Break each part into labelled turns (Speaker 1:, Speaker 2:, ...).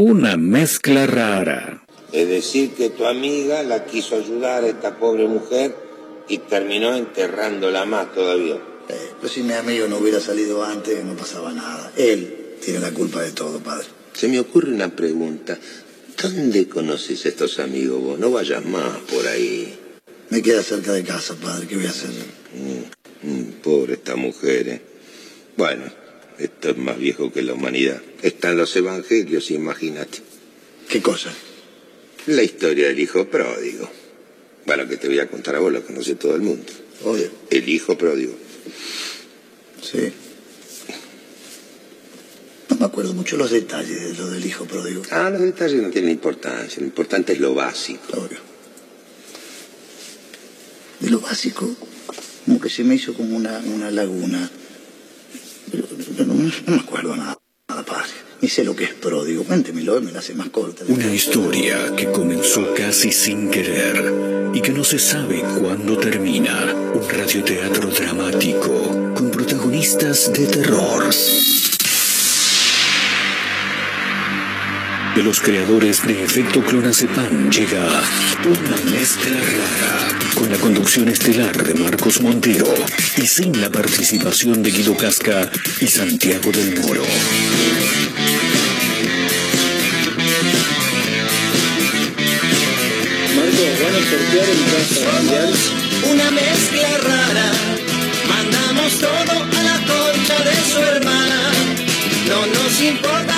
Speaker 1: Una mezcla rara.
Speaker 2: Es decir, que tu amiga la quiso ayudar a esta pobre mujer y terminó enterrándola más todavía.
Speaker 3: Eh, pues si mi amigo no hubiera salido antes, no pasaba nada. Él tiene la culpa de todo, padre.
Speaker 2: Se me ocurre una pregunta. ¿Dónde conoces a estos amigos vos? No vayas más por ahí.
Speaker 3: Me queda cerca de casa, padre. ¿Qué voy a hacer?
Speaker 2: Mm, mm, pobre esta mujer, ¿eh? Bueno, esto es más viejo que la humanidad. Están los evangelios, imagínate.
Speaker 3: ¿Qué cosa?
Speaker 2: La historia del hijo pródigo. Bueno, que te voy a contar a vos, lo conoce todo el mundo.
Speaker 3: Oye.
Speaker 2: El hijo pródigo.
Speaker 3: Sí. No me acuerdo mucho los detalles de lo del hijo pródigo.
Speaker 2: Ah, los detalles no tienen importancia. Lo importante es lo básico.
Speaker 3: Obvio. De lo básico, como que se me hizo como una, una laguna. Pero no, no me acuerdo nada, nada, padre. Ni sé lo que es pródigo. Cuéntemelo, me la hace más corta.
Speaker 1: Una historia que comenzó casi sin querer y que no se sabe cuándo termina. Un radioteatro dramático con protagonistas de terror. De los creadores de Efecto Clonazepam llega una mezcla rara con la conducción estelar de Marcos Montero y sin la participación de Guido Casca y Santiago del Moro.
Speaker 4: Somos una mezcla rara, mandamos todo a la concha de su hermana. No nos importan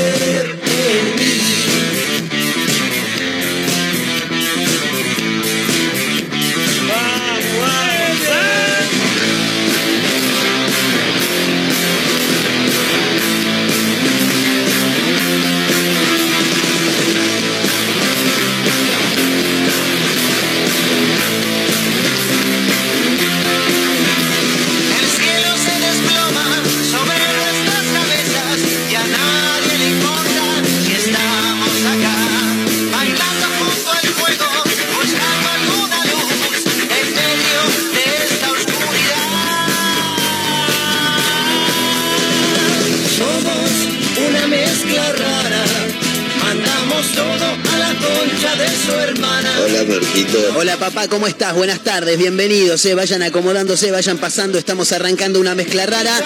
Speaker 2: Hola,
Speaker 5: papá, ¿cómo estás? Buenas tardes, bienvenidos, eh. vayan acomodándose, vayan pasando, estamos arrancando una mezcla rara,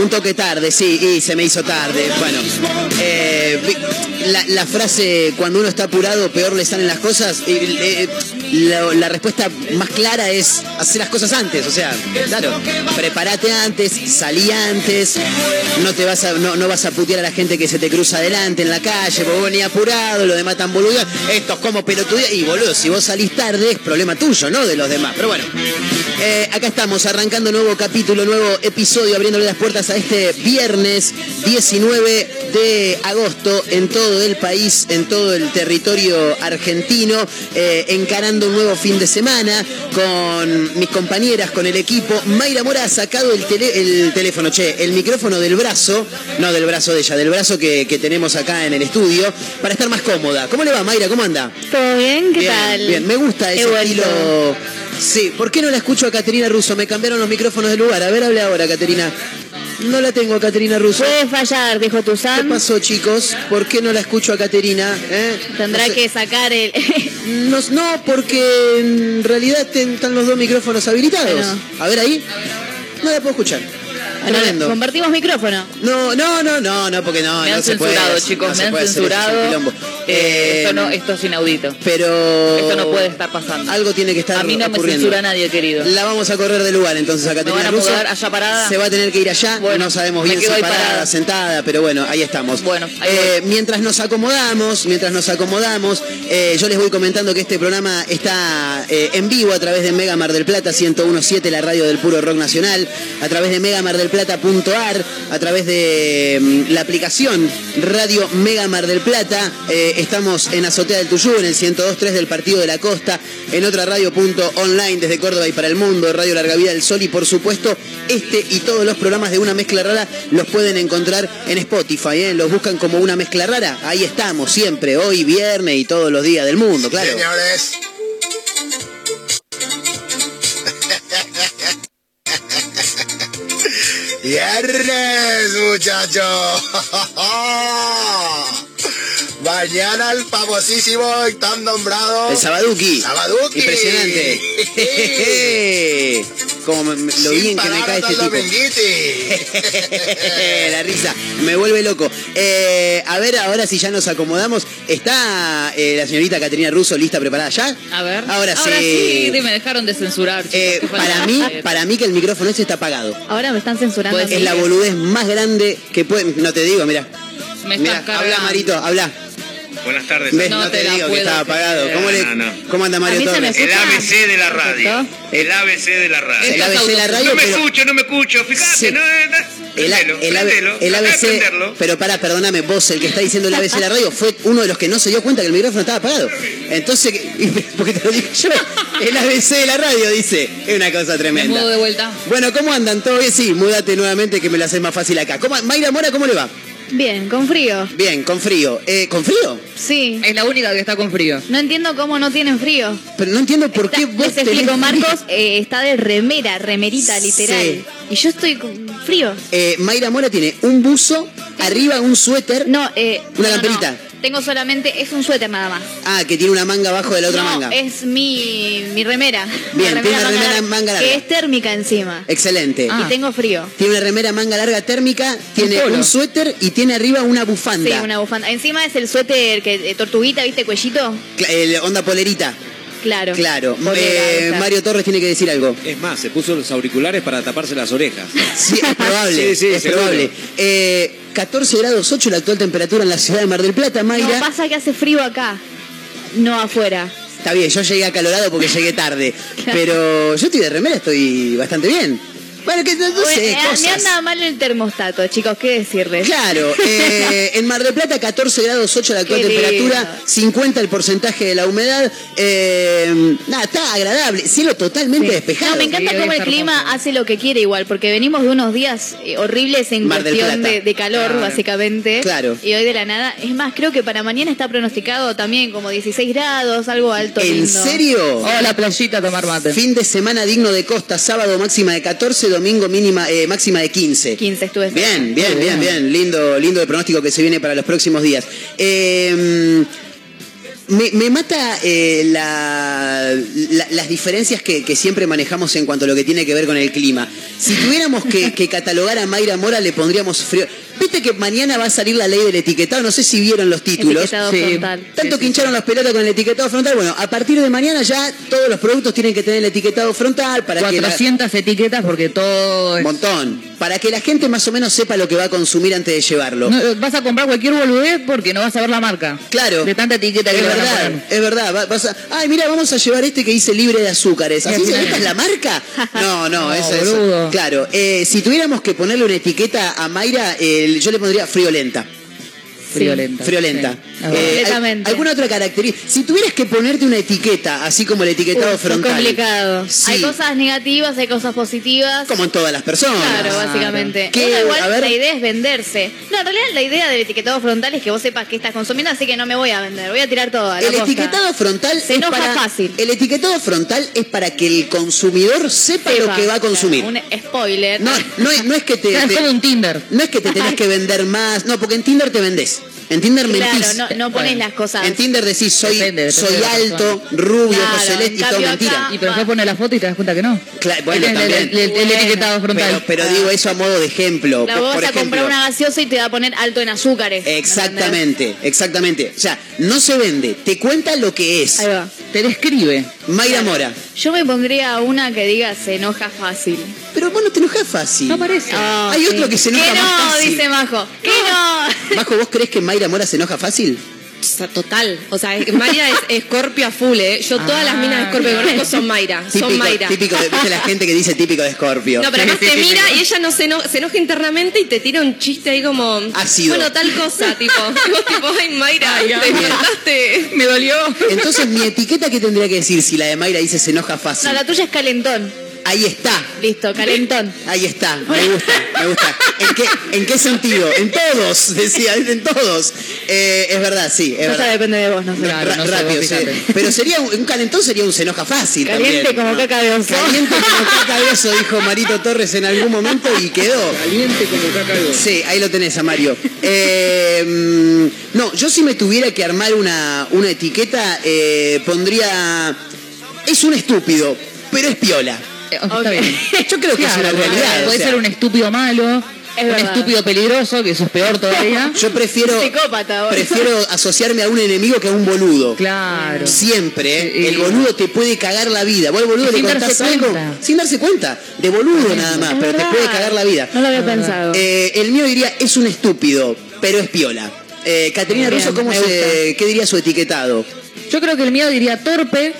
Speaker 5: un toque tarde, sí, y se me hizo tarde. Bueno, eh, la, frase cuando uno está apurado, peor le salen las cosas, eh, la, respuesta más clara es hacer las cosas antes, o sea, claro, prepárate antes, salí antes, no te vas a, no, no vas a putear a la gente que se te cruza adelante en la calle, vos venís apurado, lo demás tan boludo, estos como pelotudía, y boludo, si vos salís tarde es problema tuyo, no de los demás, pero bueno. Eh, acá estamos arrancando nuevo capítulo, nuevo episodio, abriéndole las puertas a este viernes 19 de agosto en todo el país, en todo el territorio argentino, eh, encarando un nuevo fin de semana con mis compañeras, con el equipo. Mayra Mora ha sacado el, tele- el teléfono, che, el micrófono del brazo, no del brazo de ella, del brazo que, que tenemos acá en el estudio, para estar más cómoda. ¿Cómo le va, Mayra? ¿Cómo anda?
Speaker 6: ¿Todo bien? ¿Qué
Speaker 5: bien,
Speaker 6: tal?
Speaker 5: Bien, me gusta ese estilo. Sí, ¿por qué no la escucho a Caterina Russo? Me cambiaron los micrófonos de lugar. A ver, hable ahora, Caterina. No la tengo a Caterina Russo.
Speaker 6: Puede fallar, dijo
Speaker 5: ¿Qué
Speaker 6: Tuzán.
Speaker 5: pasó, chicos? ¿Por qué no la escucho a Caterina? eh?
Speaker 6: Tendrá
Speaker 5: No sé.
Speaker 6: que sacar el.
Speaker 5: No, no, porque en realidad están los dos micrófonos habilitados.
Speaker 6: Bueno.
Speaker 5: A ver ahí. No la puedo escuchar. Tremendo.
Speaker 6: Compartimos micrófono.
Speaker 5: No, no, no, no, no, porque no,
Speaker 6: Me
Speaker 5: no
Speaker 6: han
Speaker 5: se puede.
Speaker 6: censurado, chicos,
Speaker 5: no se
Speaker 6: me han
Speaker 5: es
Speaker 6: censurado.
Speaker 5: Eh,
Speaker 6: esto, no, esto es inaudito.
Speaker 5: Pero.
Speaker 6: Esto no puede estar pasando.
Speaker 5: Algo tiene que estar
Speaker 6: A mí no me censura nadie, querido.
Speaker 5: La vamos a correr de lugar entonces a
Speaker 6: ¿Me
Speaker 5: Caterina
Speaker 6: van a
Speaker 5: Russo.
Speaker 6: mudar allá parada?
Speaker 5: Se va a tener que ir allá.
Speaker 6: Bueno,
Speaker 5: no sabemos bien si parada,
Speaker 6: parada.
Speaker 5: sentada, pero bueno, ahí estamos.
Speaker 6: Bueno, ahí
Speaker 5: Eh, mientras nos acomodamos, mientras nos acomodamos, eh, yo les voy comentando que este programa está eh, en vivo a través de Mega Mar del Plata 1017, la radio del puro rock nacional, a través de megamardelplata.ar, a través de mm, la aplicación Radio Mega Mar del Plata. Eh, estamos en Azotea del Tuyú, en el 102.3 del Partido de la Costa, en otra radio punto online desde Córdoba y para el mundo, Radio Larga Vida del Sol y por supuesto este y todos los programas de Una Mezcla Rara los pueden encontrar en Spotify, ¿eh? los buscan como Una Mezcla Rara, ahí estamos siempre, hoy viernes y todos los días del mundo.
Speaker 7: Señores. Viernes, muchachos. Mañana el famosísimo y tan nombrado.
Speaker 5: El Sabaduki.
Speaker 7: Sabaduki.
Speaker 5: Impresionante. Como me- me- lo
Speaker 7: Sin
Speaker 5: bien que me cae este
Speaker 7: el
Speaker 5: tipo. la risa, me vuelve loco. Eh, a ver, ahora si ya nos acomodamos, ¿está eh, la señorita Caterina Russo lista, preparada ya?
Speaker 6: A ver.
Speaker 5: Ahora sí.
Speaker 6: sí. Me dejaron de censurar. chicos,
Speaker 5: Eh, para mí, para mí que el micrófono ese está apagado.
Speaker 8: Ahora me están censurando.
Speaker 6: Pues
Speaker 5: Es la boludez más grande que puede. No te digo, mira.
Speaker 6: Me
Speaker 5: Mira,
Speaker 6: estás
Speaker 5: habla. Marito, habla.
Speaker 9: Buenas tardes.
Speaker 5: ¿Ves?
Speaker 6: No
Speaker 5: No, te,
Speaker 6: te la
Speaker 5: digo que
Speaker 6: puedo
Speaker 5: estaba apagado. ¿Cómo, le-
Speaker 9: No, no.
Speaker 5: ¿Cómo anda Mario Torres?
Speaker 9: El. ABC de la radio. El ABC de la radio.
Speaker 5: El ABC de la radio,
Speaker 9: no me
Speaker 5: pero.
Speaker 9: escucho, no me escucho. Fíjate,
Speaker 5: Sí.
Speaker 9: no, eh, no.
Speaker 5: El, A- el, A- el ABC, pero para, perdóname, vos, el que está diciendo el ABC de la radio, fue uno de los que no se dio cuenta que el micrófono estaba apagado. Entonces, porque te lo digo yo, el ABC de la radio dice, es una cosa
Speaker 6: Me
Speaker 5: tremenda.
Speaker 6: mudo de vuelta.
Speaker 5: Bueno, ¿cómo andan? ¿Todo bien? Sí, múdate nuevamente que me lo haces más fácil acá. ¿Cómo, Mayra Mora, ¿cómo le va?
Speaker 8: Bien, con frío.
Speaker 5: Bien, con frío. Eh, ¿Con frío?
Speaker 8: Sí.
Speaker 6: Es la única que está con frío.
Speaker 8: No entiendo cómo no tienen frío.
Speaker 5: Pero no entiendo por
Speaker 8: Está-
Speaker 5: qué vos
Speaker 8: les
Speaker 5: tenés
Speaker 8: explico,
Speaker 5: frío.
Speaker 8: Marcos eh, está de remera, remerita, literal.
Speaker 5: Sí.
Speaker 8: Y yo estoy con frío.
Speaker 5: Eh, Mayra Mora tiene un buzo, arriba un suéter.
Speaker 8: No, eh.
Speaker 5: Una
Speaker 8: no, no,
Speaker 5: camperita.
Speaker 8: no. Tengo solamente, es un suéter nada más.
Speaker 5: Ah, que tiene una manga abajo de la otra
Speaker 8: no,
Speaker 5: manga.
Speaker 8: es mi, mi remera.
Speaker 5: Bien,
Speaker 8: Una
Speaker 5: tiene una remera
Speaker 8: larga,
Speaker 5: manga larga.
Speaker 8: Que es térmica encima.
Speaker 5: Excelente.
Speaker 6: Ah.
Speaker 8: Y tengo frío.
Speaker 5: Tiene una remera manga larga térmica, tiene un suéter y tiene arriba una bufanda.
Speaker 8: Sí, una bufanda. Encima es el suéter que eh, tortuguita, ¿viste? Cuellito.
Speaker 5: El onda polerita.
Speaker 8: Claro.
Speaker 5: Claro. Eh. Mario Torres tiene que decir algo.
Speaker 10: Es más, se puso los auriculares para taparse las orejas.
Speaker 5: Sí, es probable.
Speaker 10: Sí, sí,
Speaker 5: es
Speaker 10: seguro.
Speaker 5: probable. Eh, 14 grados 8 la actual temperatura en la ciudad de Mar del Plata,
Speaker 8: No,
Speaker 5: Mayra.
Speaker 8: pasa que hace frío acá. No afuera.
Speaker 5: Está bien, yo llegué acalorado porque llegué tarde.
Speaker 8: Claro.
Speaker 5: Pero yo estoy de remera, estoy bastante bien. Bueno, que no, no sé,
Speaker 8: Bueno, eh, me
Speaker 5: cosas.
Speaker 8: anda mal el termostato, chicos, ¿qué decirles?
Speaker 5: Claro, eh, en Mar del Plata 14 grados 8 la actual
Speaker 8: Qué
Speaker 5: temperatura,
Speaker 8: lindo.
Speaker 5: 50 el porcentaje de la humedad. Eh, nada, está agradable, cielo totalmente despejado.
Speaker 8: No, me encanta
Speaker 6: Sí,
Speaker 8: cómo el clima
Speaker 6: hermoso.
Speaker 8: hace lo que quiere igual, porque venimos de unos días horribles en
Speaker 5: Mar
Speaker 8: cuestión de, de calor,
Speaker 6: Claro.
Speaker 8: básicamente.
Speaker 5: Claro.
Speaker 8: Y hoy de la nada. Es más, creo que para mañana está pronosticado también como 16 grados, algo alto.
Speaker 5: ¿En
Speaker 8: lindo.
Speaker 5: serio?
Speaker 6: Oh, la playita a tomar mate.
Speaker 5: Fin de semana digno de costa, sábado máxima de 14, domingo mínima eh, máxima de 15.
Speaker 8: 15 estuve.
Speaker 5: Bien, bien, bien,
Speaker 6: bien.
Speaker 5: bien. Lindo, lindo el pronóstico que se viene para los próximos días. Eh, me, me mata eh, la- la- las diferencias que, que siempre manejamos en cuanto a lo que tiene que ver con el clima. Si tuviéramos que, que catalogar a Mayra Mora, le pondríamos frío. Viste que mañana va a salir la ley del etiquetado, no sé si vieron los títulos.
Speaker 8: Etiquetado
Speaker 6: Sí.
Speaker 8: frontal.
Speaker 5: Tanto que hincharon las pelotas con el etiquetado frontal. Bueno, a partir de mañana ya todos los productos tienen que tener el etiquetado frontal para que la-
Speaker 6: 400 etiquetas porque todo es...
Speaker 5: montón. Para que la gente más o menos sepa lo que va a consumir antes de llevarlo.
Speaker 6: No, vas a comprar cualquier boludez porque no vas a ver la marca.
Speaker 5: Claro.
Speaker 6: De tanta etiqueta que
Speaker 5: es
Speaker 6: van a
Speaker 5: verdad,
Speaker 6: poner.
Speaker 5: es verdad. Va- vas a- ay, mira, vamos a llevar este que dice libre de azúcares. ¿Así se es la marca? No, no,
Speaker 6: No,
Speaker 5: esa es. Claro. eh, si tuviéramos que ponerle una etiqueta a Mayra, eh, yo le pondría friolenta.
Speaker 6: Friolenta.
Speaker 5: Friolenta.
Speaker 6: Sí.
Speaker 5: Eh.
Speaker 8: Completamente.
Speaker 5: ¿Alguna otra característica? Si tuvieras que ponerte una etiqueta, así como el etiquetado
Speaker 8: Uf, es
Speaker 5: frontal.
Speaker 8: complicado.
Speaker 5: Sí.
Speaker 8: Hay cosas negativas, hay cosas positivas.
Speaker 5: Como en todas las personas.
Speaker 8: Claro, básicamente.
Speaker 5: ¿Qué?
Speaker 8: Uno
Speaker 5: A
Speaker 8: igual
Speaker 5: ver.
Speaker 8: la idea es venderse. No, en realidad la idea del etiquetado frontal es que vos sepas qué estás consumiendo, así que no me voy a vender, voy a tirar todo a la
Speaker 5: El
Speaker 8: costa.
Speaker 5: etiquetado frontal
Speaker 8: Se
Speaker 5: es
Speaker 8: enoja
Speaker 5: para,
Speaker 8: fácil.
Speaker 5: El etiquetado frontal es para que el consumidor sepa, lo que va a consumir.
Speaker 8: claro, un spoiler.
Speaker 5: No, no, es- no es que te,
Speaker 6: Es
Speaker 5: te-
Speaker 6: como un Tinder.
Speaker 5: no es que te tenés que vender más, no, porque en Tinder te vendés. En Tinder
Speaker 8: Claro,
Speaker 5: mentís.
Speaker 8: no, no pones las cosas.
Speaker 5: En Tinder decís soy,
Speaker 6: Depende, depende
Speaker 5: soy alto, rubio,
Speaker 8: Claro,
Speaker 5: ojos
Speaker 8: en
Speaker 5: y todo mentira.
Speaker 6: Y pero después pones la foto y te das cuenta que no.
Speaker 5: Claro, bueno,
Speaker 6: Este es el-
Speaker 5: también.
Speaker 6: el, el- el
Speaker 8: Bueno.
Speaker 6: etiquetado frontal.
Speaker 5: Pero, pero digo eso a modo de ejemplo.
Speaker 8: La
Speaker 5: Por-
Speaker 8: vos
Speaker 5: por
Speaker 8: vas a comprar una gaseosa y te va a poner alto en azúcares. ¿me
Speaker 5: Exactamente, exactamente. O sea, no se vende, te cuenta lo que es.
Speaker 8: Ahí va.
Speaker 6: Te describe.
Speaker 5: Mayra Mora.
Speaker 8: Yo me pondría una que diga se enoja fácil.
Speaker 5: Pero vos no te enojas fácil.
Speaker 6: No aparece.
Speaker 8: Ah,
Speaker 5: Hay
Speaker 8: sí.
Speaker 5: otro que se enoja más
Speaker 8: no,
Speaker 5: fácil.
Speaker 8: dice Majo. Que no.
Speaker 5: Majo, ¿vos crees que Mayra Mora se enoja fácil?
Speaker 11: O sea, total. O sea, Mayra es Escorpio a full, ¿eh? Yo todas las minas de Escorpio que conozco son Mayra. Son Mayra.
Speaker 5: típico de, ¿viste la gente que dice típico de Scorpio.
Speaker 11: No, pero además te mira y ella no se, eno- se enoja internamente y te tira un chiste ahí como.
Speaker 5: Ácido.
Speaker 11: Bueno, tal cosa, tipo. Y vos, tipo, ay, Mayra,
Speaker 6: Ay,
Speaker 11: te mataste.
Speaker 6: Me dolió.
Speaker 5: Entonces, mi etiqueta, ¿qué tendría que decir si la de Mayra dice se enoja fácil?
Speaker 8: No, la tuya es calentón.
Speaker 5: Ahí está.
Speaker 8: Listo, calentón.
Speaker 5: Ahí está, me gusta, me gusta. ¿En qué, en qué sentido? En todos, decía, en todos. Eh, es verdad, sí, es verdad.
Speaker 8: depende de vos, no sé.
Speaker 6: Claro, no sé,
Speaker 5: rápido,
Speaker 6: vos
Speaker 5: sí. Pero sería un, un calentón sería un se enoja fácil
Speaker 8: Caliente
Speaker 5: también,
Speaker 8: como
Speaker 5: ¿no?
Speaker 8: caca de oso.
Speaker 5: Caliente como caca de oso, dijo Marito Torres en algún momento y quedó.
Speaker 10: Caliente como caca de oso.
Speaker 5: Sí, ahí lo tenés a Mario. Eh, mm, no, yo si me tuviera que armar una, una etiqueta, eh, pondría... Es un estúpido, pero es piola.
Speaker 6: Está bien.
Speaker 5: Yo creo que es una
Speaker 6: Claro,
Speaker 5: realidad. o
Speaker 6: Puede
Speaker 5: sea,
Speaker 6: ser un estúpido malo,
Speaker 8: Es
Speaker 6: un
Speaker 8: verdad.
Speaker 6: estúpido peligroso, que eso es peor todavía.
Speaker 5: Yo prefiero,
Speaker 8: Psicópata,
Speaker 5: prefiero asociarme a un enemigo que a un boludo.
Speaker 6: Claro.
Speaker 5: Siempre, ¿eh?
Speaker 6: Sí.
Speaker 5: El boludo te puede cagar la vida. Vos al boludo
Speaker 6: Sin
Speaker 5: le contás
Speaker 6: darse
Speaker 5: algo
Speaker 6: cuenta.
Speaker 5: sin darse cuenta. De boludo nada más, pero te puede cagar la vida.
Speaker 8: No lo había pensado.
Speaker 5: Eh, el mío diría es un estúpido, pero es piola. Eh, Caterina
Speaker 6: Bien,
Speaker 5: Russo, ¿cómo se, ¿qué diría su etiquetado?
Speaker 6: Yo creo que el mío diría torpe,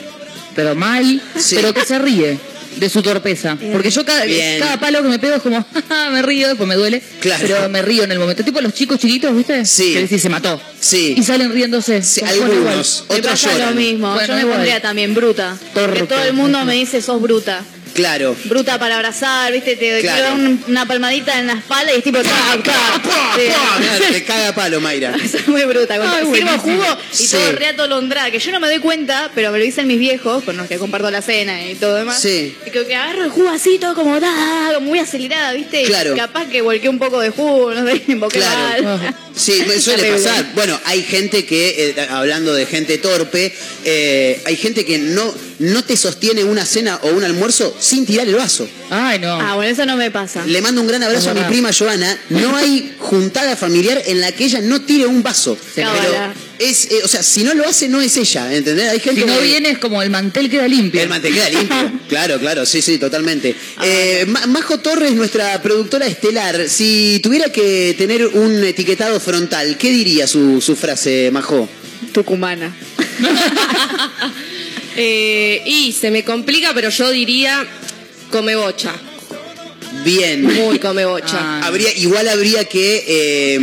Speaker 6: pero mal,
Speaker 5: Sí.
Speaker 6: pero que se ríe de su torpeza. Porque yo cada,
Speaker 5: Bien.
Speaker 6: cada palo que me pego es como, "Ja, me río, después me duele,
Speaker 5: Claro.
Speaker 6: pero me río en el momento. Tipo los chicos chiquitos, ¿viste?
Speaker 5: Sí.
Speaker 6: Que decís, se mató.
Speaker 5: Sí.
Speaker 6: Y salen riéndose.
Speaker 5: Sí, algunos, otros
Speaker 8: pasa lo mismo.
Speaker 6: Bueno,
Speaker 8: Yo me
Speaker 6: igual.
Speaker 8: pondría también bruta.
Speaker 6: Torpe.
Speaker 8: Porque todo el mundo me dice sos bruta.
Speaker 5: Claro.
Speaker 8: Bruta para abrazar, ¿viste? Te
Speaker 5: Claro.
Speaker 8: quiero dar un- una palmadita en la espalda y es tipo. ¡tac, tac! Sí.
Speaker 5: Claro, Te caga palo, Mayra.
Speaker 8: Soy muy bruta. Cuando
Speaker 6: Ay,
Speaker 8: sirvo jugo y
Speaker 5: Sí.
Speaker 8: todo re atolondrada, que yo no me doy cuenta, pero me lo dicen mis viejos, con los que comparto la cena y todo demás.
Speaker 5: Sí.
Speaker 8: Y que, que agarro el jugo así, todo como, da, muy acelerada, ¿viste? Y
Speaker 5: Claro.
Speaker 8: Capaz que volqué un poco de jugo, no sé, invoqué
Speaker 5: Claro. Sí, me suele pasar. Bueno, hay gente que, eh, hablando de gente torpe, eh, hay gente que no, no te sostiene una cena o un almuerzo sin tirar el vaso.
Speaker 6: Ay, no.
Speaker 8: Ah, bueno, eso no me pasa.
Speaker 5: Le mando un gran abrazo a mi prima Joana. No hay juntada familiar en la que ella no tire un vaso. Pero
Speaker 8: Cábala.
Speaker 5: Es, eh, o sea, si no lo hace, no es ella, ¿entendés? Hay gente
Speaker 6: si no
Speaker 5: que-
Speaker 6: viene es como el mantel queda limpio.
Speaker 5: El mantel queda limpio. claro, claro, sí, sí, totalmente. Eh, Ma- Majo Torres, nuestra productora estelar, si tuviera que tener un etiquetado frontal, ¿qué diría su, su frase, Majo?
Speaker 8: Tucumana.
Speaker 11: Eh, y se me complica, pero yo diría come bocha.
Speaker 5: Bien.
Speaker 11: Muy come bocha.
Speaker 6: Ah.
Speaker 5: Habría, igual habría que eh,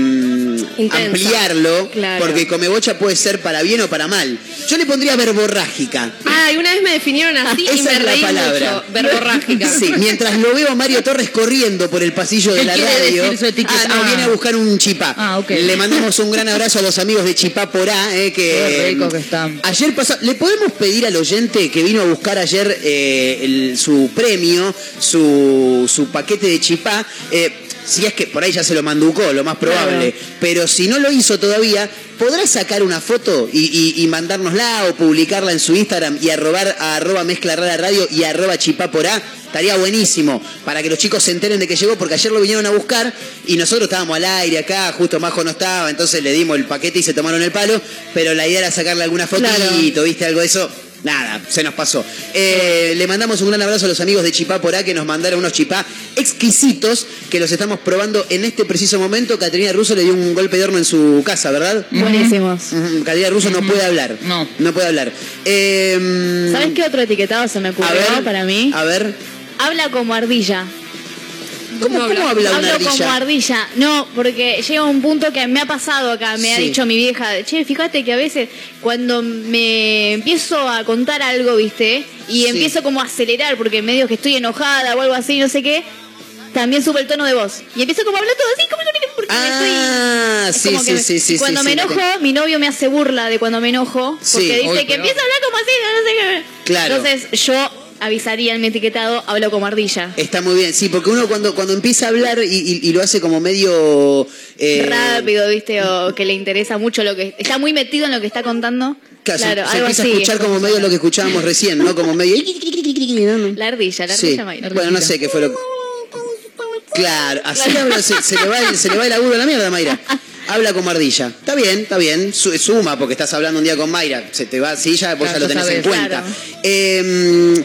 Speaker 11: Intensa.
Speaker 5: ampliarlo,
Speaker 8: Claro.
Speaker 5: porque comebocha puede ser para bien o para mal. Yo le pondría verborrágica.
Speaker 11: Ay, una vez me definieron así y
Speaker 5: Esa
Speaker 11: me
Speaker 5: es la palabra.
Speaker 11: mucho. Verborrágica.
Speaker 5: Sí, mientras lo veo a Mario Torres corriendo por el pasillo de
Speaker 6: ¿Qué
Speaker 5: la radio. Ah, no,
Speaker 6: Ah.
Speaker 5: viene a buscar un chipá.
Speaker 6: Ah, ok.
Speaker 5: Le mandamos un gran abrazo a los amigos de Chipá Porá, eh, que
Speaker 6: Qué rico que están.
Speaker 5: Ayer pasó. ¿Le podemos pedir al oyente que vino a buscar ayer eh, el- su premio, su, su paquete de chipá? eh, si es que por ahí ya se lo manducó, lo más probable. Pero si no lo hizo todavía, ¿podrá sacar una foto y, y- y mandárnosla o publicarla en su Instagram y arrobar a arroba mezcla rara radio y arroba chipá por A? Estaría buenísimo para que los chicos se enteren de que llegó, porque ayer lo vinieron a buscar y nosotros estábamos al aire acá, justo Majo no estaba, entonces le dimos el paquete y se tomaron el palo, pero la idea era sacarle alguna fotito,
Speaker 8: Claro.
Speaker 5: ¿viste? Algo de eso. Nada, se nos pasó. Eh, le mandamos un gran abrazo a los amigos de Chipá por A que nos mandaron unos chipá exquisitos que los estamos probando en este preciso momento. Caterina Russo le dio un golpe de horno en su casa, ¿verdad?
Speaker 8: Buenísimos.
Speaker 5: Caterina Russo no puede hablar.
Speaker 6: No.
Speaker 5: No puede hablar. Eh,
Speaker 8: ¿Sabes qué otro etiquetado se me
Speaker 5: A
Speaker 8: ocurrió
Speaker 5: ver,
Speaker 8: para mí?
Speaker 5: A ver.
Speaker 8: Habla como ardilla.
Speaker 5: ¿Cómo, cómo habla una
Speaker 8: Hablo como
Speaker 5: ardilla?
Speaker 8: No, porque llega un punto que me ha pasado acá, me ha dicho mi vieja, che, fíjate que a veces cuando me empiezo a contar algo, viste, y
Speaker 5: Sí.
Speaker 8: empiezo como a acelerar, porque medio que estoy enojada o algo así, no sé qué, también sube el tono de voz. Y empiezo como a hablar todo así, como que porque me estoy...
Speaker 5: Ah,
Speaker 8: es
Speaker 5: sí, sí, sí, sí.
Speaker 8: cuando
Speaker 5: sí,
Speaker 8: me enojo, mi novio me hace burla de cuando me enojo, porque
Speaker 5: Sí.
Speaker 8: dice que empieza a hablar como así, no sé qué.
Speaker 5: Claro.
Speaker 8: Entonces yo avisaría en mi etiquetado, hablo como ardilla.
Speaker 5: Está muy bien, sí, porque uno cuando, cuando empieza a hablar y, y- y lo hace como medio... eh,
Speaker 8: Rápido, ¿viste? O que le interesa mucho lo que... Está muy metido en lo que está contando.
Speaker 5: claro,
Speaker 8: Claro,
Speaker 5: se, empieza
Speaker 8: así.
Speaker 5: a escuchar
Speaker 8: es
Speaker 5: como medio lo que escuchábamos recién, ¿no? Como medio...
Speaker 8: La ardilla, la
Speaker 5: Sí.
Speaker 8: ardilla Mayra.
Speaker 5: Bueno, no sé qué fue lo Claro, así habla, se, se le va, el- se le va el agudo a la mierda, Mayra. Habla como ardilla. Está bien, está bien. Su- suma, porque estás hablando un día con Mayra. Se te va así, ya, pues
Speaker 6: Claro,
Speaker 5: ya lo tenés en cuenta.
Speaker 8: Claro.
Speaker 5: Eh,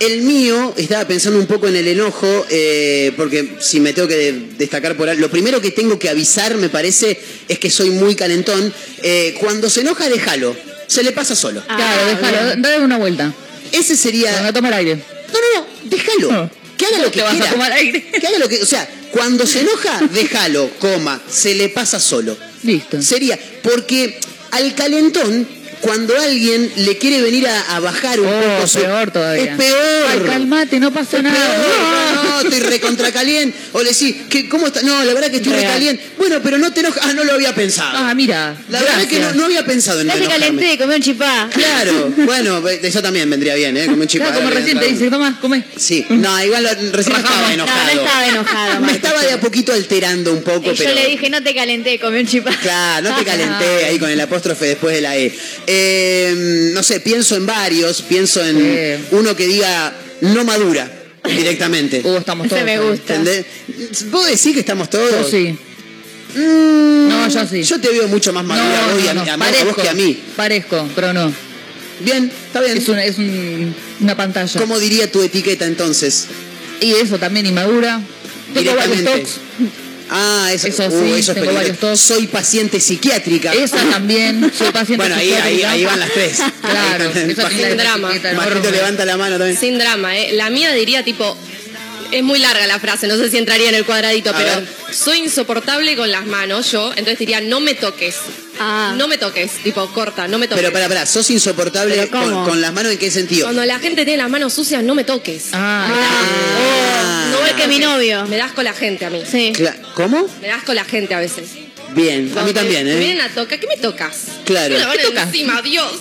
Speaker 5: el mío, estaba pensando un poco en el enojo, eh, porque si me tengo que de- destacar por algo, lo primero que tengo que avisar, me parece, es que soy muy calentón. Eh, cuando se enoja, déjalo. Se le pasa solo.
Speaker 8: Ah,
Speaker 6: Claro, déjalo, dale una vuelta.
Speaker 5: Ese sería.
Speaker 6: Cuando toma el aire.
Speaker 5: No, no, no, déjalo.
Speaker 6: No.
Speaker 5: Que haga lo que
Speaker 6: Te vas a
Speaker 5: quiera.
Speaker 6: tomar aire.
Speaker 5: Que haga lo que. O sea, cuando se enoja, déjalo, coma. Se le pasa solo.
Speaker 6: Listo.
Speaker 5: Sería. Porque al calentón, cuando alguien le quiere venir a, a bajar un
Speaker 6: Oh,
Speaker 5: poco su-
Speaker 6: peor todavía.
Speaker 5: Es peor.
Speaker 6: Ay, calmate, no pasa
Speaker 5: Es
Speaker 6: nada.
Speaker 5: peor. No, estoy recontra caliente. O le decís, ¿qué, ¿cómo está? No, la verdad que estoy recaliente. Bueno, pero no te enojas. Ah, no lo había pensado.
Speaker 6: Ah, mira.
Speaker 5: la verdad es que no,
Speaker 6: gracias.
Speaker 5: no había pensado en no
Speaker 8: Ya te calenté, comí un chipá.
Speaker 5: Claro, bueno, eso también vendría bien, ¿eh? Como un chipá.
Speaker 6: Claro, como recién te dice, toma, come.
Speaker 5: Sí, no, igual lo- recién estaba
Speaker 8: No,
Speaker 5: enojado.
Speaker 8: no estaba enojado.
Speaker 5: Me estaba de a poquito alterando un poco,
Speaker 8: Y yo
Speaker 5: pero.
Speaker 8: le dije, no te calenté, comí un chipá.
Speaker 5: Claro, no te calenté ahí con el apóstrofe después de la E. Eh, no sé, pienso en varios, pienso en
Speaker 6: Sí.
Speaker 5: uno que diga no madura directamente.
Speaker 6: Uh, estamos
Speaker 8: Ese
Speaker 6: todos.
Speaker 8: me gusta.
Speaker 5: ¿Entendés? ¿Vos decís que estamos todos?
Speaker 6: Yo sí.
Speaker 5: Mm,
Speaker 6: No, yo sí.
Speaker 5: Yo te veo mucho más madura
Speaker 6: No,
Speaker 5: vos y
Speaker 6: no,
Speaker 5: a,
Speaker 6: no,
Speaker 5: a- a
Speaker 6: parezco,
Speaker 5: vos que a mí.
Speaker 6: Parezco, pero no.
Speaker 5: Bien, está bien.
Speaker 6: Es, una, es un- una pantalla.
Speaker 5: ¿Cómo diría tu etiqueta entonces?
Speaker 6: Y eso también, inmadura.
Speaker 5: Directamente. Ah, eso,
Speaker 6: Eso
Speaker 5: uh,
Speaker 6: sí,
Speaker 5: eso es
Speaker 6: tengo
Speaker 5: peligroso.
Speaker 6: varios.
Speaker 5: Soy paciente psiquiátrica.
Speaker 6: Esa también. Soy paciente
Speaker 5: Bueno, ahí, ahí,
Speaker 6: psiquiátrica.
Speaker 5: ahí van las tres.
Speaker 6: Claro,
Speaker 5: Ahí
Speaker 6: esa
Speaker 11: Sin drama.
Speaker 6: enorme.
Speaker 5: levanta la mano también.
Speaker 11: Sin drama, ¿eh? La mía diría tipo. Es muy larga la frase, no sé si entraría en el cuadradito,
Speaker 5: A
Speaker 11: pero
Speaker 5: ver.
Speaker 11: soy insoportable con las manos, yo, entonces diría, no me toques.
Speaker 8: Ah.
Speaker 11: No me toques, tipo, corta, no me toques.
Speaker 5: Pero para, para, sos insoportable
Speaker 8: ¿Pero
Speaker 5: con, las manos en qué sentido.
Speaker 11: Cuando la gente tiene las manos sucias, no me toques.
Speaker 6: Ah,
Speaker 5: Ah.
Speaker 8: No igual que mi novio.
Speaker 11: Me das con la gente a mí.
Speaker 8: Sí.
Speaker 5: ¿Cómo?
Speaker 11: Me das con la gente a veces.
Speaker 5: Bien, a mí también, ¿eh?
Speaker 11: vienen a tocar, ¿qué me tocas?
Speaker 5: Claro.
Speaker 11: Me la van
Speaker 5: ¿Qué tocas?
Speaker 11: encima, Dios.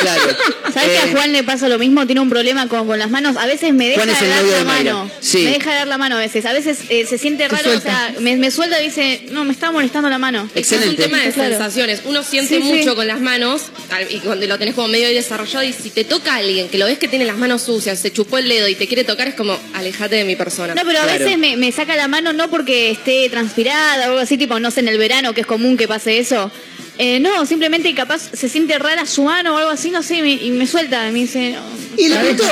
Speaker 5: Claro.
Speaker 8: ¿Sabes que
Speaker 5: Eh,
Speaker 8: a Juan le pasa lo mismo? Tiene un problema con, con las manos. A veces me deja
Speaker 5: Juan es
Speaker 8: de
Speaker 5: el
Speaker 8: dar la
Speaker 5: de
Speaker 8: mano.
Speaker 5: Sí.
Speaker 8: Me deja de dar la mano a veces. A veces eh, se siente raro, o sea, me, me suelta y dice, no, me está molestando la mano.
Speaker 11: Que Es un
Speaker 5: Excelente.
Speaker 11: tema de
Speaker 8: Claro.
Speaker 11: sensaciones. Uno siente
Speaker 8: Sí, sí.
Speaker 11: mucho con las manos y cuando lo tenés como medio desarrollado y si te toca a alguien que lo ves que tiene las manos sucias, se chupó el dedo y te quiere tocar, es como, alejate de mi persona.
Speaker 8: No, pero a
Speaker 5: Claro.
Speaker 8: veces me, me saca la mano no porque esté transpirada o algo así, tipo, no sé, en el verano, que es común que pase eso. Eh, no, simplemente capaz se siente rara su mano o algo así, no sé, y me, y me suelta, me dice... no,
Speaker 5: Y
Speaker 8: ¿sabes?
Speaker 5: pintó.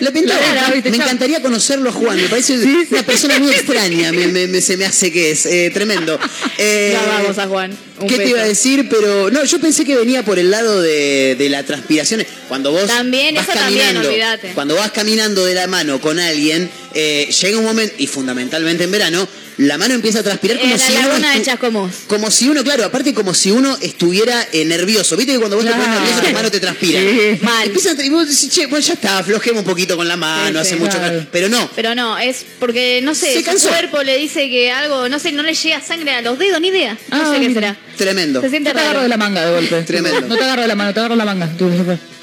Speaker 5: Le pintó.
Speaker 8: Claro.
Speaker 5: Me encantaría conocerlo a Juan. Me parece una persona muy extraña. Me, se me hace que es. eh, tremendo. Eh,
Speaker 8: Ya vamos a Juan. Un
Speaker 5: ¿Qué te iba a decir? Pero no, yo pensé que venía por el lado de, de la transpiración. Cuando vos
Speaker 8: También,
Speaker 5: vas
Speaker 8: eso también,
Speaker 5: caminando,
Speaker 8: olvídate.
Speaker 5: cuando vas caminando de la mano con alguien, eh, llega un momento, y fundamentalmente en verano, la mano empieza a transpirar como
Speaker 8: En la
Speaker 5: si uno
Speaker 8: de
Speaker 5: como si uno, claro, aparte como si uno estuviera eh, nervioso. ¿Viste que cuando vos te pones
Speaker 6: Claro.
Speaker 5: nervioso, tu mano te transpira?
Speaker 6: Sí.
Speaker 8: Mal.
Speaker 5: Empieza a- y vos decís, che, bueno, ya está, aflojemos un poquito con la mano,
Speaker 8: Sí,
Speaker 5: hace
Speaker 8: sí.
Speaker 5: mucho calor. Pero no,
Speaker 8: Pero no, es porque, no sé,
Speaker 5: Se
Speaker 8: su cuerpo le dice que algo, no sé, no le llega sangre a los dedos, ni idea. No
Speaker 6: Ah,
Speaker 8: sé qué
Speaker 6: mira.
Speaker 8: será.
Speaker 5: tremendo.
Speaker 8: Se siente
Speaker 6: No te agarro de la manga de golpe.
Speaker 5: Tremendo.
Speaker 6: No te agarro de la mano, te agarro la manga.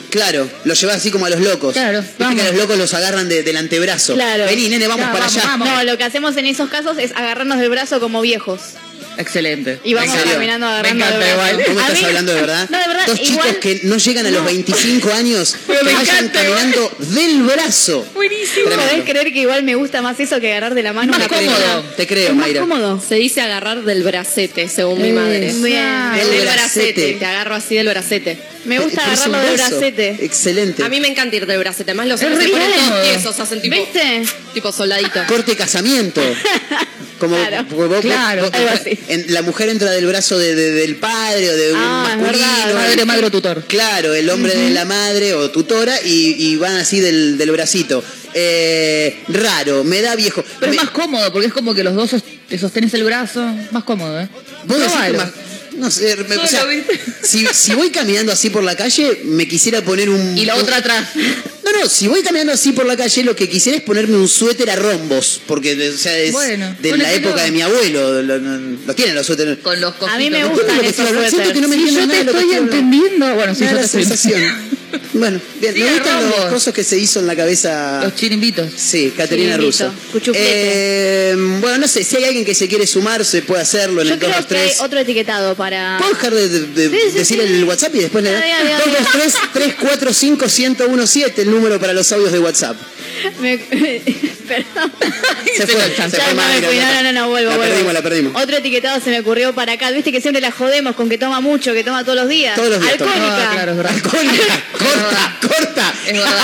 Speaker 5: Claro, lo llevas así como a los locos.
Speaker 6: Claro,
Speaker 5: Viste
Speaker 6: vamos.
Speaker 5: que a los locos los agarran de- del antebrazo.
Speaker 8: Claro.
Speaker 5: Vení, nene, vamos para
Speaker 6: vamos,
Speaker 5: allá.
Speaker 6: vamos.
Speaker 8: No, lo que hacemos en esos casos es agarrarnos del brazo como viejos.
Speaker 6: Excelente.
Speaker 8: Y vamos caminando
Speaker 6: Me
Speaker 8: agarrando
Speaker 6: encanta
Speaker 8: del brazo.
Speaker 6: igual.
Speaker 5: ¿Cómo estás
Speaker 8: mí-
Speaker 5: hablando de verdad?
Speaker 8: No, de verdad,
Speaker 5: Dos
Speaker 8: igual-
Speaker 5: chicos que no llegan a los
Speaker 8: No.
Speaker 5: 25 años,
Speaker 6: Pero
Speaker 5: que
Speaker 6: me
Speaker 5: vayan
Speaker 6: encanta,
Speaker 5: caminando del brazo.
Speaker 6: Buenísimo.
Speaker 8: ¿Podés creer que igual me gusta más eso que agarrar de la mano
Speaker 6: Más cómodo.
Speaker 8: persona?
Speaker 5: Te creo,
Speaker 8: Es más
Speaker 5: Mayra.
Speaker 8: cómodo.
Speaker 11: Se dice agarrar del bracete, según mi madre.
Speaker 6: Eso.
Speaker 8: Bien.
Speaker 5: Del
Speaker 11: Del
Speaker 5: bracete.
Speaker 11: bracete. Te agarro así del bracete.
Speaker 8: Me gusta
Speaker 5: Pero es un
Speaker 8: agarrarlo del
Speaker 5: brazo.
Speaker 8: bracete.
Speaker 5: Excelente.
Speaker 11: A mí me encanta ir del bracete. Más los
Speaker 6: Es
Speaker 11: hombres se
Speaker 6: re
Speaker 11: ponen todos
Speaker 6: cómodo.
Speaker 11: tiesos, hacen tipo,
Speaker 8: ¿Viste?
Speaker 11: tipo soldadito.
Speaker 5: Corte casamiento. Como
Speaker 8: Claro.
Speaker 5: porque vos-
Speaker 6: Claro,
Speaker 5: vos-
Speaker 8: algo así.
Speaker 5: en- la mujer entra del brazo de- de- del padre o de un
Speaker 8: Ah, es
Speaker 5: masculino.
Speaker 8: verdad.
Speaker 6: Madre, madre o tutor.
Speaker 5: Claro, el hombre de la madre o tutora y, y van así del, del bracito. Eh, raro, me da viejo.
Speaker 6: Pero
Speaker 5: Me-
Speaker 6: es más cómodo, porque es como que los dos sos- te sostenes el brazo. Más cómodo, ¿eh?
Speaker 5: Vos decís que
Speaker 6: Probalo.
Speaker 5: más- No sé, me- o sea, si, si voy caminando así por la calle, me quisiera poner un...
Speaker 6: Y la
Speaker 5: un-
Speaker 6: otra atrás.
Speaker 5: No, no, si voy caminando así por la calle, lo que quisiera es ponerme un suéter a rombos, porque o sea, es
Speaker 6: Bueno,
Speaker 5: de la época de mi abuelo, lo, lo- lo tienen los suéteres.
Speaker 6: Con los
Speaker 8: A mí me
Speaker 6: cojitos.
Speaker 8: gustan
Speaker 5: Lo que
Speaker 8: esos suéteres.
Speaker 5: que no me
Speaker 6: yo te estoy entendiendo. Bueno,
Speaker 5: da
Speaker 6: yo te
Speaker 5: la
Speaker 6: estoy
Speaker 5: sensación. Bueno, bien, me gustan los cosas que se hizo en la cabeza.
Speaker 6: Los chirimbitos.
Speaker 5: Sí, Caterina Russo. Eh, bueno, no sé, si hay alguien que se quiere sumar, se puede hacerlo en
Speaker 8: Yo
Speaker 5: el
Speaker 8: creo que hay
Speaker 5: 223.
Speaker 8: otro etiquetado para.
Speaker 5: ¿Puedo dejar de, de- de
Speaker 8: Sí, sí,
Speaker 5: decir
Speaker 8: sí.
Speaker 5: el WhatsApp y después le
Speaker 8: Dale, dale, dale.
Speaker 5: 223 345 1017 el número para los audios de WhatsApp.
Speaker 8: Me- Perdón.
Speaker 5: Se fue, se
Speaker 8: Ya,
Speaker 5: fue
Speaker 8: me No, no, no, no, vuelvo,
Speaker 5: La
Speaker 8: vuelvo.
Speaker 5: perdimos, la perdimos.
Speaker 8: Otro etiquetado se me ocurrió para acá. Viste que siempre la jodemos con que toma mucho, que toma todos los días.
Speaker 5: Todos los días toma.
Speaker 8: Alcohólica.
Speaker 6: Ah, claro, es verdad.
Speaker 5: Alcohólica, corta, corta.
Speaker 6: Es verdad.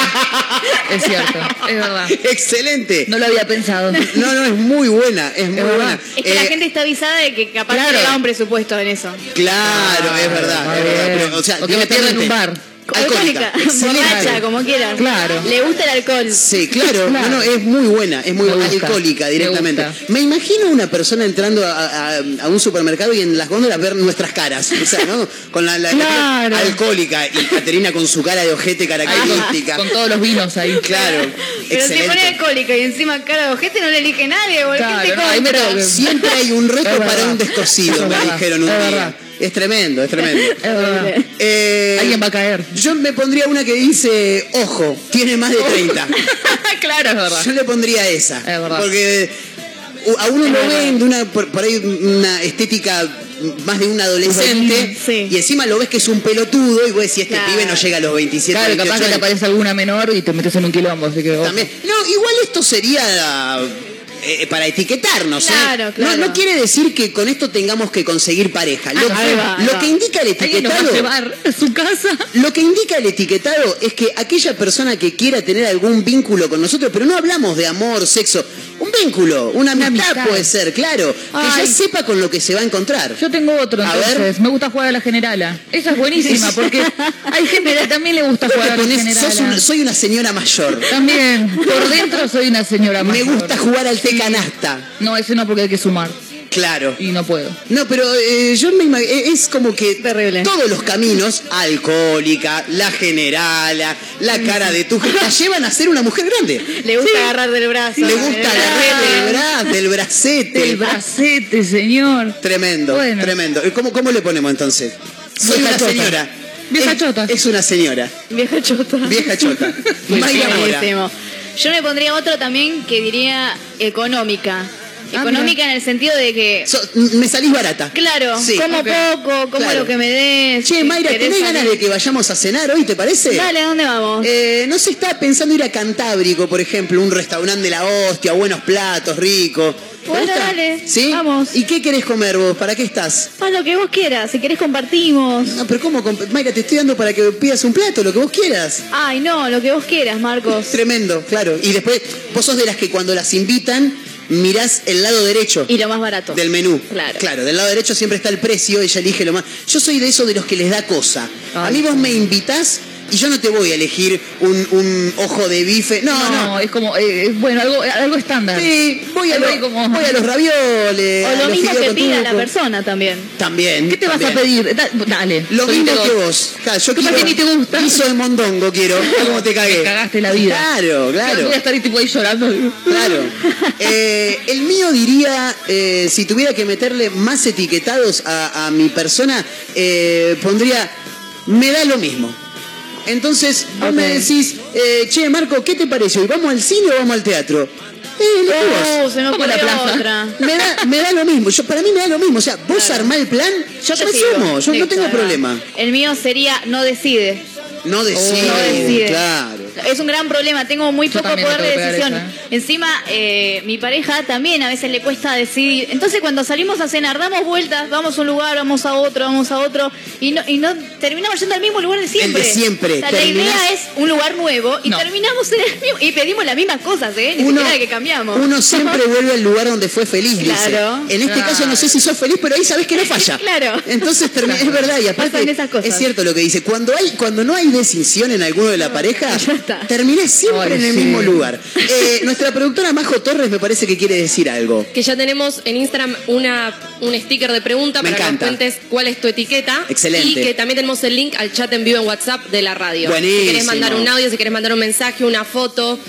Speaker 6: Es cierto, es verdad.
Speaker 5: Excelente.
Speaker 6: No lo había pensado.
Speaker 5: No, no, es muy buena, es muy
Speaker 6: verdad.
Speaker 5: buena.
Speaker 8: Es que la
Speaker 5: Eh,
Speaker 8: gente está avisada de que capaz
Speaker 6: Claro.
Speaker 8: le da un presupuesto en eso.
Speaker 5: Claro, es verdad,
Speaker 6: Ah,
Speaker 5: es verdad. Pero, o sea,
Speaker 6: O que me pierda en un bar.
Speaker 5: Alcohólica.
Speaker 8: borracha, como quieran.
Speaker 6: Claro.
Speaker 8: Le gusta el alcohol.
Speaker 5: Sí, claro,
Speaker 6: Claro.
Speaker 5: No, no, es muy buena, es muy buena, alcohólica
Speaker 6: me
Speaker 5: directamente. Me, imagino una persona entrando a, a- a un supermercado y en las góndolas ver nuestras caras, o sea, ¿no? Con la, la- alcohólica y Caterina con su cara de ojete característica.
Speaker 6: Con todos los vinos ahí.
Speaker 5: Claro,
Speaker 8: Pero si pone alcohólica y encima cara de ojete no le elige nadie.
Speaker 6: Claro,
Speaker 8: ¿Qué te
Speaker 6: no,
Speaker 5: Siempre hay un reto para un descosido,
Speaker 6: Es
Speaker 5: me dijeron un día. Es tremendo, es tremendo.
Speaker 6: Es verdad.
Speaker 5: Eh,
Speaker 6: Alguien va a caer.
Speaker 5: Yo me pondría una que dice, ojo, tiene más de 30.
Speaker 6: claro, es verdad.
Speaker 5: Yo le pondría esa.
Speaker 6: Es verdad.
Speaker 5: Porque a uno lo ven de una, por, por ahí una estética más de un adolescente
Speaker 8: Sí.
Speaker 5: y encima lo ves que es un pelotudo y vos decís, este
Speaker 8: Claro.
Speaker 5: pibe no llega a los 27
Speaker 6: Claro,
Speaker 5: 28
Speaker 6: capaz que te
Speaker 5: años".
Speaker 6: aparece alguna menor y te metes en un quilombo, así que.
Speaker 5: También. No, igual esto sería eh, para etiquetarnos. ¿eh?
Speaker 8: Claro, claro.
Speaker 5: No, no quiere decir que con esto tengamos que conseguir pareja. Lo,
Speaker 8: Ah, va,
Speaker 5: lo que indica el etiquetado.
Speaker 6: llevar a su casa.
Speaker 5: Lo que indica el etiquetado es que aquella persona que quiera tener algún vínculo con nosotros, pero no hablamos de amor, sexo, un vínculo, una amistad,
Speaker 6: amistad.
Speaker 5: puede ser, claro, que ya sepa con lo que se va a encontrar.
Speaker 6: Yo tengo otro,
Speaker 5: A
Speaker 6: entonces.
Speaker 5: ver.
Speaker 6: Me gusta jugar a la generala. Esa es buenísima, porque hay gente que también le gusta jugar a la generala.
Speaker 5: sos un- soy una señora mayor.
Speaker 6: También, por dentro soy una señora
Speaker 5: Me
Speaker 6: mayor.
Speaker 5: gusta jugar al té canasta.
Speaker 6: No, ese no porque hay que sumar.
Speaker 5: Claro.
Speaker 6: Y no puedo.
Speaker 5: No, pero eh, yo me imagino, es como que
Speaker 8: Terrible.
Speaker 5: todos los caminos, alcohólica, la generala, la cara de tu la llevan a ser una mujer grande.
Speaker 8: Le gusta agarrar del brazo.
Speaker 5: Le gusta
Speaker 8: Del
Speaker 5: agarrar del
Speaker 8: brazo.
Speaker 5: brazo, del bracete.
Speaker 6: El bracete, señor.
Speaker 5: Tremendo,
Speaker 6: Bueno.
Speaker 5: tremendo. ¿Cómo, ¿Cómo le ponemos entonces? Soy una
Speaker 6: chota.
Speaker 5: señora.
Speaker 6: Vieja
Speaker 5: es,
Speaker 6: chota.
Speaker 5: Es una señora.
Speaker 8: Vieja chota.
Speaker 5: Vieja chota. Mayra Mora.
Speaker 8: Yo me pondría otro también que diría económica.
Speaker 6: Ah,
Speaker 8: Económica en el sentido de que,
Speaker 5: So- me salís barata.
Speaker 8: claro,
Speaker 5: Sí.
Speaker 8: como poco, como
Speaker 5: Claro.
Speaker 8: lo que me des.
Speaker 5: Che, Mayra, ¿tenés ganas de que vayamos a cenar hoy, te parece?
Speaker 8: Dale, ¿a dónde vamos?
Speaker 5: Eh, no sé, estaba pensando ir a Cantábrico, por ejemplo, un restaurante de la hostia, buenos platos, rico. ¿Te
Speaker 8: Bueno,
Speaker 5: gusta?
Speaker 8: dale,
Speaker 5: ¿Sí?
Speaker 8: vamos.
Speaker 5: ¿Y qué querés comer vos? ¿Para qué estás?
Speaker 8: Haz lo que vos quieras, si querés compartimos.
Speaker 5: No, pero ¿cómo? Mayra, te estoy dando para que pidas un plato, lo que vos quieras.
Speaker 8: Ay, no, lo que vos quieras, Marcos.
Speaker 5: Tremendo, claro. Y después, vos sos de las que cuando las invitan, mirás el lado derecho.
Speaker 8: Y lo más barato.
Speaker 5: Del menú.
Speaker 8: Claro.
Speaker 5: Claro, del lado derecho siempre está el precio, ella elige lo más. Yo soy de esos de los que les da cosa. a mí vos me invitás y yo no te voy a elegir un, un ojo de bife. No, no.
Speaker 6: No, es como, eh, bueno, algo, algo estándar.
Speaker 5: Sí, voy a, lo-
Speaker 6: como-
Speaker 5: voy a los ravioles.
Speaker 8: O lo mismo que pida la persona también.
Speaker 5: También.
Speaker 6: ¿Qué te vas a pedir? Da- dale.
Speaker 5: Lo mismo que vos. Claro, yo quiero
Speaker 6: que ni te gusta.
Speaker 5: guiso de mondongo quiero. ¿Cómo te cagué?
Speaker 6: Te cagaste la vida.
Speaker 5: Claro, claro.
Speaker 6: Voy a estar ahí tipo ahí llorando.
Speaker 5: Claro. Eh, el mío diría, eh, si tuviera que meterle más etiquetados a, a mi persona, eh, pondría, me da lo mismo. Entonces, vos me decís, eh, che, Marco, ¿qué te parece? ¿Hoy vamos al cine o vamos al teatro? Eh, vos.
Speaker 8: Oh, se me ocurrió otra.
Speaker 5: Me da, me da lo mismo, yo, para mí me da lo mismo. O sea, vos armá el plan, yo, me
Speaker 8: sigo.
Speaker 5: sumo, yo no tengo problema.
Speaker 8: El mío sería no decide.
Speaker 5: No decide,
Speaker 8: no decide.
Speaker 5: claro.
Speaker 8: Es un gran problema, tengo muy
Speaker 6: Yo
Speaker 8: poco poder de decisión.
Speaker 6: esa,
Speaker 8: Encima, eh, mi pareja también a veces le cuesta decidir. Entonces, cuando salimos a cenar, damos vueltas, vamos a un lugar, vamos a otro, vamos a otro, y no, y no terminamos yendo al mismo lugar de siempre.
Speaker 5: de siempre.
Speaker 8: O sea, la idea es un lugar nuevo y
Speaker 6: No.
Speaker 8: terminamos en el mismo. Y pedimos las mismas cosas, ¿eh? Ni
Speaker 5: Uno,
Speaker 8: siquiera que cambiamos.
Speaker 5: uno siempre vuelve al lugar donde fue feliz, dice.
Speaker 8: Claro.
Speaker 5: En este caso no sé si sos feliz, pero ahí sabes que no falla.
Speaker 8: Claro.
Speaker 5: Entonces es verdad, y aparte
Speaker 8: esas cosas.
Speaker 5: es cierto lo que dice. Cuando hay, cuando no hay decisión en alguno de la pareja,
Speaker 8: Está.
Speaker 5: terminás siempre
Speaker 6: Ay,
Speaker 5: en el
Speaker 6: sí.
Speaker 5: mismo lugar. Eh, nuestra productora Majo Torres me parece que quiere decir algo.
Speaker 11: Que ya tenemos en Instagram una, un sticker de pregunta
Speaker 5: Me
Speaker 11: para
Speaker 5: encanta.
Speaker 11: que nos cuentes cuál es tu etiqueta.
Speaker 5: Excelente.
Speaker 11: Y que también tenemos el link al chat en vivo en WhatsApp de la radio.
Speaker 5: Buenísimo.
Speaker 11: Si querés mandar un audio, si querés mandar un mensaje, una foto,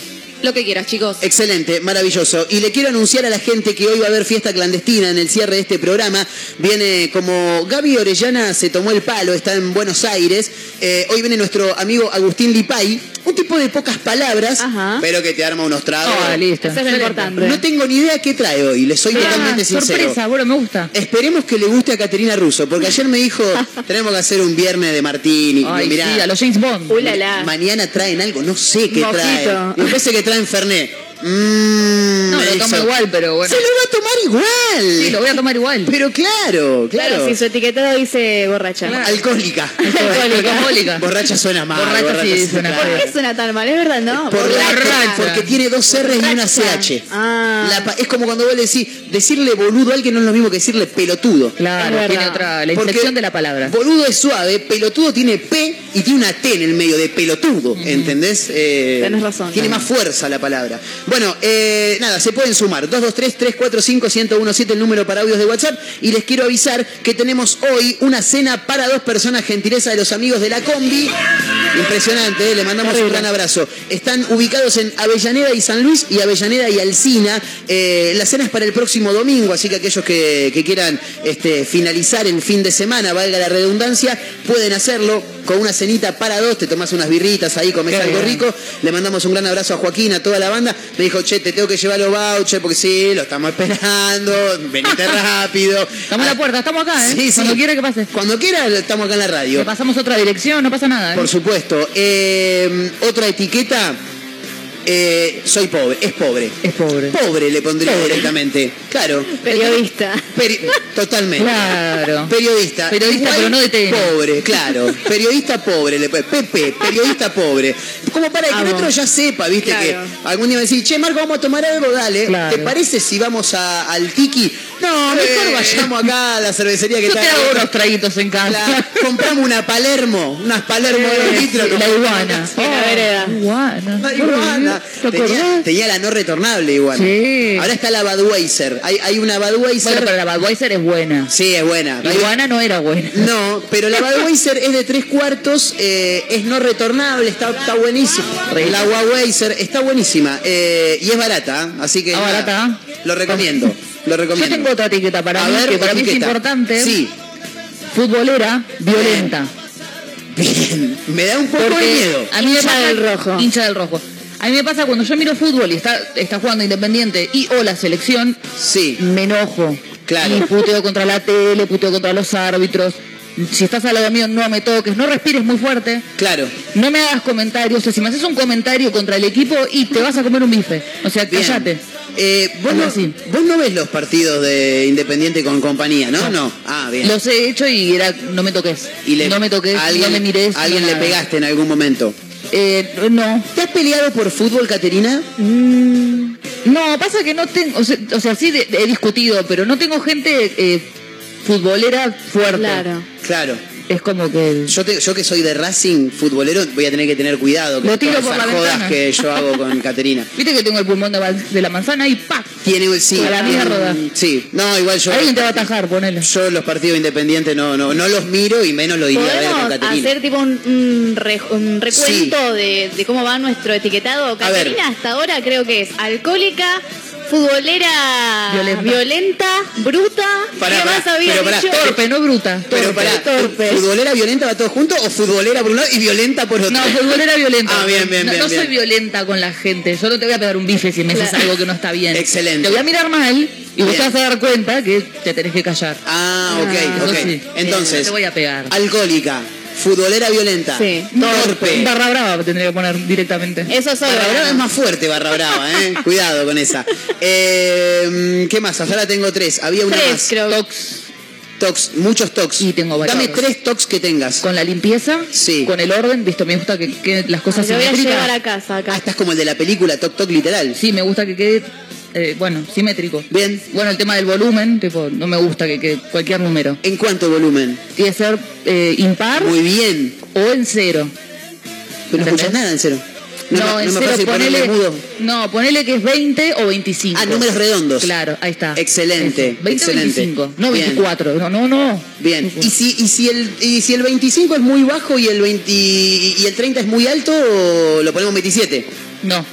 Speaker 11: Lo que quieras, chicos.
Speaker 5: Excelente, maravilloso. Y le quiero anunciar a la gente que hoy va a haber fiesta clandestina en el cierre de este programa. Viene como Gaby Orellana se tomó el palo, está en Buenos Aires. Eh, hoy viene nuestro amigo Agustín Lipay, un tipo de pocas palabras, pero que te arma unos tragos.
Speaker 6: Ah, listo.
Speaker 8: Eso es lo importante.
Speaker 5: No tengo ni idea qué trae hoy, le soy
Speaker 6: Ah,
Speaker 5: totalmente sincero.
Speaker 6: sorpresa, bueno, me gusta.
Speaker 5: Esperemos que le guste a Caterina Russo, porque ayer me dijo, tenemos que hacer un viernes de Martini.
Speaker 6: Ay,
Speaker 5: Mirá,
Speaker 6: sí, a los James Bond.
Speaker 8: Ulala.
Speaker 5: Mañana traen algo, no sé qué
Speaker 8: Mojito.
Speaker 5: traen. Me parece que traen Fernet. Mm,
Speaker 6: No, lo tomo igual, pero bueno.
Speaker 5: Se lo va a tomar igual.
Speaker 6: Sí, lo voy a tomar igual.
Speaker 5: Pero claro, claro.
Speaker 8: Claro, si su etiquetado dice borracha.
Speaker 5: Alcohólica.
Speaker 6: Alcohólica.
Speaker 5: Borracha suena mal.
Speaker 6: Borracha sí suena
Speaker 5: claro.
Speaker 8: ¿Por qué suena tan mal? Es verdad, ¿no?
Speaker 5: Por la-
Speaker 6: Borracha.
Speaker 5: porque tiene dos R's y una
Speaker 8: Borracha.
Speaker 5: CH.
Speaker 8: Ah.
Speaker 5: La es como cuando vos decís, decirle boludo a alguien no es lo mismo que decirle pelotudo.
Speaker 6: Claro, tiene otra, la inflexión de la palabra.
Speaker 5: Boludo es suave, pelotudo tiene P y tiene una T en el medio de pelotudo, ¿entendés? Eh,
Speaker 8: Tenés razón.
Speaker 5: Tiene más fuerza la palabra. Bueno, eh, nada, se pueden sumar. 223-345-1017 el número para audios de WhatsApp. Y les quiero avisar que tenemos hoy una cena para dos personas, gentileza de los amigos de la combi. Impresionante, ¿eh? le mandamos un gran abrazo. Están ubicados en Avellaneda y San Luis y Avellaneda y Alcina. Eh, la cena es para el próximo domingo, así que aquellos que, que quieran este, finalizar el fin de semana, valga la redundancia, pueden hacerlo con una cenita para dos, te tomás unas birritas ahí, comes
Speaker 6: Qué
Speaker 5: algo
Speaker 6: bien.
Speaker 5: rico. Le mandamos un gran abrazo a Joaquín, a toda la banda. Me dijo, che, te tengo que llevar los vouchers porque sí, lo estamos esperando, venite rápido.
Speaker 6: Estamos en la puerta, estamos acá, ¿eh?
Speaker 5: Sí, sí.
Speaker 6: Cuando quiera que pase.
Speaker 5: Cuando quiera, estamos acá en la radio.
Speaker 6: Le pasamos otra dirección, no pasa nada. ¿eh?
Speaker 5: Por supuesto. Eh, otra etiqueta. Eh, soy pobre, es pobre.
Speaker 6: Es pobre.
Speaker 5: Pobre le pondría
Speaker 6: Pobre.
Speaker 5: directamente. Claro.
Speaker 8: Periodista.
Speaker 5: Peri- totalmente.
Speaker 6: Claro.
Speaker 5: Periodista.
Speaker 6: Periodista,
Speaker 5: Igual,
Speaker 6: pero no de.
Speaker 5: Pobre, claro. Periodista pobre. Le, Pepe, periodista pobre. Como para que el otro ya sepa, viste,
Speaker 8: Claro.
Speaker 5: que algún día me decís, che, Marco, vamos a tomar algo, dale.
Speaker 6: Claro.
Speaker 5: ¿Te parece si vamos a- al Tiki? No, mejor vayamos acá a la cervecería que
Speaker 6: Yo
Speaker 5: está
Speaker 6: te hago unos traguitos en casa.
Speaker 5: La- compramos una Palermo, unas Palermo de dos litros.
Speaker 6: la iguana.
Speaker 8: En la vereda.
Speaker 6: Iguana.
Speaker 5: La iguana.
Speaker 6: ¿Te
Speaker 5: Tenía,
Speaker 6: acordás?
Speaker 5: tenía la no retornable igual.
Speaker 6: Sí.
Speaker 5: Ahora está la Budweiser. Hay, hay una Budweiser.
Speaker 6: Bueno, pero la Budweiser es buena.
Speaker 5: Sí, es buena.
Speaker 6: La iguana no era buena.
Speaker 5: No, pero la Budweiser es de tres cuartos, eh, es no retornable, está, está buenísima. La Budweiser está buenísima eh, y es barata, ¿eh? así que
Speaker 6: ¿Está
Speaker 5: nada,
Speaker 6: barata?
Speaker 5: lo recomiendo. Lo
Speaker 6: Yo tengo otra etiqueta para
Speaker 5: A
Speaker 6: mí,
Speaker 5: ver,
Speaker 6: que para mí es
Speaker 5: etiqueta.
Speaker 6: importante.
Speaker 5: Sí,
Speaker 6: Futbolera violenta.
Speaker 5: bien. Me da un poco de miedo.
Speaker 6: a mí me
Speaker 8: Hincha
Speaker 6: pasa,
Speaker 8: del rojo.
Speaker 6: Hincha del rojo. A mí me pasa cuando yo miro fútbol y está, está jugando Independiente y o la selección,
Speaker 5: Sí,
Speaker 6: me enojo.
Speaker 5: Claro.
Speaker 6: Y puteo contra la tele, puteo contra los árbitros. Si estás al lado mío, no me toques, no respires muy fuerte,
Speaker 5: claro.
Speaker 6: no me hagas comentarios. O sea, si me haces un comentario contra el equipo y te vas a comer un bife. O sea, cállate.
Speaker 5: Eh, vos, no, vos no ves los partidos de Independiente con compañía, ¿no? No. Ah, bien.
Speaker 6: Los he hecho y era, no me toques.
Speaker 5: Y le-
Speaker 6: no me toques,
Speaker 5: alguien,
Speaker 6: no me mires.
Speaker 5: alguien
Speaker 6: no
Speaker 5: le pegaste en algún momento.
Speaker 6: Eh, no.
Speaker 5: ¿Te has peleado por fútbol, Caterina?
Speaker 6: No, pasa que no tengo, o sea, o sea, sí de- he discutido, pero no tengo gente eh, futbolera fuerte.
Speaker 8: Claro.
Speaker 5: Claro.
Speaker 6: Es como que...
Speaker 5: Yo, te- yo que soy de Racing futbolero voy a tener que tener cuidado con
Speaker 6: Lo tiro
Speaker 5: todas
Speaker 6: por
Speaker 5: esas
Speaker 6: la
Speaker 5: jodas
Speaker 6: ventana.
Speaker 5: que yo hago con Caterina.
Speaker 6: Viste que tengo el pulmón de, de la manzana y ¡pac!
Speaker 5: Tiene sí.
Speaker 6: A la
Speaker 5: tiene-
Speaker 6: mierda.
Speaker 5: Sí. No, igual yo
Speaker 6: Alguien te va a atajar, ponele.
Speaker 5: yo los partidos independientes no, no, no los miro y menos lo iría a ver con
Speaker 8: ¿Podemos
Speaker 5: Caterina.
Speaker 8: hacer tipo un, un re- un recuento de, de cómo va nuestro etiquetado? Caterina hasta ahora creo que es alcohólica, futbolera
Speaker 6: Violenta.
Speaker 8: violenta, bruta.
Speaker 5: Pará,
Speaker 8: ¿Qué
Speaker 5: pará,
Speaker 8: más había
Speaker 5: pero pará.
Speaker 8: dicho?
Speaker 6: Torpe, no bruta.
Speaker 5: Pero
Speaker 6: Torpe.
Speaker 5: futbolera violenta va todo junto o futbolera por un lado y violenta por otro.
Speaker 6: No, futbolera violenta.
Speaker 5: Ah, bien, bien,
Speaker 6: no,
Speaker 5: bien,
Speaker 6: no soy violenta con la gente. Yo no te voy a pegar un bife si me haces
Speaker 8: Claro.
Speaker 6: algo que no está bien.
Speaker 5: Excelente.
Speaker 6: Te voy a mirar mal y vos
Speaker 5: Bien.
Speaker 6: te vas a dar cuenta que te tenés que callar.
Speaker 5: Ah, ok,
Speaker 6: Ah,
Speaker 5: ok.
Speaker 6: sí.
Speaker 5: Entonces,
Speaker 6: te voy a pegar.
Speaker 5: alcohólica, futbolera violenta,
Speaker 8: Sí.
Speaker 5: torpe.
Speaker 6: Barra brava tendría que poner directamente.
Speaker 8: Eso soy.
Speaker 5: Barra Brava es más fuerte, Barra Brava, ¿eh? Cuidado con esa. Eh, ¿Qué más? Hasta ahora tengo tres. Había una
Speaker 8: Tres,
Speaker 5: más.
Speaker 8: creo.
Speaker 6: Tox
Speaker 5: Tox, muchos tox.
Speaker 6: Y tengo varios.
Speaker 5: Dame tres tox que tengas.
Speaker 6: con la limpieza,
Speaker 5: Sí.
Speaker 6: con el orden, visto, me gusta que queden las cosas
Speaker 8: Lo voy a llevar a casa acá.
Speaker 5: Ah, estás como el de la película Toc Toc literal.
Speaker 6: Sí, me gusta que quede, eh, bueno, simétrico.
Speaker 5: Bien.
Speaker 6: Bueno, el tema del volumen, tipo, no me gusta que quede cualquier número.
Speaker 5: ¿En cuánto volumen?
Speaker 6: Tiene que ser eh, impar
Speaker 5: Muy bien.
Speaker 6: o en cero.
Speaker 5: Pero no escuchas nada en cero. No,
Speaker 6: No,
Speaker 5: me-
Speaker 6: en
Speaker 5: no
Speaker 6: cero ponele,
Speaker 5: mudo.
Speaker 6: no, ponele que es 20 o 25.
Speaker 5: Ah, números redondos.
Speaker 6: Claro, ahí está.
Speaker 5: Excelente,
Speaker 6: Eso, 20 o
Speaker 5: excelente.
Speaker 6: 25, no
Speaker 5: Bien.
Speaker 6: 24. No, no, no.
Speaker 5: Bien. ¿Y si, y, si el, ¿Y si el 25 es muy bajo y el, 20, y el 30 es muy alto, lo ponemos 27?
Speaker 6: No.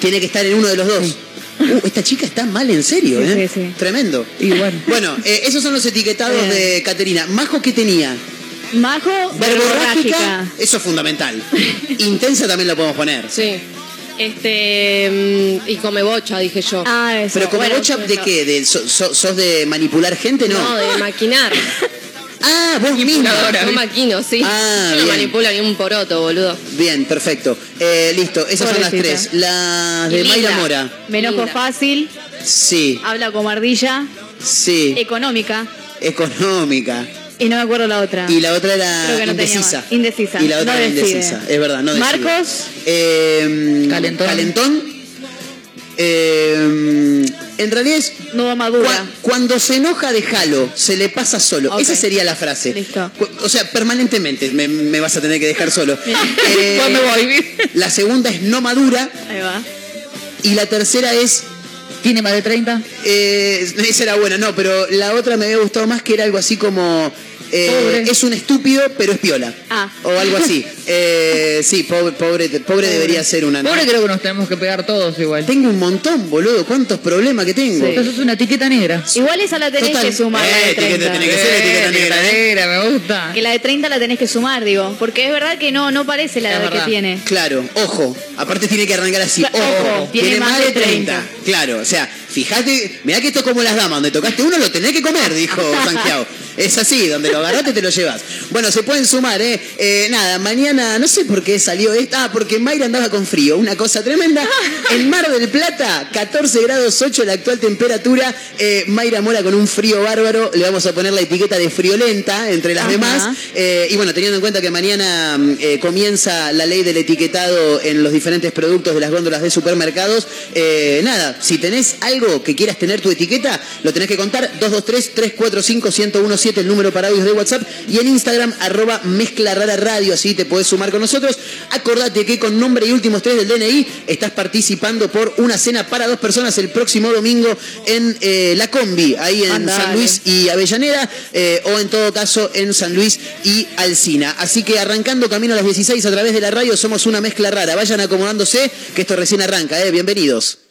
Speaker 5: Tiene que estar en uno de los dos. Uh, esta chica está mal en serio,
Speaker 6: Sí,
Speaker 5: ¿eh?
Speaker 6: sí, sí.
Speaker 5: Tremendo.
Speaker 6: Y bueno.
Speaker 5: Bueno, eh, esos son los etiquetados de Caterina. Majo, ¿qué tenía?
Speaker 8: Majo,
Speaker 5: Verborrágica, eso es fundamental. Intensa también lo podemos poner.
Speaker 11: Sí. Este. mm, y come bocha, dije yo.
Speaker 8: Ah, eso.
Speaker 5: Pero
Speaker 8: Bueno,
Speaker 5: bocha, ¿de qué? ¿De, so- so- ¿Sos de manipular gente? No.
Speaker 11: No, de maquinar.
Speaker 5: Ah, vos misma.
Speaker 11: No maquino, sí.
Speaker 5: Ah,
Speaker 11: Yo no
Speaker 5: bien.
Speaker 11: manipulo ni un poroto, boludo.
Speaker 5: Bien, perfecto. Eh, listo, esas son las tres. Las de
Speaker 11: Linda.
Speaker 5: Mayra Mora.
Speaker 8: Me enojo
Speaker 11: Linda.
Speaker 8: fácil,
Speaker 5: Sí,
Speaker 8: habla como ardilla,
Speaker 5: sí.
Speaker 8: económica,
Speaker 5: Económica.
Speaker 8: y no me acuerdo la otra.
Speaker 5: Y la otra era
Speaker 8: Creo que no tenía
Speaker 5: indecisa.
Speaker 8: más. Indecisa.
Speaker 5: Y la otra
Speaker 8: No
Speaker 5: era
Speaker 8: decide.
Speaker 5: indecisa. Es verdad, no decide.
Speaker 8: Marcos.
Speaker 5: Eh,
Speaker 6: Calentón.
Speaker 5: Calentón. Eh, en realidad es
Speaker 8: No madura.
Speaker 5: Cua- Cuando se enoja, déjalo, se le pasa solo. Esa sería la frase.
Speaker 8: Listo.
Speaker 5: O sea, permanentemente me, me vas a tener que dejar solo. Eh,
Speaker 6: me voy.
Speaker 5: La segunda es no madura
Speaker 8: Ahí va.
Speaker 5: y la tercera es...
Speaker 6: ¿Tiene más de 30?
Speaker 5: eh, esa era buena, no, pero la otra me había gustado más que era algo así como... eh,
Speaker 6: Pobre.
Speaker 5: es un estúpido, pero es piola.
Speaker 8: Ah.
Speaker 5: O algo así. Eh, sí, pobre, pobre, pobre debería ser una...
Speaker 6: Pobre creo que nos tenemos que pegar todos igual.
Speaker 5: Tengo un montón, boludo. ¿Cuántos problemas que tengo?
Speaker 6: Eso es una etiqueta negra.
Speaker 8: Igual esa la tenés
Speaker 5: Total.
Speaker 8: que sumar, la
Speaker 5: Eh,
Speaker 8: de
Speaker 5: etiqueta
Speaker 8: 30.
Speaker 5: tiene que ser etiqueta negra, ¿eh?
Speaker 6: negra, me gusta.
Speaker 8: Que la de 30 la tenés que sumar, digo. Porque es verdad que no, no parece la edad que tiene.
Speaker 5: Claro, ojo. Aparte tiene que arrancar así. Ojo,
Speaker 8: tiene más de 30.
Speaker 5: Claro, o sea, fíjate, mirá que esto es como las damas, donde tocaste uno lo tenés que comer, dijo Santiago. Es así, donde lo agarraste te lo llevas. Bueno, se pueden sumar, ¿eh? Eh, Nada, mañana, no sé por qué salió esta. Ah, porque Mayra andaba con frío, una cosa tremenda. En Mar del Plata, 14 grados 8 la actual temperatura. Eh, Mayra Mora con un frío bárbaro. Le vamos a poner la etiqueta de friolenta entre las
Speaker 8: Ajá.
Speaker 5: demás. Eh, y bueno, teniendo en cuenta que mañana mm, eh, comienza la ley del etiquetado en los diferentes productos de las góndolas de supermercados, eh, nada, si tenés algo que quieras tener tu etiqueta, lo tenés que contar 223-345-1017, el número para audios de WhatsApp, y en Instagram, arroba mezcla rara radio, así te podés sumar con nosotros. Acordate que con nombre y últimos tres del DNI estás participando por una cena para dos personas el próximo domingo en eh, La Combi, ahí en
Speaker 8: Andale.
Speaker 5: San Luis y Avellaneda, eh, o en todo caso en San Luis y Alcina. Así que arrancando camino a las 16 a través de la radio, somos una mezcla rara. Vayan acomodándose, que esto recién arranca, ¿eh? Bienvenidos.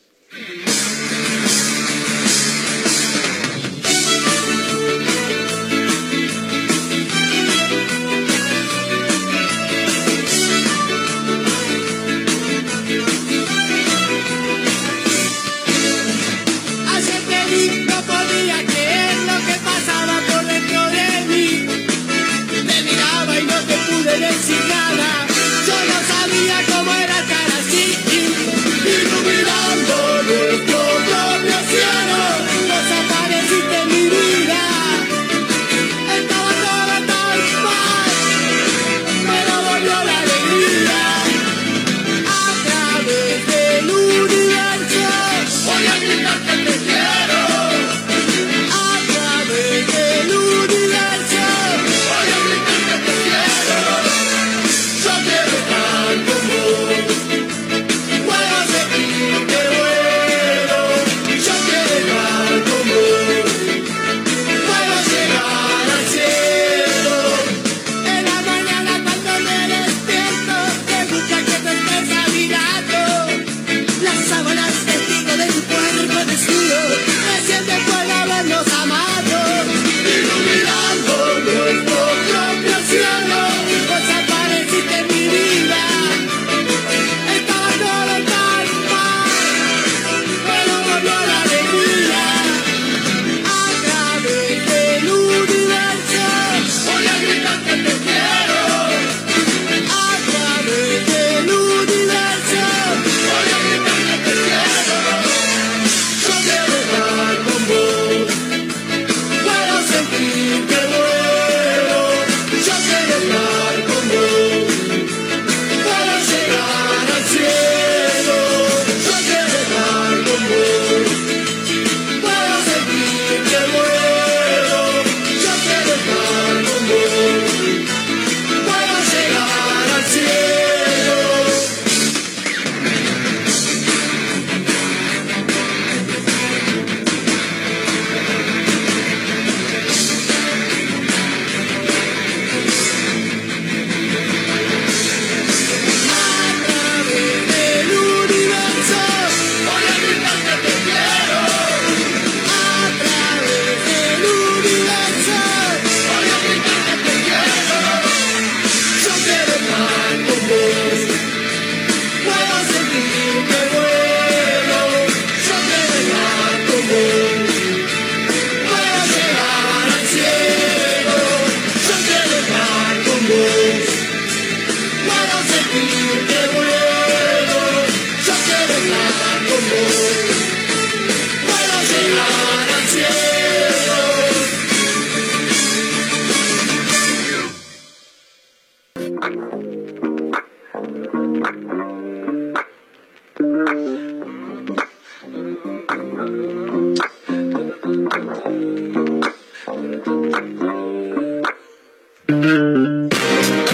Speaker 12: Hoy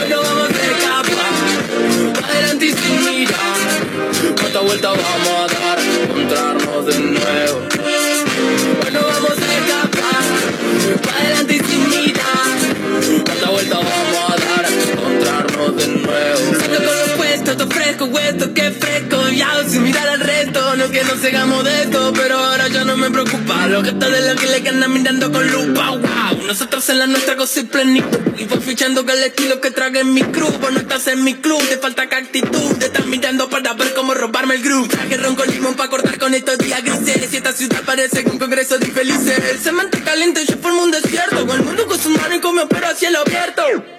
Speaker 12: no vamos a escapar, pa' adelante y sin mirar. ¿Cuántas vueltas vamos a fresco, hueso, que fresco. Ya sin mirar al resto, no que nos hagamos de esto, pero ahora ya no me preocupa. Los gestos de los que le andan mirando con lupa, wow. Nosotros en la nuestra cosa y. Y voy fichando que el estilo que trague en mi club. Vos no estás en mi club, te falta que actitud. Te estás mirando para ver cómo robarme el groove. Traje ron con limón para cortar con estos días grises. Y esta ciudad parece un congreso de infelices. Se mantiene caliente, yo formo un desierto. Con el mundo con su mano y come pero a cielo abierto.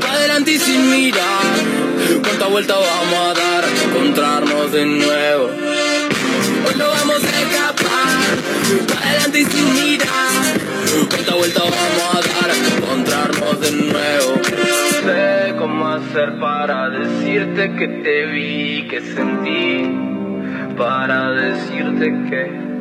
Speaker 12: pa' adelante y sin mirar. ¿Cuántas vueltas vamos a dar? Encontrarnos de nuevo. Hoy no vamos a escapar, pa' adelante y sin mirar. ¿Cuántas vueltas vamos a dar? Encontrarnos de nuevo. No sé cómo hacer para decirte que te vi, que sentí, para decirte que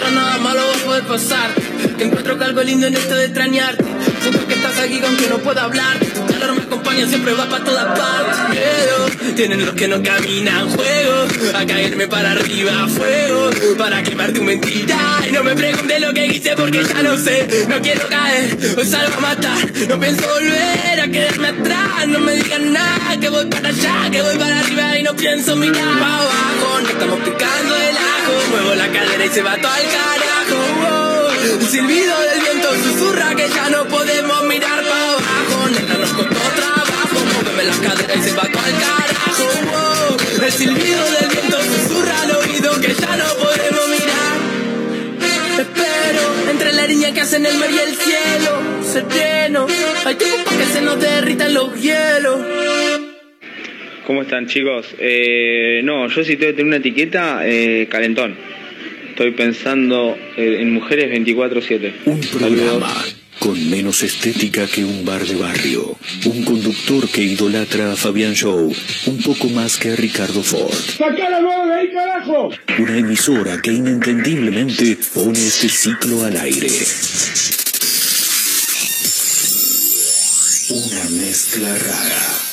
Speaker 12: nada malo va a poder pasar. Que encuentro algo lindo en esto de extrañarte. Siento que estás aquí aunque no pueda hablar. Tu calor me acompaña, siempre va para todas partes. Miedo, tienen los que no caminan juego. A caerme para arriba, fuego. Para quemar tu mentira. Y no me preguntes lo que hice porque ya lo sé. No quiero caer, hoy salgo a matar. No pienso volver a quedarme atrás. No me digan nada, que voy para allá, que voy para arriba y no pienso mirar para abajo. No estamos picando el Muevo la cadera y se va todo al carajo. wow. El silbido del viento susurra que ya no podemos mirar para abajo. Neta, nos costó trabajo. Móveme la cadera y se va todo al carajo. El silbido del viento susurra al oído que ya no podemos mirar. Espero entre la harina que hacen el mar y el cielo. Sereno, hay tiempo para que se nos derritan los hielos.
Speaker 13: ¿Cómo están chicos? Eh, no, yo si tengo que tener una etiqueta, eh, calentón. Estoy pensando eh, en mujeres 24/7.
Speaker 1: Un programa con menos estética que un bar de barrio. Un conductor que idolatra a Fabián Show un poco más que a Ricardo Ford.
Speaker 7: ¡Sacá la mano de ahí, carajo!
Speaker 1: Una emisora que inentendiblemente pone este ciclo al aire. Una mezcla rara.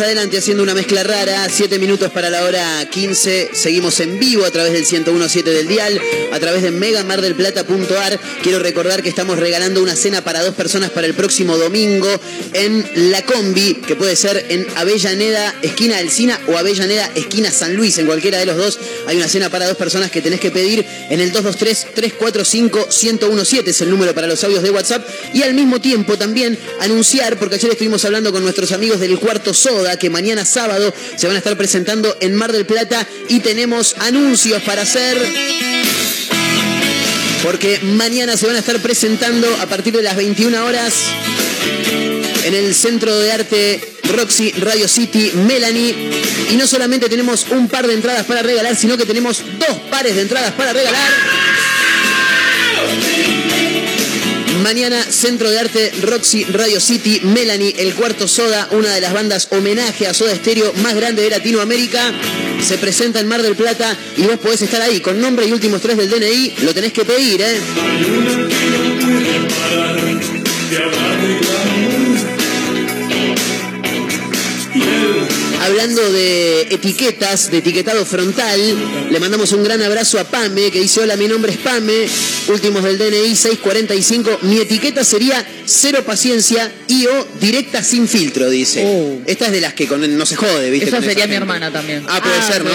Speaker 5: Adelante haciendo una mezcla rara. Siete minutos para la hora 15. Seguimos en vivo a través del 101.7 del Dial, a través de megamardelplata.ar. Quiero recordar que estamos regalando una cena para dos personas para el próximo domingo en La Combi, que puede ser en Avellaneda, esquina Alcina o Avellaneda, esquina San Luis. En cualquiera de los dos hay una cena para dos personas que tenés que pedir en el 223-345-1017. Es el número para los audios de WhatsApp. Y al mismo tiempo también anunciar, porque ayer estuvimos hablando con nuestros amigos del Cuarto Soda, que mañana sábado se van a estar presentando en Mar del Plata y tenemos anuncios para hacer. Porque mañana se van a estar presentando a partir de las 21 horas en el Centro de Arte Roxy Radio City Melanie. Y no solamente tenemos un par de entradas para regalar, sino que tenemos dos pares de entradas para regalar. Mañana, Centro de Arte Roxy Radio City, Melanie, el cuarto Soda, una de las bandas homenaje a Soda Stereo más grande de Latinoamérica, se presenta en Mar del Plata y vos podés estar ahí con nombre y últimos tres del DNI, lo tenés que pedir, ¿eh? Hablando de etiquetas, de etiquetado frontal, le mandamos un gran abrazo a Pame, que dice, hola, mi nombre es Pame, últimos del DNI 645, mi etiqueta sería cero paciencia y o directa sin filtro, dice. Esta es de las que con- no se jode, ¿viste?
Speaker 6: Esa
Speaker 5: con
Speaker 6: sería
Speaker 5: esa
Speaker 6: mi
Speaker 5: gente.
Speaker 6: hermana también.
Speaker 5: Ah, puede ser, ¿no?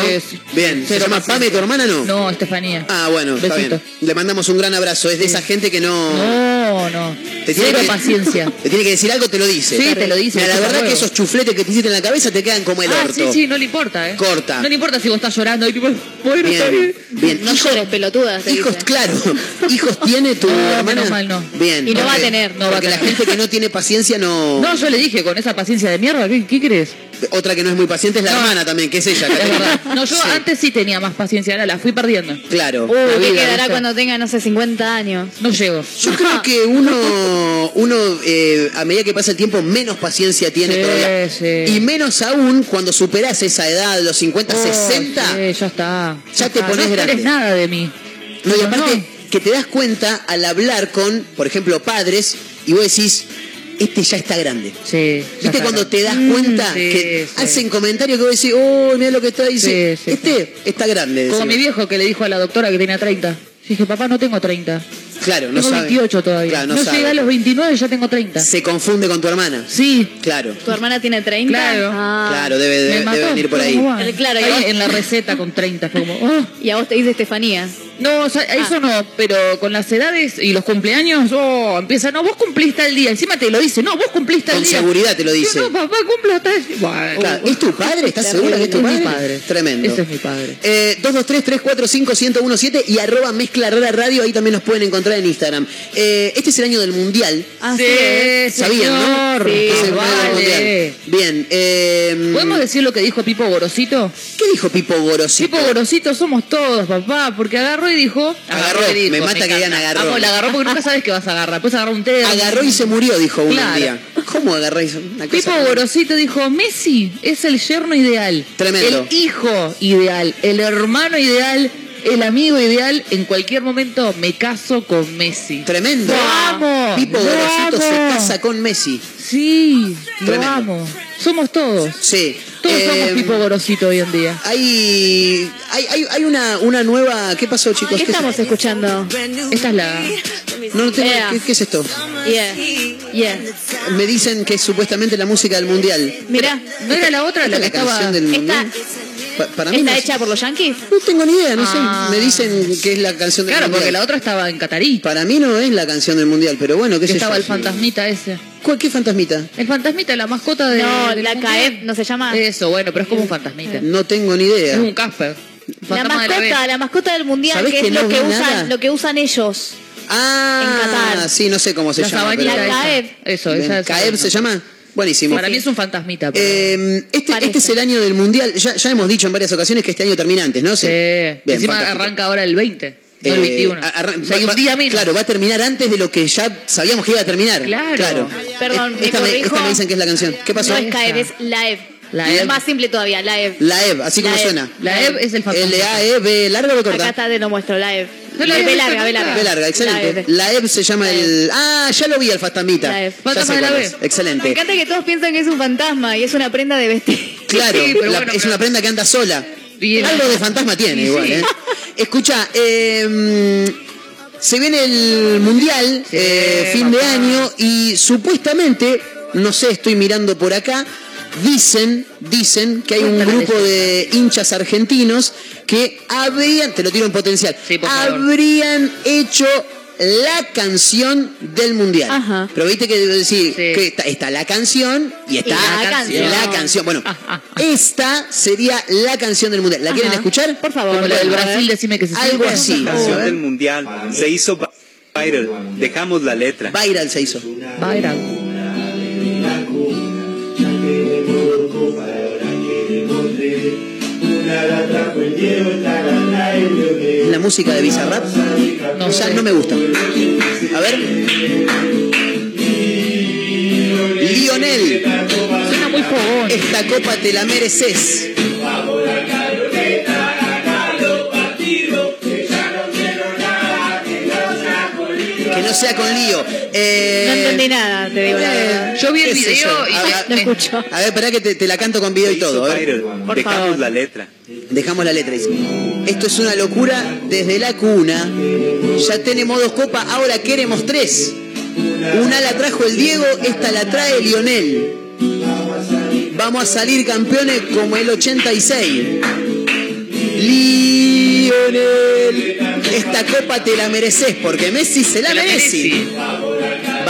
Speaker 5: Bien, ¿se llama
Speaker 6: paciencia.
Speaker 5: Pame tu hermana no?
Speaker 6: No, Estefanía.
Speaker 5: Ah, bueno, está bien. Le mandamos un gran abrazo, es de esa gente que no...
Speaker 6: No, no.
Speaker 5: Te tiene que-
Speaker 6: paciencia.
Speaker 5: Te tiene que decir algo, te lo dice.
Speaker 6: Sí, te lo dice,
Speaker 5: Mira, la verdad que esos chufletes que te hiciste en la cabeza te quedan como el
Speaker 6: Ah,
Speaker 5: orto.
Speaker 6: sí, sí, no le importa, ¿eh?
Speaker 5: Corta.
Speaker 6: No le importa si vos estás llorando y tipo, bueno, está bien.
Speaker 5: Bien, bien.
Speaker 8: No llores, pelotuda. te
Speaker 5: Hijos,
Speaker 8: dice.
Speaker 5: claro. ¿Hijos tiene tu
Speaker 6: No,
Speaker 5: hermana?
Speaker 6: menos mal no.
Speaker 5: Bien.
Speaker 8: Y no va a tener.
Speaker 6: No va a
Speaker 5: porque la
Speaker 6: tener.
Speaker 5: gente que no tiene paciencia no...
Speaker 6: No, yo le dije, con esa paciencia de mierda, ¿qué, qué crees?
Speaker 5: Otra que no es muy paciente es la
Speaker 6: No.
Speaker 5: hermana también, que es ella.
Speaker 6: Es verdad. No, yo
Speaker 5: Sí,
Speaker 6: antes sí tenía más paciencia, ahora la fui perdiendo.
Speaker 5: Claro.
Speaker 8: Uh,
Speaker 6: La
Speaker 8: ¿qué
Speaker 6: vida,
Speaker 8: quedará
Speaker 6: ¿viste?
Speaker 8: cuando tenga, no sé, 50 años?
Speaker 6: No llego.
Speaker 5: Yo creo que uno, uno eh, a medida que pasa el tiempo, menos paciencia tiene
Speaker 6: Sí,
Speaker 5: todavía.
Speaker 6: sí.
Speaker 5: Y menos aún cuando superas esa edad, los 50,
Speaker 6: Oh,
Speaker 5: 60.
Speaker 6: sí, ya está.
Speaker 5: Ya te
Speaker 6: está.
Speaker 5: pones
Speaker 6: no
Speaker 5: grande.
Speaker 6: nada de mí.
Speaker 5: No, y aparte
Speaker 6: no.
Speaker 5: que te das cuenta al hablar con, por ejemplo, padres, y vos decís, este ya está grande.
Speaker 6: Sí.
Speaker 5: ¿Viste
Speaker 6: está.
Speaker 5: cuando te das
Speaker 6: Mm,
Speaker 5: cuenta
Speaker 6: sí,
Speaker 5: que
Speaker 6: sí.
Speaker 5: hacen comentarios que vos decís, oh, mira lo que está diciendo?
Speaker 6: Sí, sí,
Speaker 5: este está grande.
Speaker 6: Como mi viejo que le dijo a la doctora que tenía 30. Yo dije, papá, no tengo 30.
Speaker 5: Claro, no
Speaker 6: tengo
Speaker 5: sabe.
Speaker 6: 28 todavía.
Speaker 5: Claro, no
Speaker 6: no
Speaker 5: sabe.
Speaker 6: llegué a los 29 y ya tengo 30.
Speaker 5: Se confunde con tu hermana.
Speaker 6: Sí.
Speaker 5: Claro.
Speaker 8: ¿Tu hermana tiene 30?
Speaker 6: Claro.
Speaker 8: Ah.
Speaker 5: Claro, debe, debe,
Speaker 6: mató.
Speaker 5: debe venir por ahí.
Speaker 8: claro,
Speaker 6: Ahí
Speaker 8: vos-
Speaker 6: en la receta con 30 fue como, oh.
Speaker 8: Y a vos te dice Estefanía.
Speaker 6: No, o sea, eso no, pero con las edades y los cumpleaños, oh, empieza, no, vos cumpliste el día, encima te lo dice, no, vos cumpliste el
Speaker 5: Con
Speaker 6: día.
Speaker 5: seguridad te lo dice.
Speaker 6: Yo, no, papá, cumplo tal. Bueno,
Speaker 5: Claro, ¿Es tu padre? ¿Estás segura que es tu
Speaker 6: Es
Speaker 5: padre?
Speaker 6: mi padre.
Speaker 5: Tremendo.
Speaker 6: Ese es mi padre.
Speaker 5: Eh, 223-345-1017 y arroba mezcla rara radio, ahí también nos pueden encontrar en Instagram. Eh, este es el año del mundial.
Speaker 8: Ah,
Speaker 6: sí,
Speaker 8: sí.
Speaker 5: ¿Sabían, no?
Speaker 6: señor.
Speaker 8: Sí,
Speaker 5: Este es el
Speaker 6: vale.
Speaker 5: año del mundial. Bien. eh,
Speaker 6: ¿Podemos decir lo que dijo Pipo Gorosito?
Speaker 5: ¿Qué dijo Pipo Gorosito?
Speaker 6: Pipo Gorosito somos todos, papá, porque agarró y dijo...
Speaker 5: Agarró,
Speaker 6: y dijo,
Speaker 5: me mata que digan agarró.
Speaker 6: Vamos, la agarró porque nunca sabes qué vas a agarrar. Puedes agarrar un té.
Speaker 5: Agarró y se murió, dijo
Speaker 6: Claro.
Speaker 5: un día. ¿Cómo agarráis una cosa?
Speaker 6: Pipo Gorosito dijo, Messi es el yerno ideal.
Speaker 5: Tremendo.
Speaker 6: El hijo ideal, el hermano ideal, el amigo ideal. En cualquier momento me caso con Messi.
Speaker 5: Tremendo.
Speaker 6: Lo amo.
Speaker 5: Pipo
Speaker 6: lo
Speaker 5: Gorosito se casa con Messi.
Speaker 6: Sí,
Speaker 5: Tremendo.
Speaker 6: lo amo. Somos todos.
Speaker 5: Sí.
Speaker 6: Todos
Speaker 5: Eh,
Speaker 6: somos Pipo Gorosito hoy en día.
Speaker 5: Hay, hay, hay, hay una, una nueva. ¿Qué pasó, chicos?
Speaker 8: ¿Qué
Speaker 5: es-
Speaker 8: estamos escuchando?
Speaker 6: Esta es la...
Speaker 5: No, no tengo-
Speaker 8: Yeah.
Speaker 5: ¿qué, qué es esto?
Speaker 8: Yeah. Yeah.
Speaker 5: Me dicen que es supuestamente la música del mundial.
Speaker 8: Mirá,
Speaker 6: ¿No era la otra
Speaker 5: ¿Esta
Speaker 6: la que
Speaker 5: la
Speaker 6: estaba...?
Speaker 5: canción del
Speaker 8: esta,
Speaker 5: mundial? Pa- para mí
Speaker 8: ¿está
Speaker 5: no,
Speaker 8: hecha por los yankees?
Speaker 5: no tengo ni idea, no
Speaker 6: Ah.
Speaker 5: sé. Me dicen que es la canción del
Speaker 6: Claro,
Speaker 5: mundial.
Speaker 6: porque la otra estaba en Catarí.
Speaker 5: Para mí no es la canción del mundial, pero bueno, qué
Speaker 6: Que
Speaker 5: sé
Speaker 6: estaba
Speaker 5: yo.
Speaker 6: el fantasmita ese.
Speaker 5: ¿Cuál, ¿Qué fantasmita?
Speaker 6: El fantasmita, la mascota de.
Speaker 8: No, la. CAEP no se llama.
Speaker 6: Eso, bueno, pero es como un fantasmita.
Speaker 5: No tengo ni idea.
Speaker 6: Es un Casper.
Speaker 8: La mascota, la mascota del mundial,
Speaker 5: ¿Sabés
Speaker 8: que
Speaker 5: que
Speaker 8: es
Speaker 5: no
Speaker 8: lo que
Speaker 5: nada?
Speaker 8: usan, lo que usan ellos.
Speaker 5: Ah,
Speaker 8: En Qatar.
Speaker 5: sí, no sé cómo se
Speaker 6: La
Speaker 5: llama. pero-
Speaker 8: La. Caeb.
Speaker 6: Eso, esa es
Speaker 5: Caeb se llama. Buenísimo.
Speaker 6: Para mí es un fantasmita. pero-
Speaker 5: Eh, este, este es el año del mundial. Ya, ya hemos dicho en varias ocasiones que este año termina antes, ¿no?
Speaker 6: Sí.
Speaker 5: Bien,
Speaker 6: Encima
Speaker 5: fantástico.
Speaker 6: arranca ahora el 20, no el
Speaker 5: Eh,
Speaker 6: 21.
Speaker 5: arran-
Speaker 6: O sea, un día menos.
Speaker 5: Claro, va a terminar antes de lo que ya sabíamos que iba a terminar.
Speaker 6: Claro.
Speaker 8: Perdón,
Speaker 5: Eh,
Speaker 8: me
Speaker 5: esta, me,
Speaker 8: corrijo.
Speaker 5: esta me dicen que es la canción. ¿Qué pasó?
Speaker 8: No es CAEP, es LAEV.
Speaker 6: La
Speaker 8: Es
Speaker 6: Ev.
Speaker 8: más simple todavía, LAEV.
Speaker 5: La EV, así como
Speaker 8: La Ev.
Speaker 5: suena.
Speaker 6: La EV es el fantasma.
Speaker 5: L-A-E-B, larga o
Speaker 8: Acá
Speaker 5: corta?
Speaker 8: está, te lo muestro, LAEV.
Speaker 6: No, la
Speaker 8: B larga, B
Speaker 6: la
Speaker 8: larga.
Speaker 5: B larga, excelente. La EV se llama
Speaker 8: La
Speaker 5: el. Ah, ya lo vi el fantasmita.
Speaker 8: La
Speaker 6: Fantasma de la B.
Speaker 5: es.
Speaker 8: Me
Speaker 5: Excelente.
Speaker 8: encanta que todos piensan que es un fantasma y es una prenda de vestir.
Speaker 5: Claro,
Speaker 6: Sí, pero
Speaker 5: la-
Speaker 6: bueno,
Speaker 5: es una prenda que anda sola.
Speaker 6: Bien.
Speaker 5: Algo de fantasma tiene
Speaker 6: Sí,
Speaker 5: igual,
Speaker 6: sí.
Speaker 5: ¿eh? Escucha, eh, se viene el mundial, eh, fin de año, y supuestamente, no sé, estoy mirando por acá, dicen, dicen que hay un grupo de hinchas argentinos que habrían, te lo tiro en potencial,
Speaker 6: Sí, por favor.
Speaker 5: habrían hecho la canción del mundial. Pero viste que decir que está, está la canción y está
Speaker 8: Y la canción.
Speaker 5: la canción. Bueno, esta sería la canción del mundial. ¿La quieren
Speaker 6: Ajá.
Speaker 5: escuchar?
Speaker 8: Por favor.
Speaker 6: Como la del Brasil, decime que se
Speaker 5: Algo así.
Speaker 14: La canción del mundial se hizo viral. Dejamos la letra.
Speaker 5: Viral se hizo.
Speaker 6: Viral.
Speaker 5: La música de Bizarrap. No, o sea, no me gusta. A ver. Lionel.
Speaker 6: Suena muy fogón.
Speaker 5: Esta copa te la mereces. No sea con lío. Eh,
Speaker 8: No entendí nada, te digo la verdad.
Speaker 6: Yo vi el video y
Speaker 5: A-
Speaker 8: No escucho.
Speaker 5: A ver, esperá que te, te la canto con video y todo. a ver.
Speaker 14: Viral.
Speaker 8: Por
Speaker 14: Dejamos
Speaker 8: favor.
Speaker 14: la letra.
Speaker 5: Dejamos la letra. dice. Esto es una locura desde la cuna. Ya tenemos dos copas, ahora queremos tres. Una la trajo el Diego, esta la trae Lionel. Vamos a salir campeones como el 86. Lionel, esta copa te la mereces porque Messi se la merece.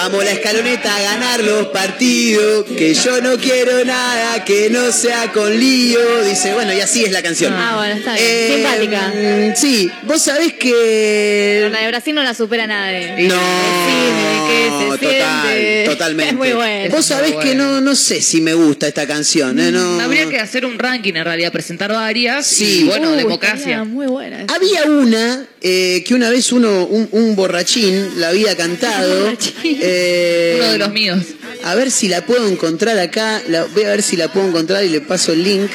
Speaker 5: Vamos la escaloneta a ganar los partidos, que yo no quiero nada que no sea con lío. Dice, bueno, y así es la canción.
Speaker 8: Ah, bueno, está bien.
Speaker 5: Eh,
Speaker 8: Simpática.
Speaker 5: Sí, vos sabés
Speaker 8: Pero
Speaker 5: que...
Speaker 8: la de Brasil no la supera nadie.
Speaker 5: No,
Speaker 8: se
Speaker 5: total,
Speaker 8: siente.
Speaker 5: totalmente.
Speaker 8: Es muy bueno.
Speaker 5: Vos sabés que no, no sé si me gusta esta canción. ¿eh? No.
Speaker 6: Habría que hacer un ranking en realidad, presentar varias
Speaker 5: Sí.
Speaker 6: y bueno,
Speaker 8: Uh,
Speaker 6: democracia.
Speaker 8: Muy buena.
Speaker 5: Había una eh, que una vez uno, un, un borrachín, la había cantado.
Speaker 8: Un borrachín.
Speaker 5: Eh,
Speaker 6: Uno de los míos.
Speaker 5: A ver si la puedo encontrar acá. La, voy a ver si la puedo encontrar y le paso el link.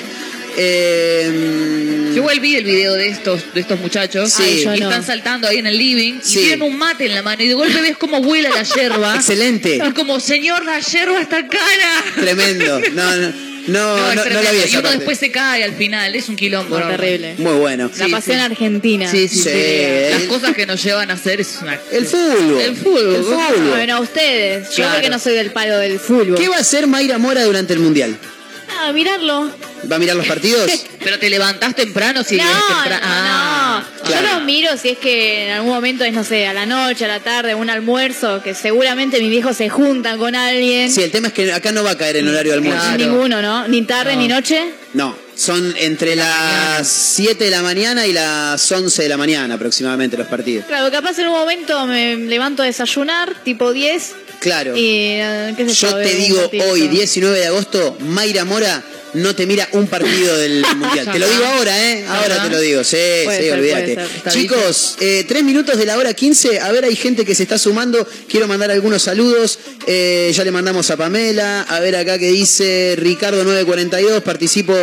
Speaker 5: Eh,
Speaker 6: Yo igual vi el video de estos, de estos muchachos
Speaker 5: Sí.
Speaker 6: y
Speaker 5: Ay, yo no.
Speaker 6: están saltando ahí en el living
Speaker 5: Sí.
Speaker 6: y tienen un mate en la mano y de golpe ves cómo vuela la yerba.
Speaker 5: Excelente.
Speaker 6: Es como, señor, la yerba está cara.
Speaker 5: Tremendo. No, no, no,
Speaker 6: No,
Speaker 5: no, no
Speaker 6: tremendo.
Speaker 5: la vi
Speaker 6: y uno
Speaker 5: parte.
Speaker 6: después se cae al final, es un quilombo.
Speaker 8: Terrible.
Speaker 5: Muy bueno.
Speaker 8: La
Speaker 6: Sí,
Speaker 8: pasión
Speaker 6: sí.
Speaker 8: argentina.
Speaker 6: Sí, sí,
Speaker 5: Sí,
Speaker 6: sí.
Speaker 5: el-
Speaker 6: Las cosas que nos llevan a hacer es una...
Speaker 5: El fútbol.
Speaker 6: El fútbol.
Speaker 5: El fútbol.
Speaker 8: Bueno, ustedes. Yo
Speaker 6: Claro.
Speaker 8: porque no soy del palo del fútbol.
Speaker 5: ¿Qué va a hacer Mayra Mora durante el Mundial?
Speaker 8: Ah, mirarlo.
Speaker 5: ¿Va a mirar los partidos?
Speaker 6: Pero te levantás temprano si
Speaker 8: no,
Speaker 6: temprano.
Speaker 8: no.
Speaker 6: Ah,
Speaker 5: claro.
Speaker 8: Yo los miro si es que en algún momento es, no sé, a la noche, a la tarde, un almuerzo, que seguramente mis viejos se juntan con alguien.
Speaker 5: Sí, el tema es que acá no va a caer en horario de almuerzo.
Speaker 6: Claro.
Speaker 8: Ninguno, ¿no? Ni tarde
Speaker 6: No.
Speaker 8: ni noche.
Speaker 5: No, son entre las 7 de la mañana y las 11 de la mañana aproximadamente los partidos.
Speaker 8: Claro, capaz en un momento me levanto a desayunar, tipo 10.
Speaker 5: Claro.
Speaker 8: Y, qué sé yo,
Speaker 5: te digo hoy, 19 de agosto, Mayra Mora no te mira un partido del Mundial. Te lo digo ahora, ¿eh? Ahora
Speaker 6: Ajá.
Speaker 5: te lo digo. Sí,
Speaker 8: Puede
Speaker 5: sí, olvídate. Chicos, eh, tres minutos de la hora 15. A ver, hay gente que se está sumando. Quiero mandar algunos saludos. Eh, ya le mandamos a Pamela. A ver acá que dice Ricardo 942. Participo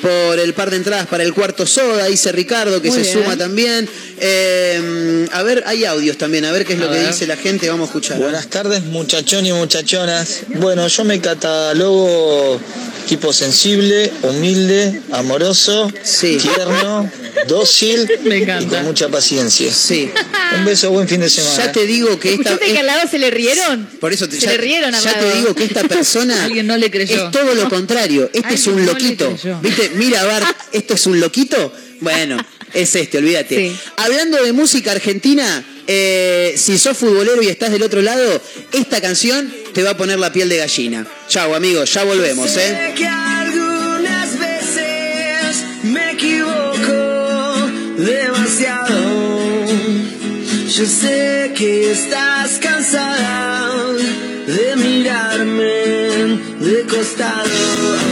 Speaker 5: por el par de entradas para el cuarto soda. Dice Ricardo que
Speaker 8: Muy
Speaker 5: se
Speaker 8: bien.
Speaker 5: suma también. Eh, a ver, hay audios también. A ver qué es
Speaker 6: A
Speaker 5: lo que dice la gente. Vamos a escuchar.
Speaker 15: Buenas tardes muchachones y muchachonas. Bueno, yo me catalogo tipo sensible, humilde, amoroso,
Speaker 5: Sí.
Speaker 15: tierno, dócil
Speaker 6: Me
Speaker 15: y con mucha paciencia.
Speaker 5: Sí.
Speaker 15: Un beso, buen fin de semana.
Speaker 5: Ya te digo que esta.
Speaker 8: ¿Escuchaste que al lado se le rieron?
Speaker 5: Por eso te,
Speaker 8: Se
Speaker 5: ya,
Speaker 8: le rieron
Speaker 5: ya te digo que esta persona
Speaker 6: Alguien no le creyó.
Speaker 5: es todo lo contrario. Este es un
Speaker 6: no
Speaker 5: loquito. ¿Viste? Mira, Bart, esto es un loquito. Bueno, es este, olvídate.
Speaker 8: Sí.
Speaker 5: Hablando de música argentina, eh, si sos futbolero y estás del otro lado, esta canción te va a poner la piel de gallina. Chau, amigos, ya volvemos, ¿eh?
Speaker 4: Sé que algunas veces me equivoco demasiado. Yo sé que estás cansada de mirarme de costado.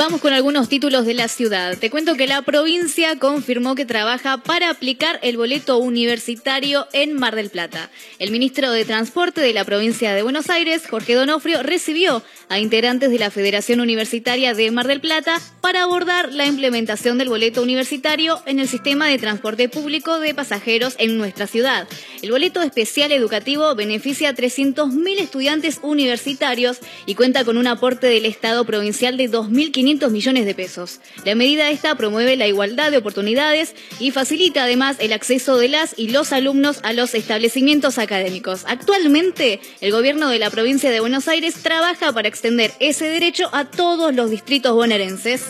Speaker 8: Vamos con algunos títulos de la ciudad. Te cuento que la provincia confirmó que trabaja para aplicar el boleto universitario en Mar del Plata. El ministro de Transporte de la provincia de Buenos Aires, Jorge Donofrio, recibió a integrantes de la Federación Universitaria de Mar del Plata para abordar la implementación del boleto universitario en el sistema de transporte público de pasajeros en nuestra ciudad. El boleto especial educativo beneficia a 300.000 estudiantes universitarios y cuenta con un aporte del Estado provincial de 2.500 millones de pesos. La medida esta promueve la igualdad de oportunidades y facilita además el acceso de las y los alumnos a los establecimientos académicos. Actualmente, el gobierno de la provincia de Buenos Aires trabaja para extender ese derecho a todos los distritos bonaerenses.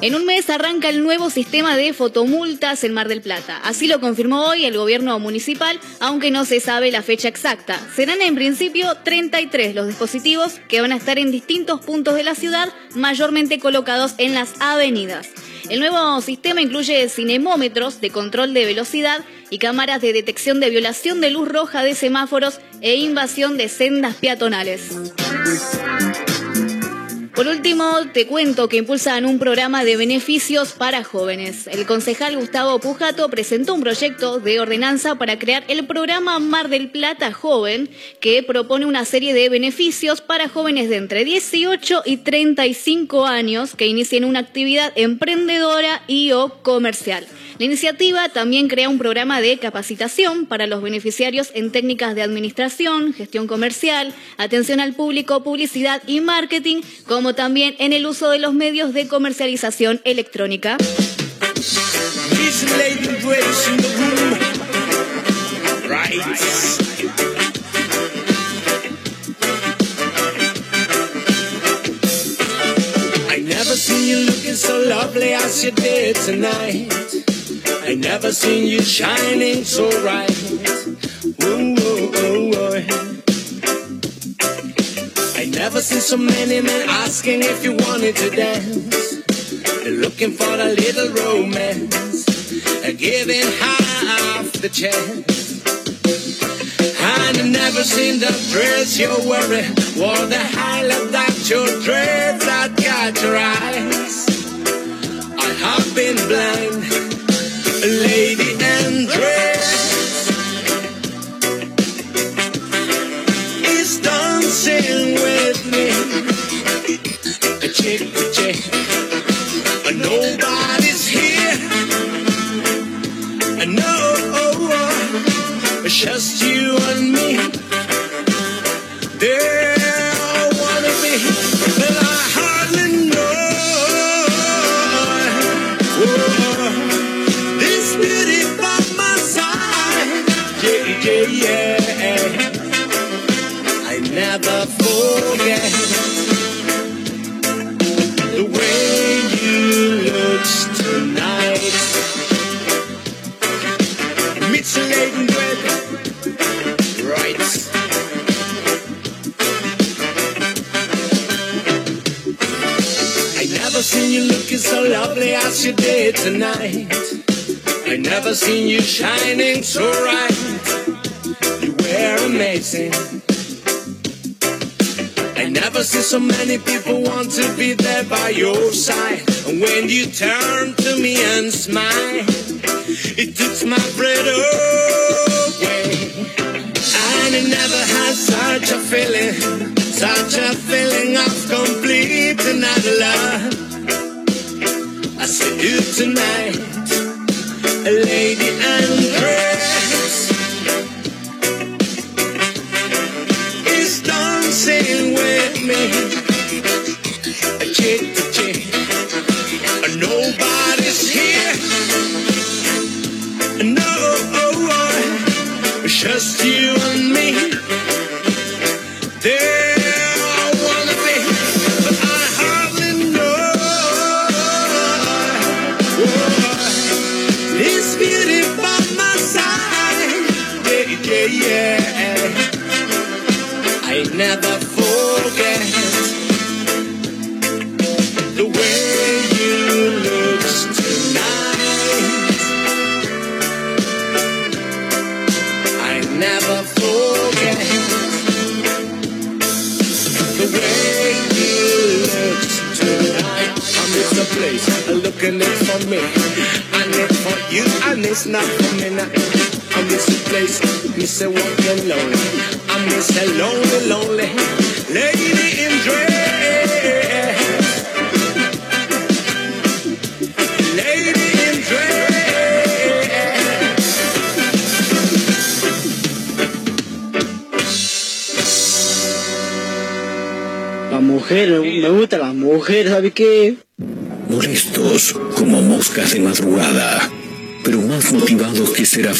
Speaker 8: En un mes arranca el nuevo sistema de fotomultas en Mar del Plata. Así lo confirmó hoy el gobierno municipal, aunque no se sabe la fecha exacta. Serán en principio 33 los dispositivos que van a estar en distintos puntos de la ciudad, mayormente colocados en las avenidas. El nuevo sistema incluye cinemómetros de control de velocidad y cámaras de detección de violación de luz roja de semáforos e invasión de sendas peatonales. Por último, te cuento que impulsan un programa de beneficios para jóvenes. El concejal Gustavo Pujato presentó un proyecto de ordenanza para crear el programa Mar del Plata Joven, que propone una serie de beneficios para jóvenes de entre 18 y 35 años que inicien una actividad emprendedora y o comercial. La iniciativa también crea un programa de capacitación para los beneficiarios en técnicas de administración, gestión comercial, atención al público, publicidad y marketing, como también en el uso de los medios de comercialización electrónica.
Speaker 4: Right.
Speaker 16: seen you looking so lovely as you did tonight. I never seen you shining so bright. Ooh, ooh, ooh, ooh. Never seen so many men asking if you wanted to dance. They're looking for a little romance, giving half the chance. I've never seen the dress you're wearing, or the highlight that your dreads that got your eyes. I have been blind, lady and dress is dancing chick to chick. Nobody's here. No, oh, oh. it's just you and me. So lovely as you did tonight. I never seen you shining so bright. You were amazing. I never see so many people want to be there by your side. And when you turn to me and smile, it takes my breath away.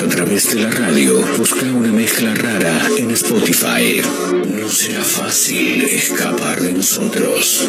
Speaker 1: a través de la radio, busca una mezcla rara en Spotify. No será fácil escapar de nosotros.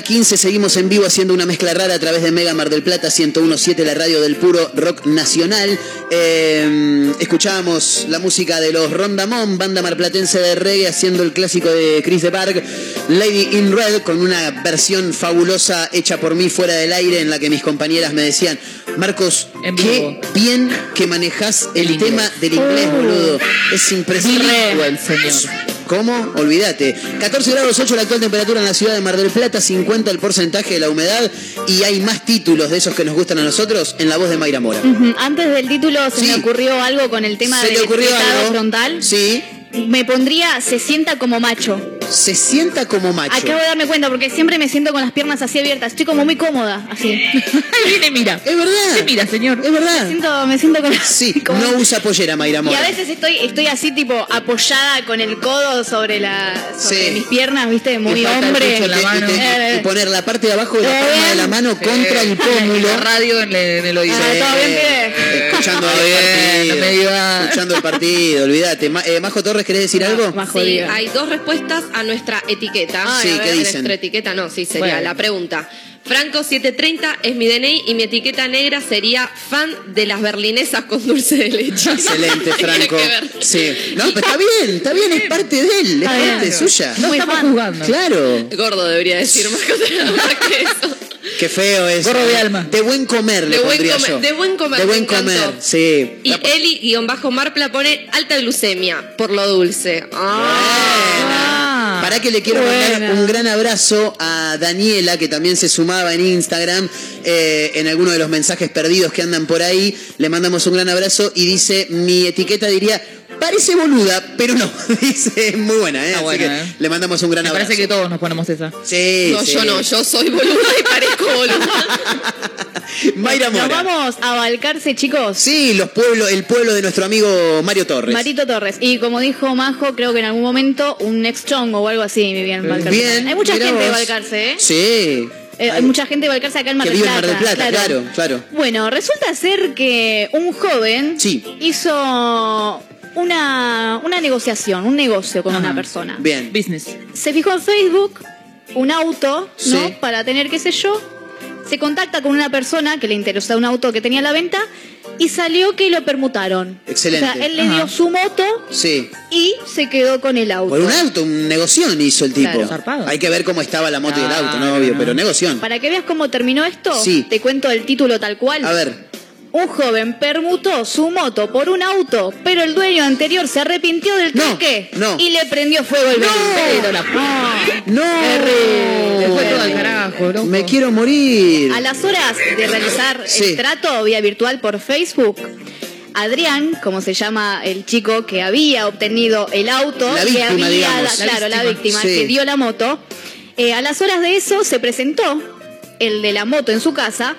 Speaker 5: Hora 15 seguimos en vivo haciendo una mezcla rara a través de Mega Mar del Plata 1017, la radio del puro rock nacional. Eh, escuchábamos la música de los Rondamón, banda marplatense de reggae, haciendo el clásico de Chris de Park, Lady in Red, con una versión fabulosa hecha por mí fuera del aire, en la que mis compañeras me decían, Marcos, qué bien que manejas el, tema del inglés,
Speaker 6: Oh.
Speaker 5: boludo. Es impresionante.
Speaker 6: Bilingüe el señor.
Speaker 5: ¿Cómo? Olvídate. 14 grados 8 la actual temperatura en la ciudad de Mar del Plata, 50 el porcentaje de la humedad y hay más títulos de esos que nos gustan a nosotros en la voz de Mayra Mora.
Speaker 8: Antes del título se
Speaker 5: Sí.
Speaker 8: me ocurrió algo con el tema
Speaker 5: ¿Se
Speaker 8: del frontal.
Speaker 5: Sí.
Speaker 8: Me pondría se sienta como macho.
Speaker 5: Se sienta como macho.
Speaker 8: Acabo de darme cuenta porque siempre me siento con las piernas así abiertas. Estoy como muy cómoda, así.
Speaker 6: Ahí viene, mira.
Speaker 5: Es verdad.
Speaker 6: Sí, mira, señor.
Speaker 5: Es
Speaker 8: Me
Speaker 5: verdad.
Speaker 8: siento, me siento con
Speaker 5: Sí,
Speaker 8: como-
Speaker 5: no usa pollera Mayra
Speaker 8: Y
Speaker 5: Mora.
Speaker 8: a veces estoy, estoy así tipo apoyada con el codo sobre la sobre
Speaker 5: Sí.
Speaker 8: mis piernas, viste, muy
Speaker 6: Y
Speaker 8: hombre.
Speaker 6: la
Speaker 5: Y te-
Speaker 6: mano.
Speaker 5: y te- y poner la parte de abajo de la
Speaker 8: ¿Todo
Speaker 5: palma de la mano contra el
Speaker 6: Y
Speaker 5: pómulo.
Speaker 6: la radio en, el- en el oído.
Speaker 8: Ah, ¿todo bien?
Speaker 5: Escuchando el
Speaker 6: bien,
Speaker 5: partido.
Speaker 6: no me digas.
Speaker 5: Escuchando el partido, olvídate. Ma- eh, Majo Torres, ¿querés decir algo?
Speaker 11: Sí, hay dos respuestas a nuestra etiqueta.
Speaker 5: Sí,
Speaker 11: A ver,
Speaker 5: ¿qué dicen?
Speaker 11: Nuestra etiqueta no, sí, sería
Speaker 6: Bueno.
Speaker 11: la pregunta. Franco 730 es mi DNI y mi etiqueta negra sería fan de las berlinesas con dulce de leche.
Speaker 5: Excelente, Franco. Sí. No, pero está bien, está bien, es parte de él, es parte suya.
Speaker 6: No
Speaker 8: Muy
Speaker 6: estamos
Speaker 8: fan.
Speaker 6: jugando.
Speaker 5: Claro.
Speaker 11: Gordo debería decir más cosas más que eso.
Speaker 5: Qué feo es.
Speaker 6: Gorro de alma.
Speaker 5: De buen comer, le
Speaker 11: De buen
Speaker 5: pondría
Speaker 11: comer,
Speaker 5: yo.
Speaker 11: de buen comer,
Speaker 5: De buen comer, sí.
Speaker 11: Y Eli-Marpla pone alta glucemia por lo dulce. Ah.
Speaker 5: Para que le quiero
Speaker 8: buena.
Speaker 5: mandar un gran abrazo a Daniela, que también se sumaba en Instagram, eh, en alguno de los mensajes perdidos que andan por ahí. Le mandamos un gran abrazo y dice, mi etiqueta diría, parece boluda, pero no. dice, muy buena, ¿eh?
Speaker 6: Está
Speaker 5: Así
Speaker 6: buena,
Speaker 5: que
Speaker 6: ¿eh?
Speaker 5: le mandamos un gran
Speaker 6: Me
Speaker 5: abrazo.
Speaker 6: parece que todos nos ponemos esa.
Speaker 5: Sí,
Speaker 11: No,
Speaker 5: sí.
Speaker 11: yo no, yo soy boluda y parezco boluda.
Speaker 5: Mayra
Speaker 8: Nos
Speaker 5: Mora.
Speaker 8: vamos a Balcarce, chicos.
Speaker 5: Sí, los pueblos, el pueblo de nuestro amigo Mario Torres.
Speaker 8: Marito Torres. Y como dijo Majo, creo que en algún momento un next chongo o algo así vivía en Balcarce.
Speaker 5: Bien,
Speaker 8: Hay mucha gente de
Speaker 5: vos.
Speaker 8: Balcarce, ¿eh?
Speaker 5: Sí.
Speaker 8: Eh, hay mucha gente de Balcarce acá en Mar
Speaker 5: Que
Speaker 8: del Plata.
Speaker 5: Mar del Plata, claro, claro.
Speaker 8: Bueno, resulta ser que un joven
Speaker 5: Sí.
Speaker 8: hizo una, una negociación, un negocio con
Speaker 6: Ajá.
Speaker 8: una persona.
Speaker 5: Bien.
Speaker 6: Business.
Speaker 8: Se fijó en Facebook un auto, ¿no?
Speaker 5: Sí.
Speaker 8: Para tener qué sé yo. Se contacta con una persona que le interesaba un auto que tenía a la venta y salió que lo permutaron.
Speaker 5: Excelente.
Speaker 8: O sea, él le
Speaker 6: Ajá.
Speaker 8: dio su moto
Speaker 5: Sí.
Speaker 8: y se quedó con el auto.
Speaker 5: Por un auto, un negoción hizo el tipo.
Speaker 8: Claro.
Speaker 6: Zarpado.
Speaker 5: Hay que ver cómo estaba la moto y el auto, no obvio, pero negoción.
Speaker 8: Para que veas cómo terminó esto,
Speaker 5: Sí.
Speaker 8: te cuento el título tal cual.
Speaker 5: A ver.
Speaker 8: Un joven permutó su moto por un auto, pero el dueño anterior se arrepintió del
Speaker 5: No,
Speaker 8: truque
Speaker 5: no.
Speaker 8: y le prendió fuego el vehículo.
Speaker 5: ¡No!
Speaker 6: Se fue todo al carajo, loco.
Speaker 5: Me quiero morir.
Speaker 8: A las horas de realizar
Speaker 5: Sí.
Speaker 8: el trato vía virtual por Facebook, Adrián, como se llama el chico que había obtenido el auto,
Speaker 5: La
Speaker 8: que
Speaker 5: víctima,
Speaker 8: había,
Speaker 5: digamos.
Speaker 8: la- claro, la víctima
Speaker 5: Sí.
Speaker 8: que dio la moto, eh, a las horas de eso se presentó el de la moto en su casa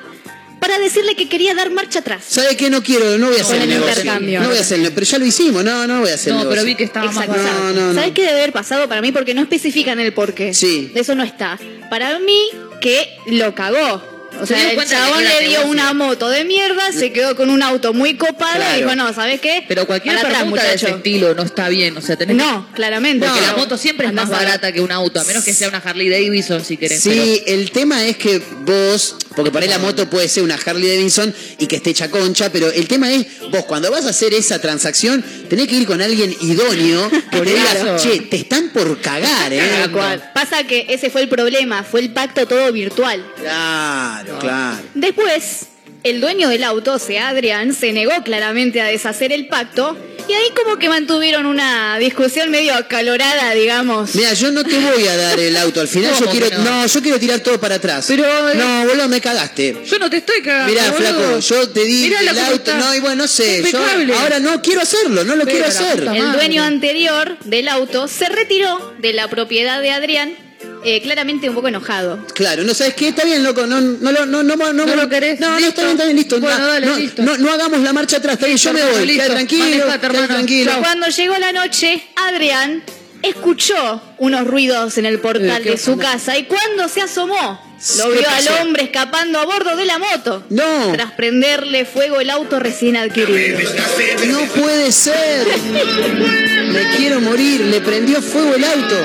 Speaker 8: para decirle que quería dar marcha atrás.
Speaker 5: ¿Sabe qué? No quiero, no voy a hacer
Speaker 8: Con
Speaker 5: el
Speaker 8: el
Speaker 5: negocio.
Speaker 8: intercambio.
Speaker 5: No voy a hacer el Pero ya lo hicimos, no, no voy a hacer el
Speaker 6: No, pero vi que estaba más
Speaker 8: Exacto.
Speaker 5: No, no, no.
Speaker 8: ¿Sabes qué debe haber pasado para mí? Porque no especifican el porqué.
Speaker 5: Sí.
Speaker 8: De eso no está. Para mí, que lo cagó. O
Speaker 6: Se
Speaker 8: sea, el chabón le dio una moto de mierda, se quedó con un auto muy copado
Speaker 5: Claro.
Speaker 8: y dijo, no, ¿sabes qué?
Speaker 6: Pero cualquier
Speaker 8: Para atrás,
Speaker 6: permuta de ese estilo no está bien. O sea, tenés que-
Speaker 8: No, claramente.
Speaker 6: Porque
Speaker 8: No.
Speaker 6: la moto siempre es
Speaker 8: Andás
Speaker 6: más barata que un auto, a menos que sea una Harley Davidson si querés. pero-
Speaker 5: Sí, el tema es que vos, porque por ahí la moto puede ser una Harley Davidson y que esté hecha concha, pero el tema es, vos cuando vas a hacer esa transacción, tenés que ir con alguien idóneo que te diga, che, te están por cagar, ¿eh?
Speaker 8: Cual. Pasa que ese fue el problema, fue el pacto todo virtual.
Speaker 5: Claro, claro.
Speaker 8: Después, el dueño del auto, o sea, Adrián, se negó claramente a deshacer el pacto y ahí como que mantuvieron una discusión medio acalorada, digamos.
Speaker 5: Mira, yo no te voy a dar el auto. Al final yo
Speaker 6: ¿Cómo
Speaker 5: quiero. No?
Speaker 6: no?
Speaker 5: yo quiero tirar todo para atrás.
Speaker 6: Pero, eh,
Speaker 5: No, boludo, me cagaste.
Speaker 6: Yo no te estoy cagando.
Speaker 5: Mirá,
Speaker 6: boludo.
Speaker 5: flaco, yo te di el auto.
Speaker 6: está.
Speaker 5: No, y bueno, no sé. Yo ahora no quiero hacerlo, no lo
Speaker 6: Pero
Speaker 5: quiero hacer.
Speaker 8: El dueño anterior del auto se retiró de la propiedad de Adrián, eh, claramente un poco enojado.
Speaker 5: Claro, no sabes qué, está bien, loco, no, no, lo- no, no, no, no,
Speaker 6: ¿No lo querés?
Speaker 5: No, no, está bien, está bien, listo.
Speaker 6: Bueno,
Speaker 5: no,
Speaker 6: dale,
Speaker 5: no,
Speaker 6: listo.
Speaker 5: No, no hagamos la marcha atrás, está bien, yo me voy,
Speaker 6: listo.
Speaker 5: queda tranquilo,
Speaker 6: Manejate,
Speaker 5: queda tranquilo.
Speaker 8: Cuando llegó la noche, Adrián escuchó unos ruidos en el portal
Speaker 6: Eh,
Speaker 8: de su
Speaker 6: onda.
Speaker 8: casa y cuando se asomó, lo
Speaker 5: ¿Qué
Speaker 8: vio
Speaker 5: pasó?
Speaker 8: al hombre escapando a bordo de la moto.
Speaker 5: No.
Speaker 8: Tras prenderle fuego el auto recién adquirido.
Speaker 5: No puede ser. Me quiero morir, le prendió fuego el auto.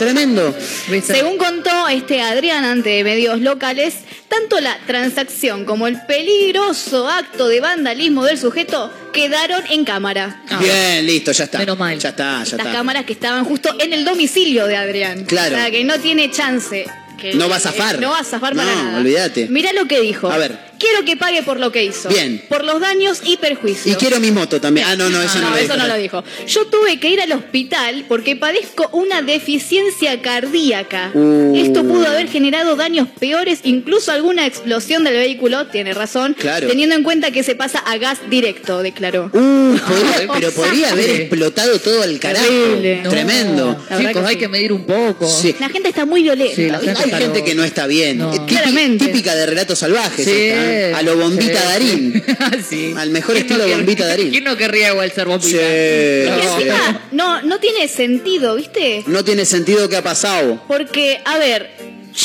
Speaker 5: Tremendo.
Speaker 8: Según contó este Adrián ante medios locales, tanto la transacción como el peligroso acto de vandalismo del sujeto quedaron en cámara.
Speaker 5: Bien, listo, ya está. Menos mal. Ya está, ya
Speaker 8: Las
Speaker 5: está.
Speaker 8: cámaras que estaban justo en el domicilio de Adrián.
Speaker 5: Claro.
Speaker 8: O sea, que no tiene chance. que-
Speaker 5: No va a zafar.
Speaker 8: No va a zafar para
Speaker 5: No,
Speaker 8: nada.
Speaker 5: olvídate.
Speaker 8: Mira lo que dijo.
Speaker 5: A ver.
Speaker 8: Quiero que pague por lo que hizo.
Speaker 5: Bien.
Speaker 8: Por los daños y perjuicios.
Speaker 5: Y quiero mi moto también. Ah, no, no, eso no,
Speaker 8: no,
Speaker 5: lo
Speaker 8: eso
Speaker 5: dijo.
Speaker 8: no lo dijo. Yo tuve que ir al hospital porque padezco una deficiencia cardíaca.
Speaker 5: Uh.
Speaker 8: Esto pudo haber generado daños peores, incluso alguna explosión del vehículo, tiene razón,
Speaker 5: Claro.
Speaker 8: teniendo en cuenta que se pasa a gas directo, declaró.
Speaker 5: Uh, podría- pero podría haber explotado todo al carajo.
Speaker 8: Terrible.
Speaker 5: Tremendo.
Speaker 6: Chicos,
Speaker 8: que
Speaker 6: hay
Speaker 8: sí.
Speaker 6: que medir un poco.
Speaker 5: Sí.
Speaker 8: La gente está muy violenta.
Speaker 6: Sí, la gente
Speaker 5: Hay gente que no está bien.
Speaker 6: No.
Speaker 5: Típica de relatos salvajes.
Speaker 6: Sí,
Speaker 5: esta, ¿eh? A lo bombita
Speaker 6: sí.
Speaker 5: Darín.
Speaker 6: sí.
Speaker 5: Al mejor
Speaker 6: ¿Quién no
Speaker 5: estilo bombita Darín.
Speaker 6: ¿Quién no querría igual ser bombita?
Speaker 5: Sí,
Speaker 8: Es que
Speaker 5: sí.
Speaker 8: encima no, no tiene sentido, ¿viste?
Speaker 5: No tiene sentido que ha pasado.
Speaker 8: Porque, a ver,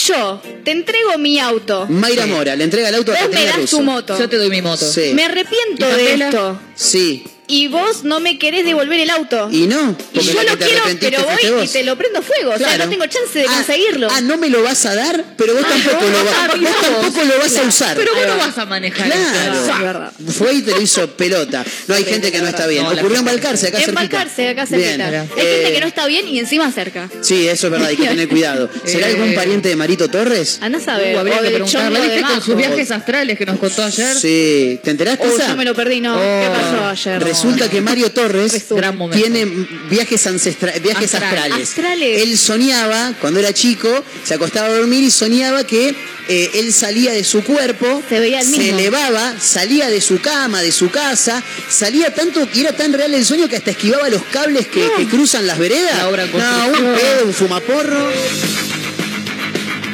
Speaker 8: yo te entrego mi auto.
Speaker 5: Mayra Mora le entrega el auto a
Speaker 8: Vos me
Speaker 5: Caterina
Speaker 8: das
Speaker 5: Russo.
Speaker 8: tu moto.
Speaker 6: Yo te doy mi moto.
Speaker 5: Sí.
Speaker 8: Me arrepiento
Speaker 6: ¿Y
Speaker 8: de esto.
Speaker 5: Sí.
Speaker 8: Y vos no me querés devolver el auto.
Speaker 5: Y no.
Speaker 8: Y yo lo quiero, pero voy y te lo prendo fuego. O sea,
Speaker 5: Claro.
Speaker 8: no tengo chance de
Speaker 5: Ah,
Speaker 8: conseguirlo.
Speaker 5: Ah, no me lo vas a dar, pero vos
Speaker 8: Ah,
Speaker 5: tampoco
Speaker 8: vos
Speaker 5: lo
Speaker 8: vas a
Speaker 5: vos tampoco lo vas a
Speaker 8: Claro.
Speaker 5: usar.
Speaker 6: Pero vos no
Speaker 8: va.
Speaker 6: vas a manejar
Speaker 5: Claro.
Speaker 6: eso.
Speaker 8: Es verdad.
Speaker 5: Fue y te lo hizo pelota. No hay gente que no está bien.
Speaker 6: No,
Speaker 5: Ocurrió en Balcarce, acá
Speaker 8: En
Speaker 5: cerquita.
Speaker 8: Balcarce, acá
Speaker 5: Bien.
Speaker 8: cerquita. Hay
Speaker 5: Eh,
Speaker 8: gente que no está bien y encima cerca.
Speaker 5: Sí, eso es verdad, hay que tener cuidado. ¿Será
Speaker 6: Eh.
Speaker 5: algún pariente de Marito Torres?
Speaker 8: Andá a saber.
Speaker 6: Uh, habría que preguntarle.
Speaker 8: chongo de
Speaker 6: ¿Viste con sus viajes astrales que nos contó ayer?
Speaker 5: Sí, ¿te enteraste? Esa?
Speaker 8: yo me lo perdí, no. ¿Qué
Speaker 6: Oh.
Speaker 8: pasó ayer?
Speaker 5: Resulta que Mario Torres tiene viajes ancestrales, viajes
Speaker 6: Astral.
Speaker 5: astrales.
Speaker 8: Astrales.
Speaker 5: Él soñaba, cuando era chico, se acostaba a dormir y soñaba que eh, él salía de su cuerpo,
Speaker 8: Se veía el mismo.
Speaker 5: elevaba, salía de su cama, de su casa, salía tanto y era tan real el sueño que hasta esquivaba los cables que, que cruzan las veredas.
Speaker 6: La obra
Speaker 5: no, un pedo, un fumaporro.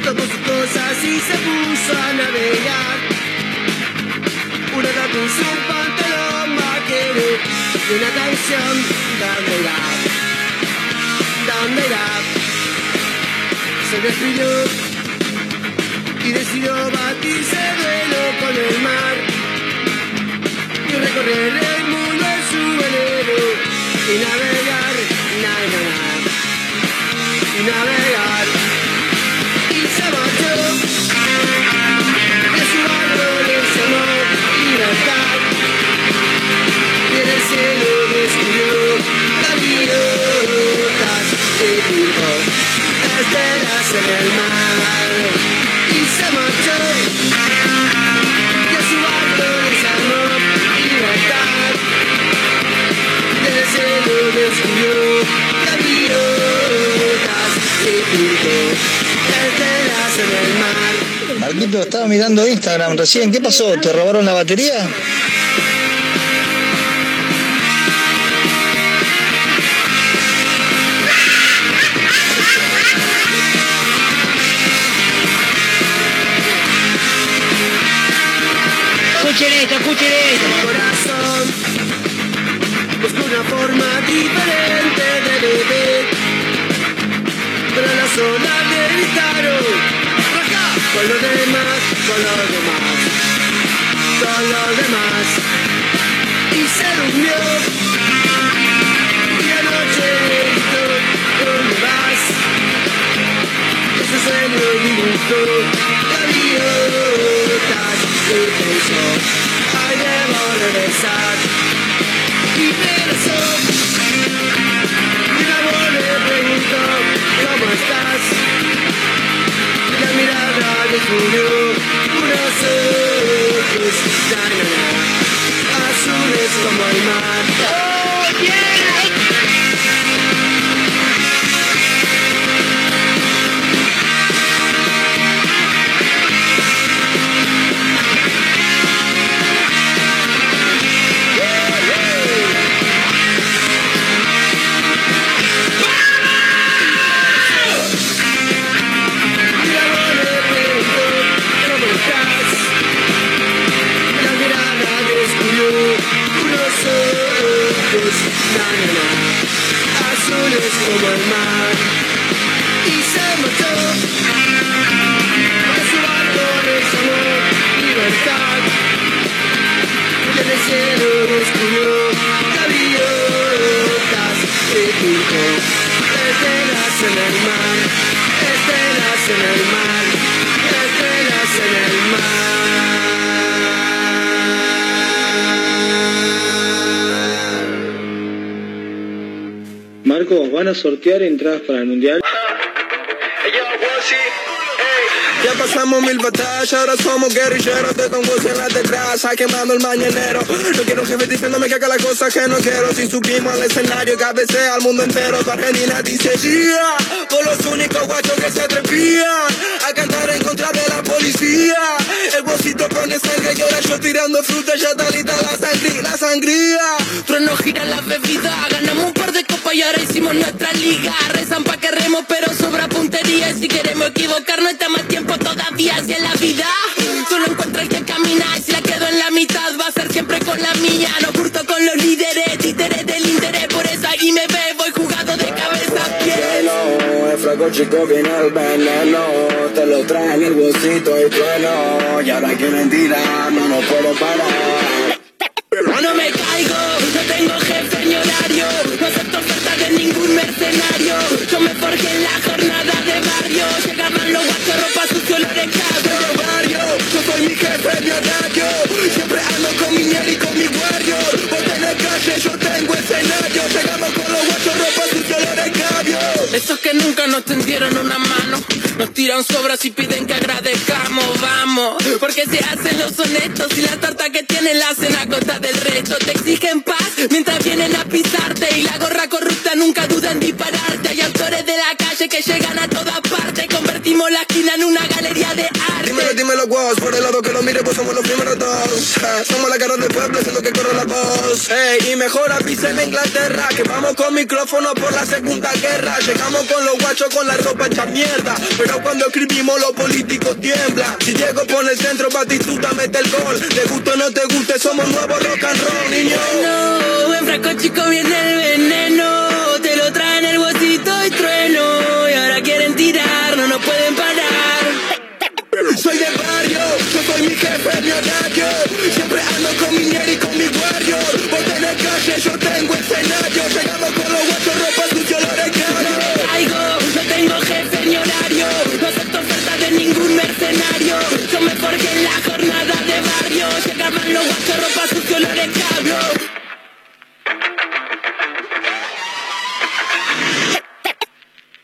Speaker 4: Tomó sus cosas y se puso a navegar. Una en su pantalón vaquero y una canción. ¿Dónde irá? ¿Dónde irá? Se despidió y decidió batirse duelo con el mar y recorrer el mundo en su velero y navegar, na, na, na, y navegar y pintó estelas en el mar. Y se marchó. De su barco llamó libertad. Y en el cielo descubrió gaviotas y pintó estelas en el mar.
Speaker 15: Marquito, estaba mirando Instagram recién. ¿Qué pasó? ¿Te robaron la batería?
Speaker 4: Escuchen esto, escuchen. Corazón, busco una forma diferente de beber. Pero las olas le gritaron, con los demás, con los demás, con los demás. Y se durmió. Y anoche ¿dónde vas? Ese sueño dibujó la le preguntó, ¿cómo estás? Y la mirada descubrió unos ojos, na, na, na, azules como el mar. ¡Oh, yeah! lágrimas, azules como el mar. Y se marchó a su balcón el amor, libertad. Y en el cielo descubrió gaviotas y pintó estelas en
Speaker 13: el mar, estelas en el mar. ¿Van a sortear entradas para el mundial?
Speaker 17: Pasamos mil batallas, ahora somos guerrilleros Don José en la detrás, quemando el mañanero. No quiero jefe diciéndome que haga las cosas que no quiero. Si subimos al escenario, cabecea al mundo entero. Tu Argentina dice yeah, por los únicos guachos que se atrevían a cantar en contra de la policía. El bolsito pone sangre y ahora yo tirando fruta, ya está lista la sangría, la sangría.
Speaker 12: Trueno gira la bebida, ganamos un par de copas y ahora hicimos nuestra liga. Rezan pa' que remos, pero sobra puntería. Si queremos equivocarnos, está más tiempo todavía hacia la vida. Solo encuentro el que camina y si la quedo en la mitad va a ser siempre con la mía. No curto con los líderes, títeres del interés, por eso ahí me ve, voy jugado de cabeza a pies.
Speaker 17: El flaco chico viene el veneno, te lo trae en el bolsito y trueno. Y ahora quieren tirar, no nos puedo parar.
Speaker 12: No me caigo, no tengo jefe ni horario, no acepto ofertas de ningún mercenario. Yo me forjé en la jornada de barrio, llegaban los guachos,
Speaker 17: mi jefe, mi horario. Siempre ando con mi miel y con mi warrior. Vos tenés calle, yo tengo escenario.
Speaker 12: Esos que nunca nos tendieron una mano, nos tiran sobras y piden que agradezcamos, vamos. Porque se hacen los honestos y la tarta que tienen la hacen a costa del resto. Te exigen paz mientras vienen a pisarte y la gorra corrupta nunca duda en dispararte. Hay autores de la calle que llegan a toda parte, convertimos la esquina en una galería de arte.
Speaker 17: Dímelo, dímelo, guas, por el lado que lo mire, pues somos los primeros dos. Somos la cara del pueblo, haciendo que corra la voz. Y mejor avisen Inglaterra, que vamos con micrófono por la segunda guerra. Con los guachos con la ropa hecha mierda. Pero cuando escribimos, los políticos tiemblan. Si Diego pone el centro, Batistuta mete el gol. Te guste o no te guste, somos nuevos rock and roll, niño.
Speaker 12: No, en frasco chico viene el veneno, te lo traen el bolsito y trueno. Y ahora quieren tirar, no nos pueden parar.
Speaker 17: Soy del barrio, yo soy mi jefe, mi horario. Siempre ando con mi y con mi warrior. Vos tenés calle, yo tengo escenario. Llegamos con los guachos,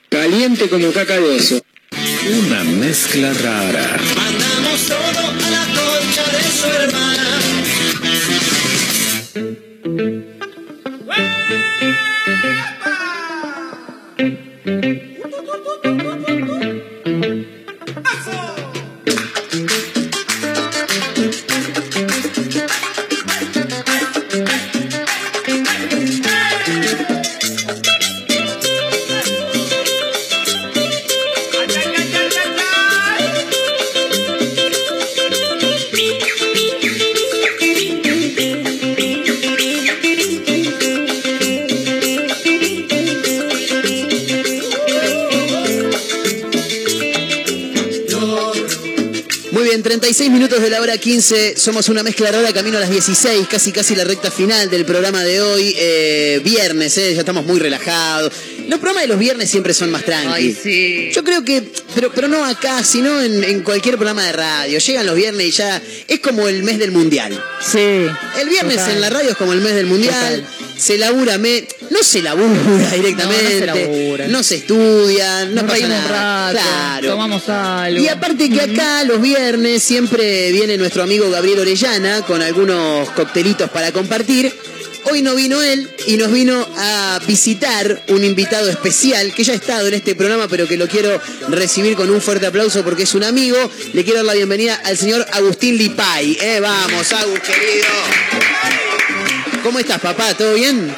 Speaker 1: Caliente como caca de oso. Una mezcla rara.
Speaker 4: Mandamos todo a la concha de su hermana.
Speaker 5: Muy de la hora 15. Somos una mezcla rara camino a las 16, casi casi la recta final del programa de hoy. Eh, viernes, eh, ya estamos muy relajados. Los programas de los viernes siempre son más tranquilos.
Speaker 6: Sí.
Speaker 5: Yo creo que, pero, pero no acá, sino en, en cualquier programa de radio. Llegan los viernes y ya es como el mes del mundial.
Speaker 6: Sí.
Speaker 5: El viernes
Speaker 6: Total.
Speaker 5: en la radio es como el mes del mundial. Se labura, me, no se labura directamente.
Speaker 6: No, no se labura.
Speaker 5: no se estudia, no
Speaker 6: Nos
Speaker 5: pasa
Speaker 6: reímos un
Speaker 5: nada.
Speaker 6: rato,
Speaker 5: Claro.
Speaker 6: tomamos algo.
Speaker 5: Y aparte que acá los viernes siempre viene nuestro amigo Gabriel Orellana con algunos coctelitos para compartir. Hoy no vino él y nos vino a visitar un invitado especial que ya ha estado en este programa, pero que lo quiero recibir con un fuerte aplauso porque es un amigo. Le quiero dar la bienvenida al señor Agustín Lipay. Eh, vamos, Agus, querido. ¿Cómo estás, papá? ¿Todo bien?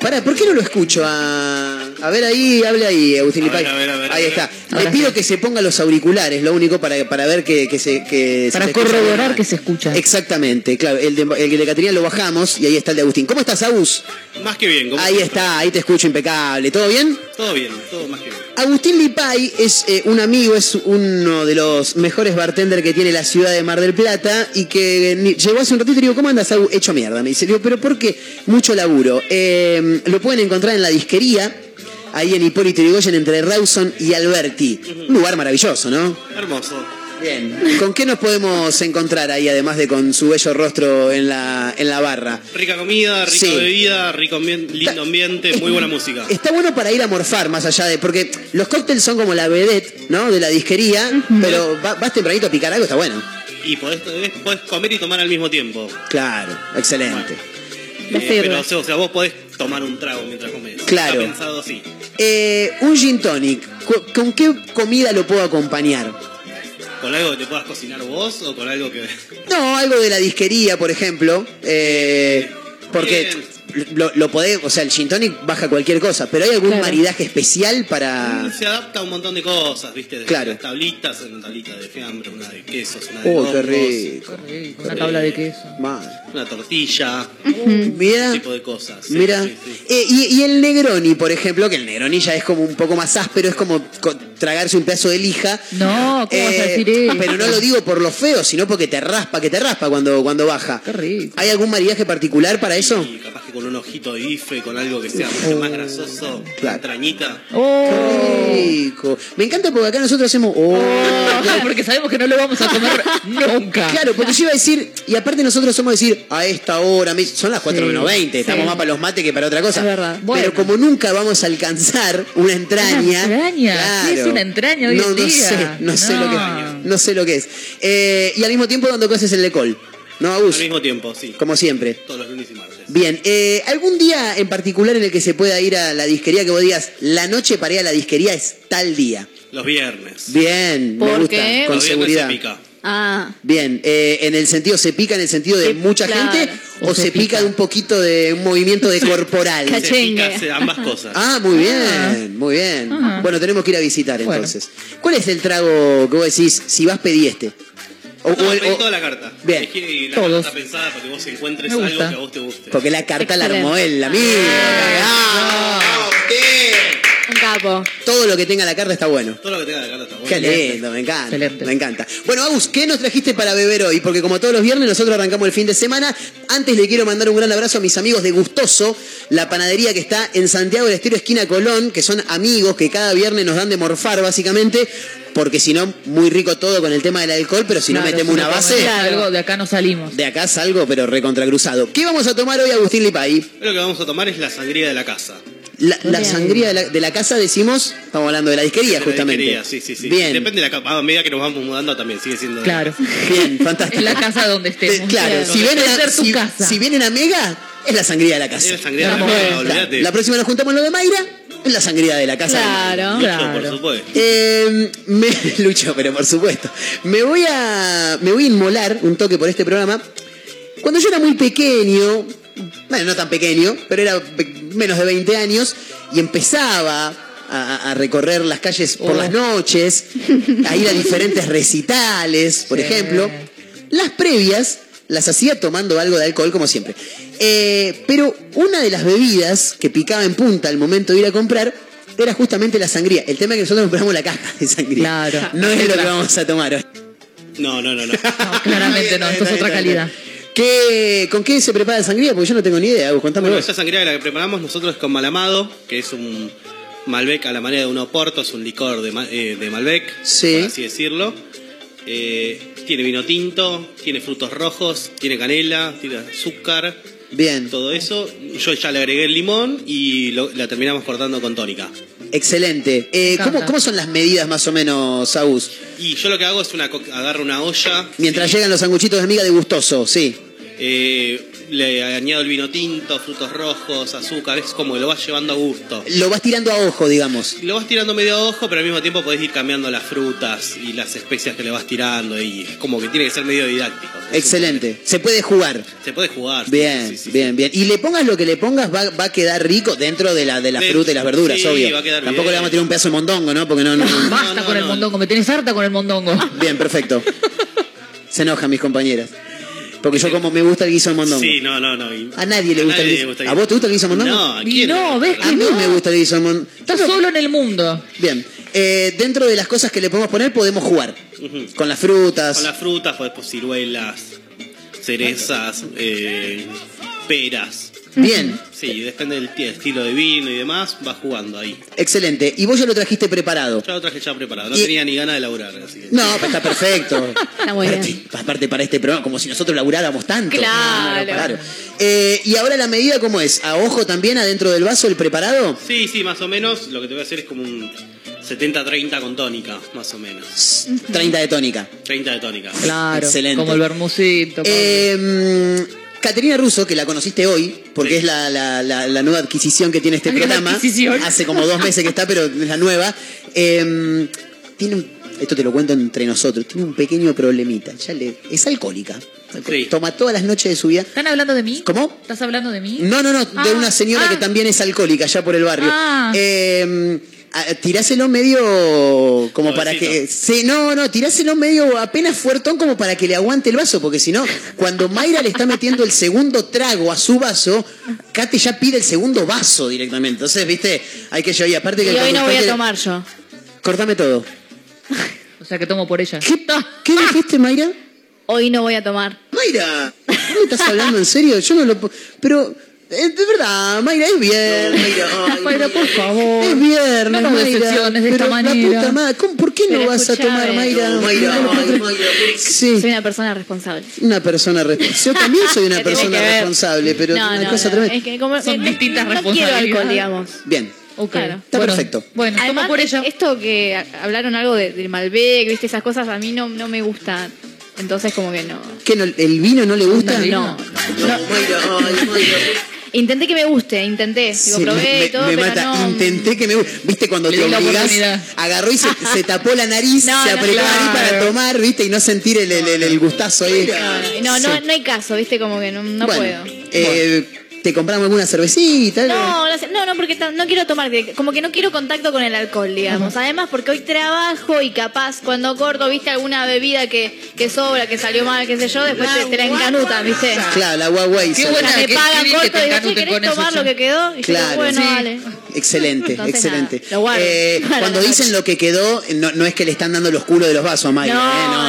Speaker 5: Pará, ¿por qué no lo escucho? A, a ver ahí, hable ahí, Agustín Lipay. ahí está. Le pido
Speaker 6: sí.
Speaker 5: que se ponga los auriculares, lo único para, para ver que, que se. Que
Speaker 6: Para corroborar que se escucha.
Speaker 5: Exactamente, claro. El de, el de Caterina lo bajamos y ahí está el de Agustín. ¿Cómo estás, Agus?
Speaker 10: Más que bien. ¿cómo
Speaker 5: Ahí
Speaker 10: estás?
Speaker 5: está, ahí te escucho impecable. ¿Todo bien?
Speaker 10: Todo bien, todo más que bien.
Speaker 5: Agustín Lipay es eh, un amigo, es uno de los mejores bartenders que tiene la ciudad de Mar del Plata y que ni- llegó hace un ratito y le digo, ¿cómo andas, Agus? Hecho mierda. Me dice, digo, ¿pero por qué? Mucho laburo. Eh, lo pueden encontrar en la disquería, ahí en Hipólito Yrigoyen, entre Rawson y Alberti. Un lugar maravilloso, ¿no?
Speaker 10: Hermoso.
Speaker 5: Bien. ¿Con qué nos podemos encontrar ahí, además de con su bello rostro en la, en la barra?
Speaker 10: Rica comida, rica
Speaker 5: Sí.
Speaker 10: bebida, rico ambien- lindo ambiente, muy buena música.
Speaker 5: Está bueno para ir a morfar más allá de. Porque los cócteles son como la vedette, ¿no? De la disquería, pero va- vas tempranito a picar algo, está bueno.
Speaker 10: Y podés, podés comer y tomar al mismo tiempo.
Speaker 5: Claro, excelente.
Speaker 8: Me
Speaker 10: Eh, pero o sea, o sea, vos podés tomar un trago mientras comes.
Speaker 5: Claro.
Speaker 10: Está pensado así.
Speaker 5: Eh, un gin tonic, ¿cu- ¿con qué comida lo puedo acompañar?
Speaker 10: ¿Con algo que te puedas cocinar vos o con algo que.?
Speaker 5: No, algo de la disquería, por ejemplo. eh, porque lo, lo podés, o sea, el gin tonic baja cualquier cosa, pero ¿hay algún
Speaker 8: Claro.
Speaker 5: maridaje especial para...?
Speaker 10: Se adapta a un montón de cosas, ¿viste? De.
Speaker 5: Claro.
Speaker 10: las tablitas, una tablita de fiambre, una de quesos, una de
Speaker 5: Oh,
Speaker 10: hongos,
Speaker 5: qué rico.
Speaker 6: Una tabla de queso.
Speaker 5: Madre.
Speaker 10: una tortilla,
Speaker 5: Mira,
Speaker 10: ese tipo de cosas. Sí,
Speaker 5: mira.
Speaker 10: sí, sí.
Speaker 5: Eh, y, y el Negroni, por ejemplo, que el Negroni ya es como un poco más áspero, es como co- tragarse un pedazo de lija.
Speaker 6: No, ¿cómo vas a
Speaker 5: Eh,
Speaker 6: decir eso?
Speaker 5: Pero no lo digo por lo feo, sino porque te raspa, que te raspa cuando, cuando baja.
Speaker 6: Qué rico.
Speaker 5: ¿Hay algún maridaje particular para eso?
Speaker 10: Y capaz que con un ojito de bife, con algo que sea mucho más grasoso,
Speaker 5: Claro.
Speaker 10: entrañita.
Speaker 6: Oh,
Speaker 5: Qué rico. Me encanta porque acá nosotros hacemos. Oh,
Speaker 6: Claro, porque sabemos que no lo vamos a comer nunca.
Speaker 5: Claro, porque yo iba a decir, y aparte nosotros somos decir, a esta hora, son las 4 menos 20, estamos
Speaker 6: sí.
Speaker 5: más para los mates que para otra cosa.
Speaker 6: Es verdad. Bueno.
Speaker 5: Pero como nunca vamos a alcanzar una entraña.
Speaker 6: Una entraña. ¿Qué es una entraña hoy
Speaker 5: no,
Speaker 6: en
Speaker 5: no
Speaker 6: día?
Speaker 5: sé, no, sé lo que no sé lo que es. Eh, y al mismo tiempo dando clases en Lecol. ¿No,
Speaker 10: Al
Speaker 5: Agus?
Speaker 10: mismo tiempo, sí.
Speaker 5: Como siempre.
Speaker 10: Todos los lunes y martes.
Speaker 5: Bien, eh, ¿algún día en particular en el que se pueda ir a la disquería que vos digas, la noche para ir a la disquería es tal día?
Speaker 10: Los viernes.
Speaker 5: Bien, me
Speaker 8: ¿Por
Speaker 5: gusta,
Speaker 8: qué?
Speaker 5: con
Speaker 10: los
Speaker 5: seguridad.
Speaker 10: se pica.
Speaker 8: Ah,
Speaker 5: Bien, eh, en el sentido, ¿se pica en el sentido de
Speaker 8: Sí,
Speaker 5: mucha
Speaker 8: claro.
Speaker 5: gente o,
Speaker 6: O
Speaker 5: se,
Speaker 6: se
Speaker 5: pica.
Speaker 6: pica.
Speaker 5: de un poquito de un movimiento de corporal?
Speaker 10: Se pica ambas cosas.
Speaker 5: Ah, muy bien, muy bien.
Speaker 6: Ah.
Speaker 5: Bueno, tenemos que ir a visitar
Speaker 6: Bueno.
Speaker 5: entonces. ¿Cuál es el trago que vos decís, si vas pedí este? O-
Speaker 10: No,
Speaker 5: o el-
Speaker 10: pedí
Speaker 5: o-
Speaker 10: toda la carta.
Speaker 5: Bien.
Speaker 10: Elegí la
Speaker 6: Todos.
Speaker 10: carta pensada para que vos encuentres
Speaker 6: Me
Speaker 10: algo que a vos te guste.
Speaker 5: porque la carta la
Speaker 8: Excelente.
Speaker 5: armó él, la mía. Ah,
Speaker 8: un capo.
Speaker 5: Todo lo que tenga la carta está bueno.
Speaker 10: Todo lo que tenga la carta está bueno.
Speaker 5: Qué lindo, me encanta.
Speaker 6: Excelente.
Speaker 5: Me encanta. Bueno, Agus, ¿qué nos trajiste para beber hoy? Porque como todos los viernes nosotros arrancamos el fin de semana. Antes le quiero mandar un gran abrazo a mis amigos de Gustoso, la panadería que está en Santiago del Estero, esquina Colón, que son amigos que cada viernes nos dan de morfar, básicamente. Porque si no, muy rico todo con el tema del alcohol, pero si no metemos
Speaker 6: si
Speaker 5: una base,
Speaker 6: Algo, de acá no salimos.
Speaker 5: de acá salgo, pero recontracruzado. ¿Qué vamos a tomar hoy, Agustín Lipay?
Speaker 10: Lo que vamos a tomar es la sangría de la casa.
Speaker 5: La, sangría de la, de la casa, decimos, estamos hablando de la disquería,
Speaker 10: De la
Speaker 5: justamente.
Speaker 10: disquería, sí, sí, sí.
Speaker 5: Bien.
Speaker 10: Depende de la capa. A medida que nos vamos mudando también sigue siendo. de-
Speaker 6: Claro.
Speaker 5: Bien, fantástico.
Speaker 6: En la casa donde estemos.
Speaker 5: Eh, claro, si vienen, a,
Speaker 6: ser tu
Speaker 5: si,
Speaker 6: casa.
Speaker 5: si vienen a Mega, es la sangría de la casa.
Speaker 10: Es la sangría de la
Speaker 6: Vamos,
Speaker 10: casa,
Speaker 6: claro.
Speaker 10: olvídate.
Speaker 5: La próxima nos juntamos en lo de Mayra, es la sangría de la casa.
Speaker 8: Claro.
Speaker 10: Lucho,
Speaker 6: Claro.
Speaker 10: por supuesto.
Speaker 5: Eh, me, Lucho, pero por supuesto. Me voy a. Me voy a inmolar un toque por este programa. Cuando yo era muy pequeño, bueno, no tan pequeño, pero era menos de 20 años, y empezaba a, a recorrer las calles por
Speaker 6: Oh.
Speaker 5: las noches, a ir a diferentes recitales, por
Speaker 6: Sí.
Speaker 5: ejemplo. Las previas las hacía tomando algo de alcohol, como siempre. Eh, pero una de las bebidas que picaba en punta al momento de ir a comprar era justamente la sangría. El tema es que nosotros compramos la caja de sangría.
Speaker 6: Claro.
Speaker 5: No es lo que vamos a tomar hoy.
Speaker 10: No, no, no, no.
Speaker 6: No, claramente no, esto es otra calidad.
Speaker 5: ¿Qué, ¿Con qué se prepara la sangría? Porque yo no tengo ni idea. Agus, Contame
Speaker 10: Bueno,
Speaker 5: vos.
Speaker 10: esa sangría la que preparamos nosotros es con Malamado, que es un Malbec a la manera de un Oporto, es un licor de, eh, de Malbec,
Speaker 5: Sí.
Speaker 10: por así decirlo. Eh, tiene vino tinto, tiene frutos rojos, tiene canela, tiene azúcar,
Speaker 5: Bien,
Speaker 10: todo eso. Yo ya le agregué el limón y lo- la terminamos cortando con tónica.
Speaker 5: excelente. Eh. ¿cómo, ¿Cómo son las medidas más o menos, Agus?
Speaker 10: Y yo lo que hago es una agarro una olla,
Speaker 5: Mientras llegan los sanguchitos de miga de gustoso, sí.
Speaker 10: Eh, le añado el vino tinto, frutos rojos, azúcar, es como que lo vas llevando a gusto.
Speaker 5: Lo vas tirando a ojo, digamos.
Speaker 10: Lo vas tirando medio a ojo, pero al mismo tiempo podés ir cambiando las frutas y las especias que le vas tirando y es como que tiene que ser medio didáctico.
Speaker 5: Excelente. Se puede jugar.
Speaker 10: Se puede jugar.
Speaker 5: Bien,
Speaker 10: sí, sí, sí.
Speaker 5: bien, bien. Y le pongas lo que le pongas, va, va a quedar rico dentro de la, de la
Speaker 10: De-
Speaker 5: fruta y las verduras,
Speaker 10: sí,
Speaker 5: obvio.
Speaker 10: va a quedar
Speaker 5: Tampoco
Speaker 10: bien.
Speaker 5: le vamos a tirar un pedazo de mondongo, ¿no? Porque no, no.
Speaker 6: Basta
Speaker 10: no,
Speaker 6: con el
Speaker 10: no.
Speaker 6: mondongo, me tenés harta con el mondongo.
Speaker 5: Bien, perfecto. Se enojan mis compañeras. Porque yo como me gusta el guiso de mondongo.
Speaker 10: Sí, no, no, no. y-
Speaker 5: A nadie le gusta el guiso. ¿A vos te gusta el guiso de mondongo?
Speaker 10: No, ¿a quién?
Speaker 6: no, ¿ves
Speaker 5: A
Speaker 6: que
Speaker 5: mí
Speaker 6: no?
Speaker 5: me gusta el guiso de mondongo.
Speaker 6: Estás solo en el mundo.
Speaker 5: Bien. Eh, dentro de las cosas que le podemos poner, podemos jugar. Con las frutas.
Speaker 10: Con las frutas poner ciruelas, cerezas, eh, peras.
Speaker 5: Bien,
Speaker 10: Sí, depende del ti- estilo de vino y demás, va jugando ahí.
Speaker 5: excelente. Y vos ya lo trajiste preparado.
Speaker 10: Ya lo traje ya preparado, no
Speaker 5: Y-
Speaker 10: tenía ni ganas de laburar. Así que...
Speaker 5: No, pero está perfecto.
Speaker 8: Está muy bien.
Speaker 5: Aparte, aparte para este programa, como si nosotros laburáramos tanto.
Speaker 8: Claro.
Speaker 5: Eh, y ahora la medida, ¿cómo es? ¿A ojo también adentro del vaso el preparado?
Speaker 10: Sí, sí, más o menos. Lo que te voy a hacer es como un 70-30 con tónica, más o menos.
Speaker 5: 30 de tónica.
Speaker 10: 30 de tónica.
Speaker 6: Claro,
Speaker 5: Excelente.
Speaker 6: como el bermucito.
Speaker 5: Eh, Caterina Russo, que la conociste hoy, porque es la, la- la- la nueva adquisición que tiene este
Speaker 6: nueva
Speaker 5: programa.
Speaker 6: adquisición.
Speaker 5: Hace como dos meses que está, pero es la nueva. Eh, tiene un- esto te lo cuento entre nosotros, tiene un pequeño problemita. Ya le, es alcohólica. Toma todas las noches de su vida.
Speaker 6: ¿Están hablando de mí?
Speaker 5: ¿Cómo?
Speaker 6: ¿Estás hablando de mí?
Speaker 5: No, no, no, de
Speaker 6: Ah,
Speaker 5: una señora
Speaker 6: ah.
Speaker 5: que también es alcohólica, allá por el barrio.
Speaker 6: Ah.
Speaker 5: Eh, a- tiráselo medio como para que. Sí, no, no, tiráselo medio apenas fuertón como para que le aguante el vaso, porque si no, cuando Mayra le está metiendo el segundo trago a su vaso, Kate ya pide el segundo vaso directamente. Entonces, viste, hay que llevar. Y aparte que
Speaker 8: Y hoy no voy a tomar yo.
Speaker 5: Cortame todo.
Speaker 6: O sea que tomo por ella.
Speaker 5: ¿Qué, ¿qué dijiste, Mayra?
Speaker 8: Hoy no voy a tomar.
Speaker 5: Mayra, ¿no me estás hablando en serio? Yo no lo. Pero. Eh, de verdad, Mayra, es viernes. Mayra, ay,
Speaker 6: Mayra, por favor.
Speaker 5: Es viernes,
Speaker 6: No nos
Speaker 5: Mayra.
Speaker 6: decepciones de esta
Speaker 5: pero La
Speaker 6: manera.
Speaker 5: puta madre, ¿cómo- ¿por qué no
Speaker 8: Pero
Speaker 5: vas a tomar, Mayra?
Speaker 8: No,
Speaker 5: Mayra,
Speaker 8: no,
Speaker 5: ay,
Speaker 8: no.
Speaker 5: Mayra, Sí,
Speaker 8: Soy una persona responsable.
Speaker 5: una persona responsable. Yo también soy una
Speaker 8: ¿Qué tiene
Speaker 5: persona
Speaker 8: que
Speaker 5: responsable, pero
Speaker 8: no,
Speaker 5: una
Speaker 8: no,
Speaker 5: cosa
Speaker 8: no,
Speaker 5: tremenda.
Speaker 8: Es que como,
Speaker 6: Son
Speaker 8: eh, no-
Speaker 6: distintas
Speaker 8: no, quiero alcohol,
Speaker 6: responsabilidades.
Speaker 8: digamos.
Speaker 5: Bien.
Speaker 6: Ok.
Speaker 8: Claro.
Speaker 5: Está
Speaker 6: Bueno,
Speaker 5: perfecto.
Speaker 6: Bueno, tomo
Speaker 8: Además,
Speaker 6: por ella.
Speaker 8: esto que hablaron algo de- del Malbec, viste, esas cosas a mí no, no me gustan. Entonces como que no.
Speaker 5: ¿Qué, no- ¿El vino no le gusta?
Speaker 8: No. Intenté que me guste, intenté. Digo,
Speaker 5: Sí,
Speaker 8: probé
Speaker 5: me,
Speaker 8: y todo,
Speaker 5: me
Speaker 8: pero
Speaker 5: mata.
Speaker 8: no.
Speaker 5: Intenté que me ¿Viste cuando te obligás? Agarró y se, se tapó la nariz,
Speaker 8: No,
Speaker 5: se apretó
Speaker 6: claro.
Speaker 5: para tomar, ¿viste? Y no sentir el, el, el- el gustazo ahí.
Speaker 8: No, no,
Speaker 5: Sí.
Speaker 8: no hay caso, viste, como que no,
Speaker 5: Bueno,
Speaker 8: puedo.
Speaker 5: eh, ¿Te compramos alguna cervecita?
Speaker 8: No, no, no, porque no quiero tomar, como que no quiero contacto con el alcohol, digamos. Además, porque hoy trabajo y capaz cuando corto, viste, alguna bebida que, que sobra, que salió mal, qué sé yo, después te, te la encanutan, viste.
Speaker 5: Claro, la Huawei.
Speaker 6: Qué
Speaker 5: se-
Speaker 6: buena.
Speaker 8: Me
Speaker 6: qué- qué
Speaker 8: pagan corto
Speaker 6: te
Speaker 8: y digo, che, ¿querés
Speaker 6: eso,
Speaker 8: tomar lo que quedó? Y yo
Speaker 5: Claro.
Speaker 8: digo, bueno,
Speaker 5: Sí.
Speaker 8: vale.
Speaker 5: Excelente,
Speaker 8: Entonces,
Speaker 5: excelente.
Speaker 8: nada, lo guardo
Speaker 5: Eh, cuando dicen lo que quedó, no, no es que le están dando los culos de los vasos a Mayra,
Speaker 8: No,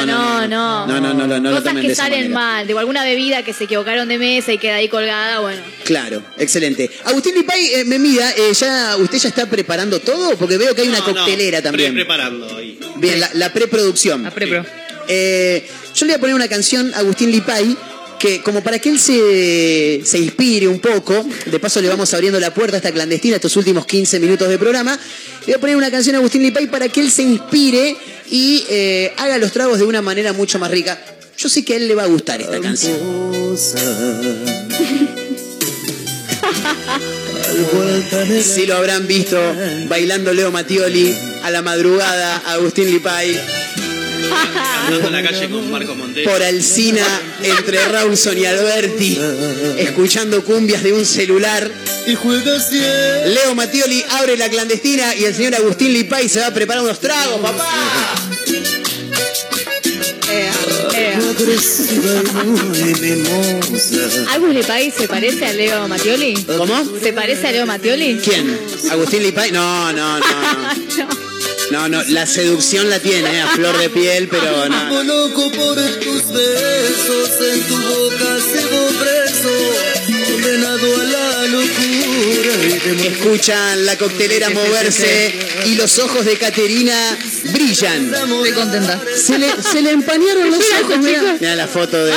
Speaker 5: ¿eh?
Speaker 8: no, no.
Speaker 5: No, no, no, no, no lo
Speaker 8: Cosas
Speaker 5: tomen de
Speaker 8: que
Speaker 5: esa
Speaker 8: salen
Speaker 5: manera.
Speaker 8: mal, digo, alguna bebida que se equivocaron de mesa y queda ahí colgada, bueno.
Speaker 5: Claro, excelente. Agustín Lipay, eh, me mira, eh, ya, ¿usted ya está preparando todo? Porque veo que hay una
Speaker 10: No, no,
Speaker 5: coctelera
Speaker 10: pre-
Speaker 5: también.
Speaker 10: preparando ahí.
Speaker 5: Bien, la, la preproducción.
Speaker 6: La prepro.
Speaker 5: Eh, yo le voy a poner una canción a Agustín Lipay que como para que él se, se inspire un poco, de paso le vamos abriendo la puerta a esta clandestina estos últimos 15 minutos de programa, le voy a poner una canción a Agustín Lipay para que él se inspire y eh, haga los tragos de una manera mucho más rica. Yo sé que a él le va a gustar esta canción. Si lo habrán visto bailando Leo Mattioli a la madrugada, Agustín Lipay.
Speaker 10: Andando en la calle con Marco Montero.
Speaker 5: por Alcina entre Rawson y Alberti, escuchando cumbias de un celular. Leo Mattioli abre la clandestina y el señor Agustín Lipay se va a preparar unos tragos, papá.
Speaker 8: ¿Agus Lipay se parece a Leo Mattioli?
Speaker 5: ¿Cómo?
Speaker 8: ¿Se parece a Leo Mattioli?
Speaker 5: ¿Quién? ¿Agustín Lipay? No, no, no, no. No, no, la seducción la tiene, a flor de piel, pero no.
Speaker 4: Como loco por tus besos, en tu boca sigo preso, condenado a la locura. y de
Speaker 5: Escuchan la coctelera moverse y los ojos de Caterina brillan.
Speaker 6: Estoy contenta.
Speaker 5: Se le, se le empañaron los ojos, mira. Mira la foto de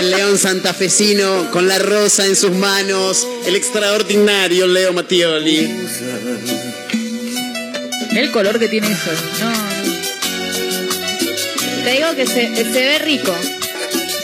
Speaker 5: el león santafesino con la rosa en sus manos, el extraordinario Leo Mattioli.
Speaker 6: El color que tiene eso. No, no.
Speaker 8: Te digo que se, se ve rico.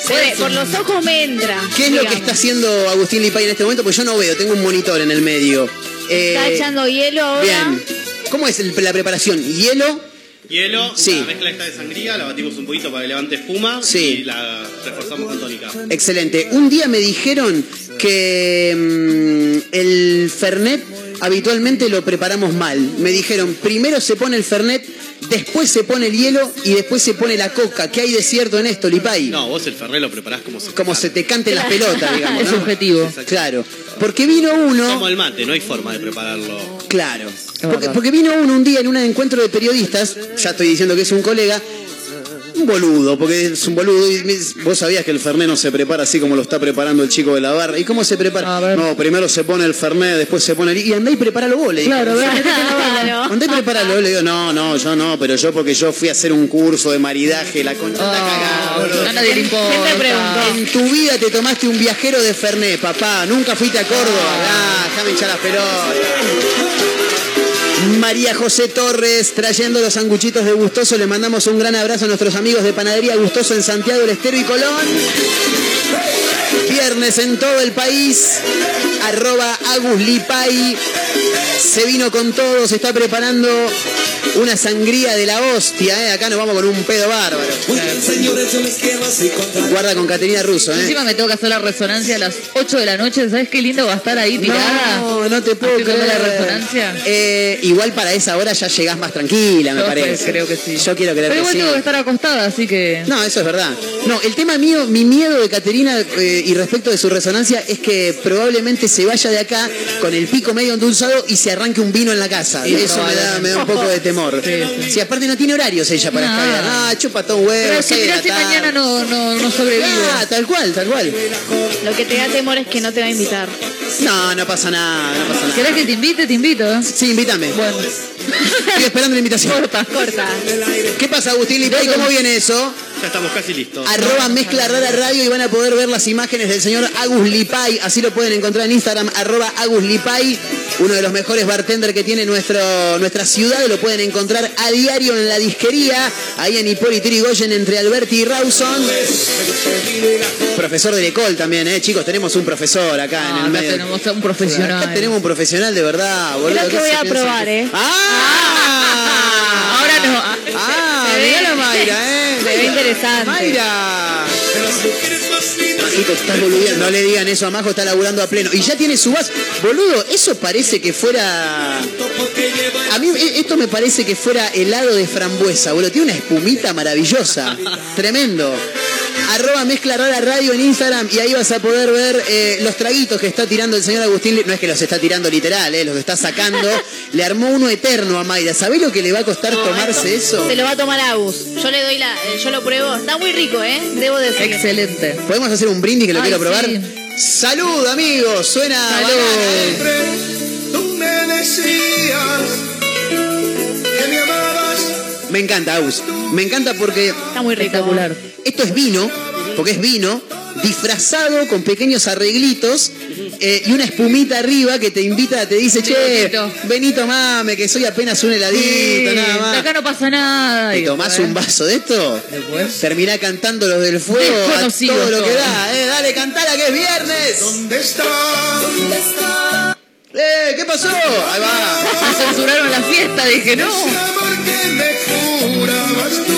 Speaker 8: Se ve, por los ojos me entra.
Speaker 5: ¿Qué es lo que está haciendo Agustín Lipay en este momento? Pues yo no veo, tengo un monitor en el medio. Eh,
Speaker 8: Está echando hielo ahora.
Speaker 5: Bien. ¿Cómo es el- la preparación? ¿Hielo?
Speaker 10: Hielo,
Speaker 5: Sí.
Speaker 10: la mezcla esta de sangría, la batimos un poquito para que levante espuma
Speaker 5: Sí.
Speaker 10: y la reforzamos con tónica.
Speaker 5: Excelente. Un día me dijeron que mm, el Fernet habitualmente lo preparamos mal. Me dijeron, primero se pone el Fernet, después se pone el hielo y después se pone la coca. ¿Qué hay de cierto en esto, Lipay?
Speaker 10: No, vos el ferré lo preparás como se
Speaker 5: Como se te canten las pelotas, digamos.
Speaker 6: Es
Speaker 5: ¿no?
Speaker 6: subjetivo.
Speaker 5: Claro. Porque vino uno.
Speaker 10: Como el mate, no hay forma de prepararlo.
Speaker 5: Claro. Porque, porque vino uno un día en un encuentro de periodistas, ya estoy diciendo que es un colega, un boludo, porque es un boludo. Y vos sabías que el Fernet no se prepara así como lo está preparando el chico de la barra. ¿Y cómo se prepara? No, primero se pone el Fernet, después se pone el... Y andá y prepáralo vos, le dije.
Speaker 6: Claro, claro.
Speaker 5: Andá y prepáralo. Le digo, no, no, yo no, pero yo porque yo fui a hacer un curso de maridaje, la concha está cagada, boludo.
Speaker 6: A nadie le importa.
Speaker 5: En tu vida te tomaste un viajero de Fernet, papá. Nunca fuiste a Córdoba. Ah, déjame echar las pelotas. María José Torres trayendo los sanguchitos de Gustoso. Le mandamos un gran abrazo a nuestros amigos de Panadería Gustoso en Santiago del Estero y Colón. Viernes en todo el país. Arroba Agus Lipay. Se vino con todo, se está preparando una sangría de la hostia. ¿eh? Acá nos vamos con un pedo bárbaro. Guarda con Caterina Russo. ¿eh?
Speaker 6: Encima me tengo que hacer la resonancia a las 8 de la noche. ¿Sabes qué lindo va a estar ahí tirada?
Speaker 5: No, no te puedo creer.
Speaker 6: la resonancia.
Speaker 5: Eh, igual para esa hora ya llegás más tranquila, me
Speaker 6: Yo
Speaker 5: parece.
Speaker 6: creo que sí.
Speaker 5: Yo quiero creer
Speaker 6: Pero
Speaker 5: que
Speaker 6: igual
Speaker 5: sí.
Speaker 6: tengo que estar acostada, así que.
Speaker 5: No, eso es verdad. No, el tema mío, mi miedo de Caterina eh, y respecto de su resonancia es que probablemente se vaya de acá con el pico medio endulzado y se arranque un vino en la casa. Eso me da, me da un poco de temor. Si aparte no tiene horarios ella para
Speaker 6: No.
Speaker 5: escabear. Ah, chupa todo un huevo.
Speaker 6: Pero si
Speaker 5: tarde.
Speaker 6: mañana no, no, no sobrevive.
Speaker 5: Ah, tal cual, tal cual.
Speaker 8: Lo que te da temor es que no te va a invitar.
Speaker 5: No, no pasa nada, no pasa nada.
Speaker 6: ¿Querés que te invite? Te invito.
Speaker 5: Sí, invítame.
Speaker 6: Bueno.
Speaker 5: Estoy esperando la invitación.
Speaker 6: Corta.
Speaker 8: Corta.
Speaker 5: ¿Qué pasa, Agustín Lipay? ¿Cómo viene eso?
Speaker 10: Ya estamos casi listos.
Speaker 5: Arroba Mezcla Rara Radio y van a poder ver las imágenes del señor Agus Lipay. Así lo pueden encontrar en Instagram, arroba Agus Lipay. Uno de los mejores bartenders que tiene nuestro, nuestra ciudad. Lo pueden encontrar a diario en la disquería. Ahí en Hipólito Yrigoyen entre Alberti y Rawson. Profesor de Ecol también, ¿eh? Chicos, tenemos un profesor acá en
Speaker 6: Ah,
Speaker 5: el
Speaker 6: acá
Speaker 5: medio.
Speaker 6: tenemos a un profesional.
Speaker 5: Acá tenemos un profesional de verdad, boludo.
Speaker 8: Creo que
Speaker 5: ¿Qué
Speaker 8: voy a probar,
Speaker 5: que-
Speaker 8: ¿eh?
Speaker 5: ¡Ah!
Speaker 8: Interesante.
Speaker 5: ¡Mayra! Majito, estás boludeando. No le digan eso a Majo, está laburando a pleno. Y ya tiene su vaso. Boludo, eso parece que fuera. A mí eh, esto me parece que fuera helado de frambuesa, boludo. Tiene una espumita maravillosa. Tremendo. Arroba Mezcla Rara Radio en Instagram y ahí vas a poder ver eh, los traguitos que está tirando el señor Agustín. No es que los está tirando literal, eh, los está sacando. Le armó uno eterno a Mayra. ¿Sabés lo que le va a costar tomarse eso?
Speaker 8: Se lo va a tomar Agus. Yo le doy la. eh, Yo lo pruebo. Está muy rico, ¿eh? Debo decir.
Speaker 6: Excelente.
Speaker 5: ¿Podemos hacer un brindis que lo
Speaker 6: Ay,
Speaker 5: quiero probar?
Speaker 6: sí.
Speaker 5: Salud, amigos. Suena banana.
Speaker 7: Tú me decías que me amabas.
Speaker 5: Me encanta, Agus. Me encanta porque
Speaker 8: Está muy.
Speaker 6: Espectacular.
Speaker 5: esto es vino, porque es vino, disfrazado con pequeños arreglitos eh, y una espumita arriba que te invita, te dice, che,
Speaker 6: Benito.
Speaker 5: Mame, que soy apenas un heladito,
Speaker 6: Sí,
Speaker 5: nada más.
Speaker 6: acá no pasa nada.
Speaker 5: ¿Te
Speaker 6: Y
Speaker 5: tomás un vaso de esto?
Speaker 6: Después.
Speaker 5: Terminá cantando los del fuego a todo lo que da. Eh, dale, cantala que es viernes.
Speaker 7: ¿Dónde está?
Speaker 5: Eh, ¿qué pasó? Ahí va.
Speaker 6: Me censuraron la fiesta, dije no.
Speaker 7: Que me jurabas tú.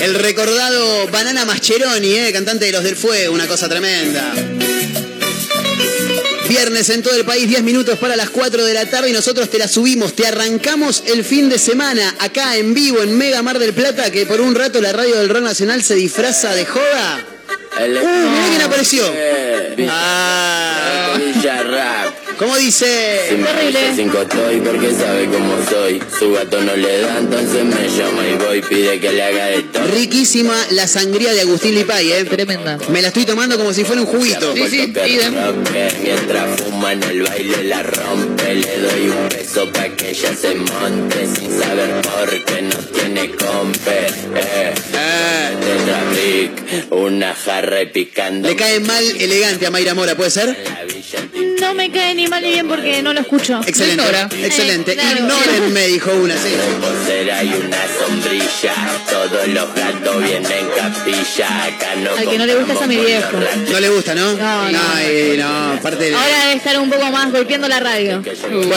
Speaker 5: El recordado Banana Mascheroni, eh, cantante de Los del Fuego, una cosa tremenda. Viernes en todo el país, 10 minutos para las 4 de la tarde y nosotros te la subimos, te arrancamos el fin de semana acá en vivo en Mega Mar del Plata, que por un rato la radio del rock nacional se disfraza de joda. ¡Uh, mirá quién apareció! Ah, ¿Cómo dice?
Speaker 8: Terrible.
Speaker 18: Cinco estoy porque sabe cómo soy. Su gato no le da, entonces me llama y voy. Pide que le haga todo.
Speaker 5: Riquísima la sangría de Agustín Lipay, eh.
Speaker 6: Tremenda.
Speaker 5: Me la estoy tomando como si fuera un juguito.
Speaker 6: Sí, sí,
Speaker 18: Mientras fuma en el baile la rompe. Le doy un beso pa' que ella se monte. Sin saber por qué no tiene compe. Eh,
Speaker 5: Ah,
Speaker 18: una jarra y picando.
Speaker 5: le cae mal elegante a Mayra Mora, ¿puede ser?
Speaker 8: No me cae ni mal ni bien porque no lo escucho.
Speaker 5: Excelente,
Speaker 6: Ignora.
Speaker 5: excelente.
Speaker 8: Eh, claro.
Speaker 5: Ignórenme, dijo una, sí.
Speaker 18: Reposera y una sombrilla. Todos los gatos vienen capilla. Acá no
Speaker 8: Al que no le gusta es a mi viejo.
Speaker 5: No le gusta, ¿no?
Speaker 8: No, no.
Speaker 5: eh, no, aparte de...
Speaker 8: Ahora debe estar un poco más golpeando la radio.
Speaker 5: Bueno,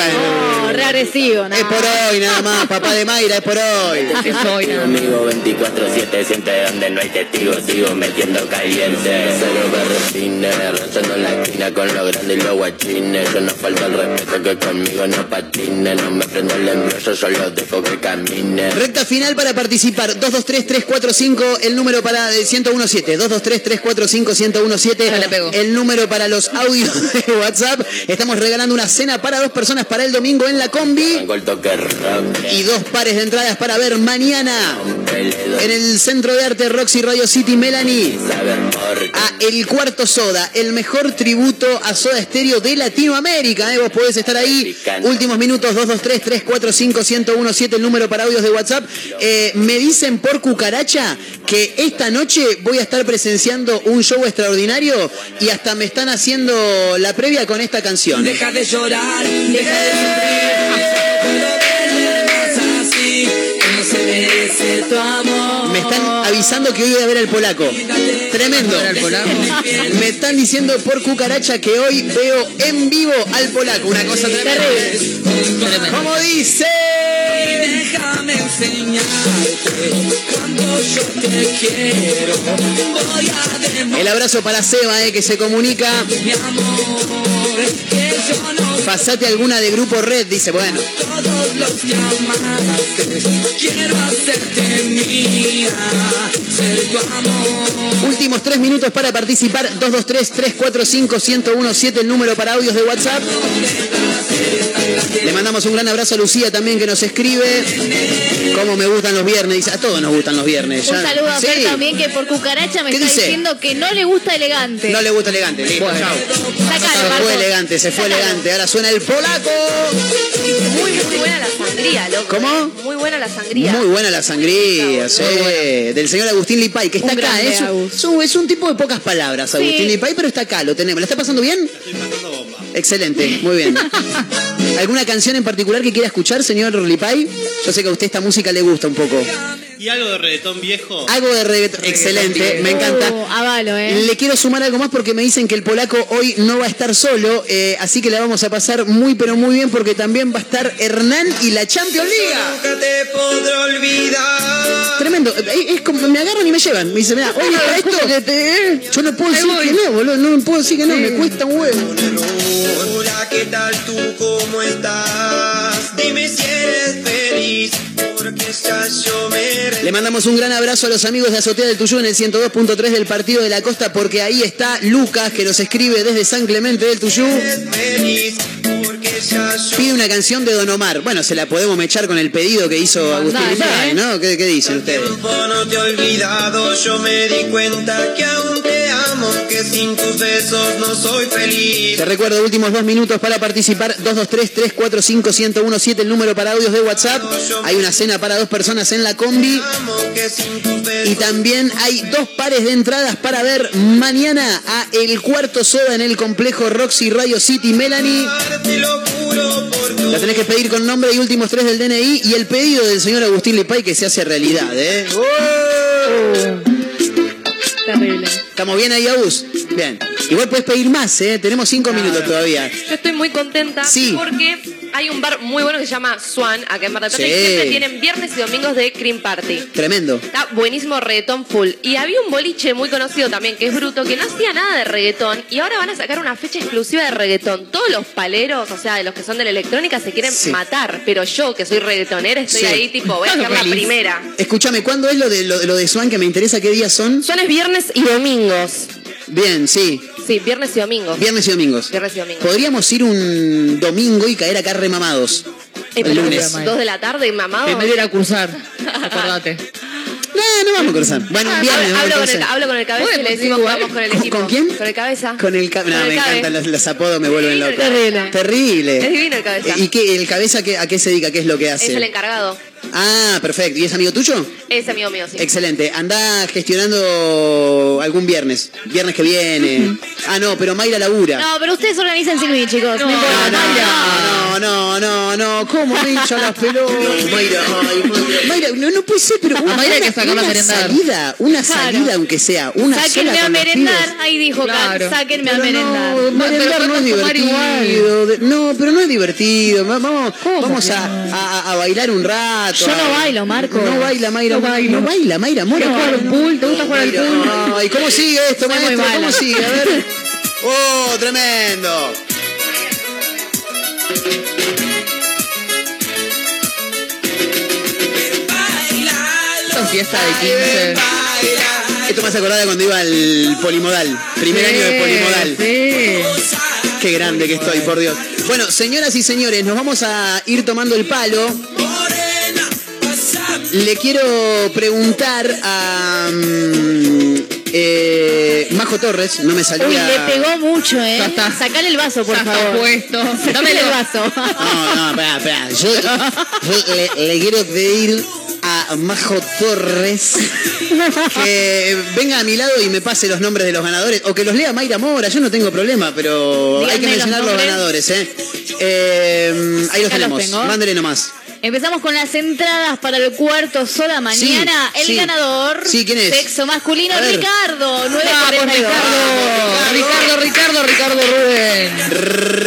Speaker 8: Oh, re agresivo. no.
Speaker 5: es por hoy nada más, papá de Mayra, es por hoy.
Speaker 6: Es hoy nada más.
Speaker 18: Amigo 24-7, siempre donde no hay testigos, sigo metiendo caliente. Cero berretines, rayando la esquina con lo grande y lo guay Yo no falta el respeto que conmigo no patine. No me prendo el embrollo, solo dejo que camine.
Speaker 5: Recta final para participar. 223-345, el número para el 1017. 223-345-1017.
Speaker 6: le pego.
Speaker 5: El número para los audios de WhatsApp. Estamos regalando una cena para dos personas para el domingo en la combi. Y dos pares de entradas para ver mañana en el Centro de Arte Roxy Radio City Melanie a El Cuarto Soda, el mejor tributo a Soda Estéreo de Latinoamérica. ¿eh? Vos podés estar ahí. Últimos minutos, 223-345-1017, el número para audios de WhatsApp. Eh, me dicen por cucaracha que esta noche voy a estar presenciando un show extraordinario y hasta me están haciendo la previa con esta canción.
Speaker 7: Deja de llorar, deja de sufrir. Tu amor.
Speaker 5: Me están avisando que hoy voy a ver al polaco. Tremendo. Me están diciendo por cucaracha que hoy veo en vivo al polaco. Una cosa tremenda. Como dice.
Speaker 7: Déjame enseñarte cuando yo te quiero. Voy a demostrar
Speaker 5: El abrazo para Seba, eh, que se comunica.
Speaker 7: mi amor que yo no
Speaker 5: Pasate alguna de grupo red, dice, bueno.
Speaker 7: todos los. Quiero hacerte mía.
Speaker 5: Últimos tres minutos para participar. 223-345-1017, el número para audios de WhatsApp. Le mandamos un gran abrazo a Lucía también que nos escribe. Cómo me gustan los viernes. Dice, a todos nos gustan los viernes.
Speaker 8: Un saludo a Fer
Speaker 5: Sí.
Speaker 8: también que por cucaracha me
Speaker 5: ¿Qué
Speaker 8: está
Speaker 5: dice?
Speaker 8: diciendo que no le gusta elegante.
Speaker 5: No le gusta elegante. Listo,
Speaker 6: Bueno.
Speaker 5: chao.
Speaker 8: Sácalo,
Speaker 5: Se fue elegante, se fue elegante. Ahora suena el polaco.
Speaker 11: Muy, muy buena la sangría, loco.
Speaker 5: ¿Cómo?
Speaker 11: Muy buena la sangría.
Speaker 5: Muy buena la sangría, sí. Del señor Agustín Lipay, que está
Speaker 8: Un
Speaker 5: acá.
Speaker 8: grande,
Speaker 5: Es un, es un- es un tipo de pocas palabras, Agustín
Speaker 8: Sí.
Speaker 5: Lipay, pero está acá, lo tenemos. ¿La está pasando bien? Excelente, muy bien. ¿Alguna canción en particular que quiera escuchar, señor Lipay? Yo sé que a usted esta música le gusta un poco.
Speaker 10: ¿Y algo de reggaetón viejo?
Speaker 5: Algo de reggaetón. Excelente, me encanta.
Speaker 8: Uh, avalo, ¿eh?
Speaker 5: Le quiero sumar algo más porque me dicen que el polaco hoy no va a estar solo, eh, así que la vamos a pasar muy pero muy bien porque también va a estar Hernán y la Champions League.
Speaker 17: Nunca te podré olvidar.
Speaker 5: Tremendo, Eh, es como me agarran y me llevan. Me dicen, mira, oye, para esto, yo no puedo decir que no, boludo, no puedo decir que no, me cuesta un huevo.
Speaker 17: Hola, ¿qué tal tú? ¿Cómo estás?
Speaker 5: Le mandamos un gran abrazo a los amigos de Azotea del Tuyú en el 102.3 del Partido de la Costa porque ahí está Lucas que nos escribe desde San Clemente del Tuyú. Pide una canción de Don Omar. Bueno, se la podemos mechar con el pedido que hizo Agustín
Speaker 8: Mandale,
Speaker 5: Lipay,
Speaker 8: ¿eh?
Speaker 5: ¿no? ¿Qué, qué dicen ustedes?
Speaker 17: tiempo no te he olvidado. Yo me di cuenta que aún te amo, que sin tus besos no soy feliz.
Speaker 5: Te recuerdo, últimos dos minutos para participar. 223-345-1017, el número para audios de WhatsApp. Hay una cena para dos personas en la combi. Y también hay dos pares de entradas para ver mañana a El Cuarto Soda en el complejo Roxy Radio City Melanie. La tenés que pedir con nombre y últimos tres del DNI y el pedido del señor Agustín Lipay que se hace realidad, ¿eh?
Speaker 8: Terrible.
Speaker 5: ¿Estamos bien ahí, Agus? Bien. Igual puedes pedir más, ¿eh? Tenemos cinco minutos todavía.
Speaker 11: Yo estoy muy contenta
Speaker 5: Sí.
Speaker 11: porque hay un bar muy bueno que se llama Swan, acá en Mar del Plata,
Speaker 5: Sí.
Speaker 11: y siempre tienen viernes y domingos de Cream Party.
Speaker 5: Tremendo.
Speaker 11: Está buenísimo reggaetón full. Y había un boliche muy conocido también, que es Bruto, que no hacía nada de reggaetón. Y ahora van a sacar una fecha exclusiva de reggaetón. Todos los paleros, o sea, de los que son de la electrónica, se quieren
Speaker 5: Sí.
Speaker 11: matar. Pero yo, que soy reggaetonera, estoy
Speaker 5: Sí.
Speaker 11: ahí tipo, voy a ser la
Speaker 6: Feliz.
Speaker 11: primera.
Speaker 5: Escúchame, ¿cuándo es lo de, lo, lo de Swan que me interesa? ¿Qué días son?
Speaker 11: Son es viernes y domingos.
Speaker 5: Bien, sí.
Speaker 11: Sí, viernes y domingos.
Speaker 5: Viernes y domingos.
Speaker 11: Viernes y domingos.
Speaker 5: Podríamos ir un domingo y caer acá remamados.
Speaker 11: Eh,
Speaker 5: el lunes.
Speaker 11: Dos de la tarde, mamado.
Speaker 6: Que me diera a cursar. Acordate.
Speaker 5: No, no vamos a cruzar. Bueno, un viernes
Speaker 11: hablo, con el, hablo con el cabeza y le decimos que
Speaker 6: igual.
Speaker 11: vamos con el
Speaker 5: ¿Con-
Speaker 11: equipo.
Speaker 5: con quién?
Speaker 11: Con el cabeza.
Speaker 5: Con el cabeza. No, me
Speaker 11: cabe.
Speaker 5: encantan los, los apodos, me vuelven loco. Terrible.
Speaker 11: Es divino el cabeza.
Speaker 5: ¿Y qué, el cabeza qué- a qué se dedica? ¿Qué es lo que hace?
Speaker 11: Es el encargado.
Speaker 5: Ah, perfecto. ¿Y es amigo tuyo?
Speaker 11: Es amigo mío, sí.
Speaker 5: Excelente. Anda gestionando algún viernes. Viernes que viene. Ah, no, pero Mayra labura.
Speaker 8: No, pero ustedes organizan sin mí, chicos. No.
Speaker 5: No, no, no, no, ¿cómo me hincha las pelotas? Mayra, ay, Mayra. Mayra, no, no puede ser, pero una,
Speaker 6: Mayra que
Speaker 5: una-
Speaker 6: sacarla a
Speaker 5: una
Speaker 6: merendar.
Speaker 5: salida, una
Speaker 8: Claro.
Speaker 5: salida aunque sea, una
Speaker 8: Sáquenme
Speaker 5: sola
Speaker 8: a merendar. Ahí dijo
Speaker 6: Claro.
Speaker 8: Kat, sáquenme a merendar.
Speaker 5: No, merendar
Speaker 6: pero
Speaker 5: no es divertido. No, pero no es divertido. Va- Vamos,
Speaker 6: ¿Cómo
Speaker 5: vamos a- a bailar un rato.
Speaker 8: Yo no bailo, Marco.
Speaker 5: No baila, Mayra.
Speaker 6: No bailo.
Speaker 5: No baila, Mayra. Mora.
Speaker 6: ¿Qué jugar al pool? ¿Te gusta jugar al pool?
Speaker 5: Ay, ¿cómo sigue esto,
Speaker 8: Soy
Speaker 5: maestro? ¿Cómo sigue? A ver. ¡Oh, tremendo!
Speaker 6: Son fiesta de 15.
Speaker 5: Esto me hace acordar de cuando iba al polimodal. Primer año de polimodal. Qué grande que estoy, por Dios. Bueno, señoras y señores, nos vamos a ir tomando el palo. Le quiero preguntar a mm, eh, Majo Torres, no me salía.
Speaker 8: Uy, le pegó mucho, ¿eh?
Speaker 6: Está.
Speaker 8: Sacale el vaso, por
Speaker 6: Ya está
Speaker 8: favor.
Speaker 6: puesto.
Speaker 8: Sacale el vaso.
Speaker 5: No, no, espera, espera. Yo, yo le, le quiero pedir a Majo Torres que venga a mi lado y me pase los nombres de los ganadores. O que los lea Mayra Mora, yo no tengo problema, pero hay que
Speaker 8: los
Speaker 5: mencionar los,
Speaker 8: nombres.
Speaker 5: ganadores, ¿eh? Eh, ahí los
Speaker 8: los
Speaker 5: tenemos.
Speaker 8: tengo.
Speaker 5: Mándele nomás.
Speaker 8: Empezamos con las entradas para el cuarto sola mañana.
Speaker 5: Sí,
Speaker 8: el
Speaker 5: sí.
Speaker 8: ganador.
Speaker 5: Sí, ¿quién es?
Speaker 8: Sexo masculino. Ricardo.
Speaker 6: Vamos,
Speaker 8: 942.
Speaker 6: Ricardo. Ricardo, Ricardo, Ricardo Rubén.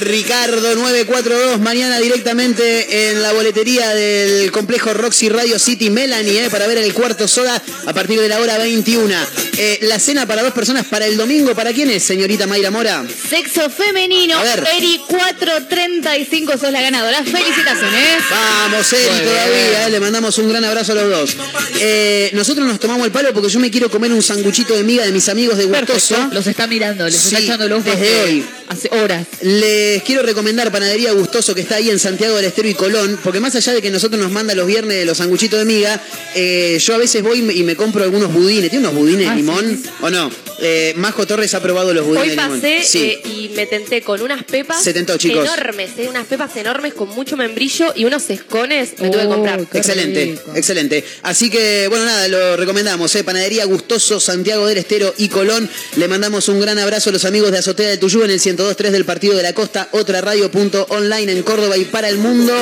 Speaker 5: Ricardo 942, mañana directamente en la boletería del complejo Roxy Radio City Melanie, eh, para ver el cuarto soda a partir de la hora 21. Eh, la cena para dos personas para el domingo, ¿para quién es, señorita Mayra Mora?
Speaker 8: Sexo femenino. Eri 435 sos la ganadora. Felicitaciones.
Speaker 5: Vamos, Eri,
Speaker 6: Muy
Speaker 5: todavía, eh, le mandamos un gran abrazo a los dos. Eh, nosotros nos tomamos el palo porque yo me quiero comer un sanguchito de miga de mis amigos de Gustoso.
Speaker 6: Los está mirando, les está
Speaker 5: Sí,
Speaker 6: echando el ojo
Speaker 5: desde hoy.
Speaker 6: Hace horas.
Speaker 5: Les quiero recomendar Panadería Gustoso que está ahí en Santiago del Estero y Colón, porque más allá de que nosotros nos manda los viernes los sanguchitos de miga, eh, yo a veces voy y me- y me compro algunos budines. ¿Tiene unos budines
Speaker 6: Ah,
Speaker 5: de limón o no? Eh, Majo Torres ha probado los budines
Speaker 11: Hoy
Speaker 5: de limón.
Speaker 11: pasé
Speaker 5: Sí.
Speaker 11: eh, y me tenté con unas pepas
Speaker 5: Se tentó, chicos.
Speaker 11: enormes, eh, unas pepas enormes con mucho membrillo y unos escones me tuve que comprar.
Speaker 6: Uy, qué
Speaker 5: Excelente,
Speaker 6: rico.
Speaker 5: excelente. Así que, bueno, nada, lo recomendamos, ¿eh? Panadería Gustoso, Santiago del Estero y Colón. Le mandamos un gran abrazo a los amigos de Azotea de Tuyú en el 102.3 del Partido de la Costa, otra radio.online en Córdoba y para el mundo,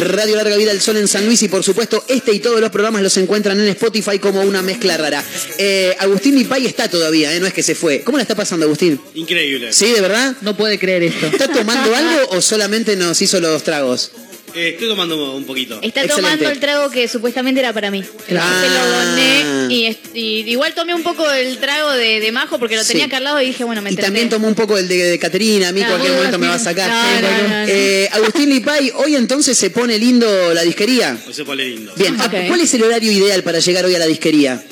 Speaker 5: Radio Larga Vida del Sol en San Luis y, por supuesto, este y todos los programas los encuentran en Spotify como una mezcla rara. Eh, Agustín Mipay está todavía, ¿eh? No es que se fue. ¿Cómo la está pasando, Agustín?
Speaker 10: Increíble.
Speaker 5: ¿Sí, de verdad?
Speaker 6: No puede creer esto.
Speaker 5: ¿Está tomando algo o solamente nos hizo los tragos?
Speaker 10: Eh, estoy tomando un poquito.
Speaker 8: Está
Speaker 5: Excelente.
Speaker 8: tomando el trago que supuestamente era para mí.
Speaker 5: Ah.
Speaker 8: Se lo doné y, igual tomé un poco el trago de, de Majo porque lo
Speaker 5: Sí.
Speaker 8: tenía acá al lado y dije, bueno, me
Speaker 5: Y también tomó un poco el de, de Caterina, a mí
Speaker 8: Ah,
Speaker 5: cualquier
Speaker 8: no,
Speaker 5: momento me
Speaker 8: sí.
Speaker 5: va a sacar.
Speaker 8: No, no, no, no.
Speaker 5: Eh, Agustín Lipay, hoy entonces se pone lindo la disquería.
Speaker 10: Hoy se pone lindo.
Speaker 5: Bien,
Speaker 8: Ok.
Speaker 5: ¿cuál es el horario ideal para llegar hoy a la disquería?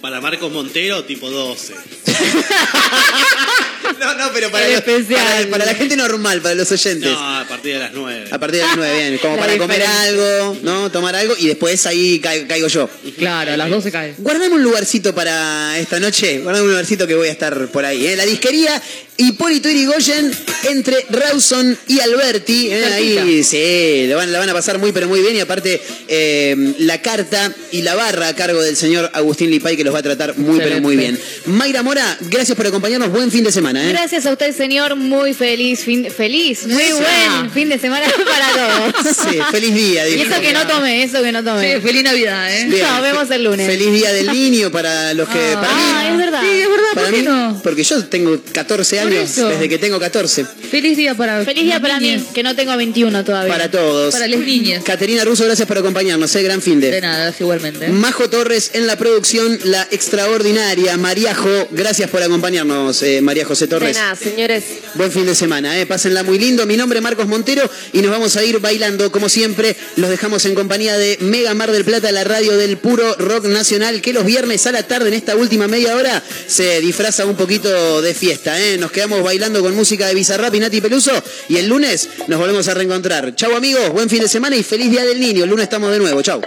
Speaker 10: Para Marcos Montero, tipo 12.
Speaker 5: No, no, pero
Speaker 8: El especial.
Speaker 5: para, para la gente normal, para los oyentes.
Speaker 10: No, a partir de las 9.
Speaker 5: A partir de las 9, bien, como
Speaker 8: La
Speaker 5: para comer algo, ¿no? Tomar algo y después ahí ca- caigo yo.
Speaker 6: Claro, a las 12 cae.
Speaker 5: Guardame un lugarcito para esta noche, guardame un lugarcito que voy a estar por ahí. ¿eh? La disquería Hipólito Irigoyen entre Rawson y Alberti. ¿eh? Ahí sí, la van, la van a pasar muy pero muy bien y aparte eh, la carta y la barra a cargo del señor Agustín Lipay que los va a tratar muy pero muy bien. Mayra Mora, gracias por acompañarnos, buen fin de semana. ¿Eh?
Speaker 8: Gracias a usted, señor. Muy feliz, fin, feliz, muy buen fin de semana para todos.
Speaker 5: Sí, feliz día.
Speaker 8: Y eso que no tomé, eso que no tomé.
Speaker 6: Sí, feliz Navidad, ¿eh?
Speaker 5: Bien.
Speaker 8: Nos vemos el lunes.
Speaker 5: Feliz día del niño para los que... para mí,
Speaker 8: Ah, es verdad.
Speaker 6: Sí, es verdad,
Speaker 5: para
Speaker 6: ¿por qué
Speaker 5: mí,
Speaker 6: no?
Speaker 5: porque yo tengo 14
Speaker 6: Por
Speaker 5: años, desde que tengo 14.
Speaker 6: Feliz día para
Speaker 8: Feliz día para mí, que no tengo 21 todavía.
Speaker 5: Para todos.
Speaker 6: Para las niñas.
Speaker 5: Caterina Russo, gracias por acompañarnos. ¿eh? Gran fin
Speaker 6: De
Speaker 5: de.
Speaker 6: nada, igualmente.
Speaker 5: Majo Torres en la producción, la extraordinaria Mariajo. Gracias por acompañarnos, eh, María José
Speaker 11: De
Speaker 5: Torres.
Speaker 11: nada, señores.
Speaker 5: Buen fin de semana, ¿eh? pásenla muy lindo. Mi nombre es Marcos Montero y nos vamos a ir bailando. Como siempre, los dejamos en compañía de Mega Mar del Plata, la radio del puro rock nacional, que los viernes a la tarde, en esta última media hora, se disfraza un poquito de fiesta. ¿eh? Nos quedamos bailando con música de Bizarrap y Nati Peluso y el lunes nos volvemos a reencontrar. Chau amigos, buen fin de semana y feliz Día del Niño. El lunes estamos de nuevo. Chau.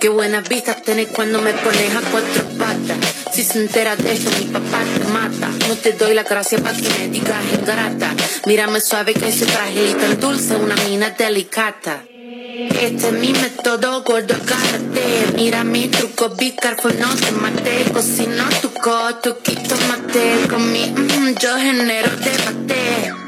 Speaker 19: Qué buenas vistas tenés cuando me pones a cuatro patas. Si se entera de esto, mi papá te mata. No te doy la gracia para que me digas ingrata. Mírame suave que ese traje es tan dulce, una mina delicata. Este es mi método, gordo, agárrate. Mira mi truco, be careful, no te mate. Cocino tu coto, quito mate. Con mi mm, yo genero debate.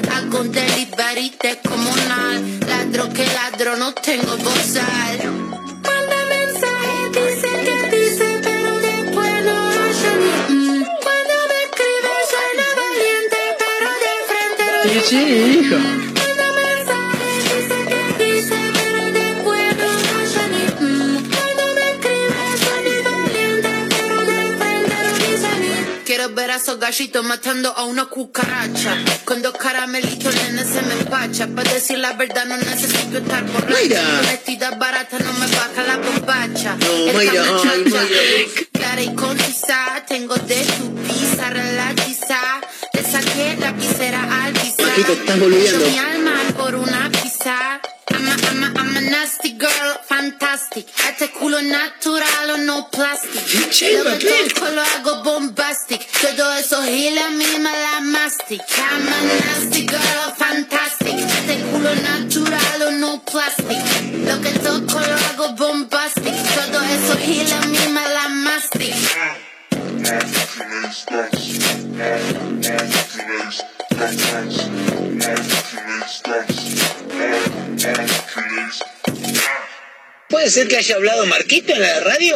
Speaker 19: Hago un delivery de comunal, ladro que ladro, no tengo bozal. Manda mensaje, ni Quiero ver a esos gallitos matando a una cucaracha. Con dos caramelitos, nene, se me empacha. Para decir la verdad, no necesito estar borracha. Tu Vestida barata no me baja la bombacha.
Speaker 5: No,
Speaker 19: cambio
Speaker 5: ay. Mayra.
Speaker 19: Clara y concisa, tengo de tu pizza relatiza. Le saqué la visera al pisar. Yo mi alma por una pizza. I'm a, I'm a, I'm a nasty girl, fantastic. Este culo natural o no plastic.
Speaker 5: Che,
Speaker 19: Lo que
Speaker 5: Raquel.
Speaker 19: toco lo hago bombastic. Todo eso gila a mí me la mastic. I'm a nasty girl, fantastic. Este culo natural o no plastic. Lo que toco lo hago bombastic. Todo eso gila a mí me la mastic.
Speaker 15: ¿Puede ser que haya hablado Marquito en la radio?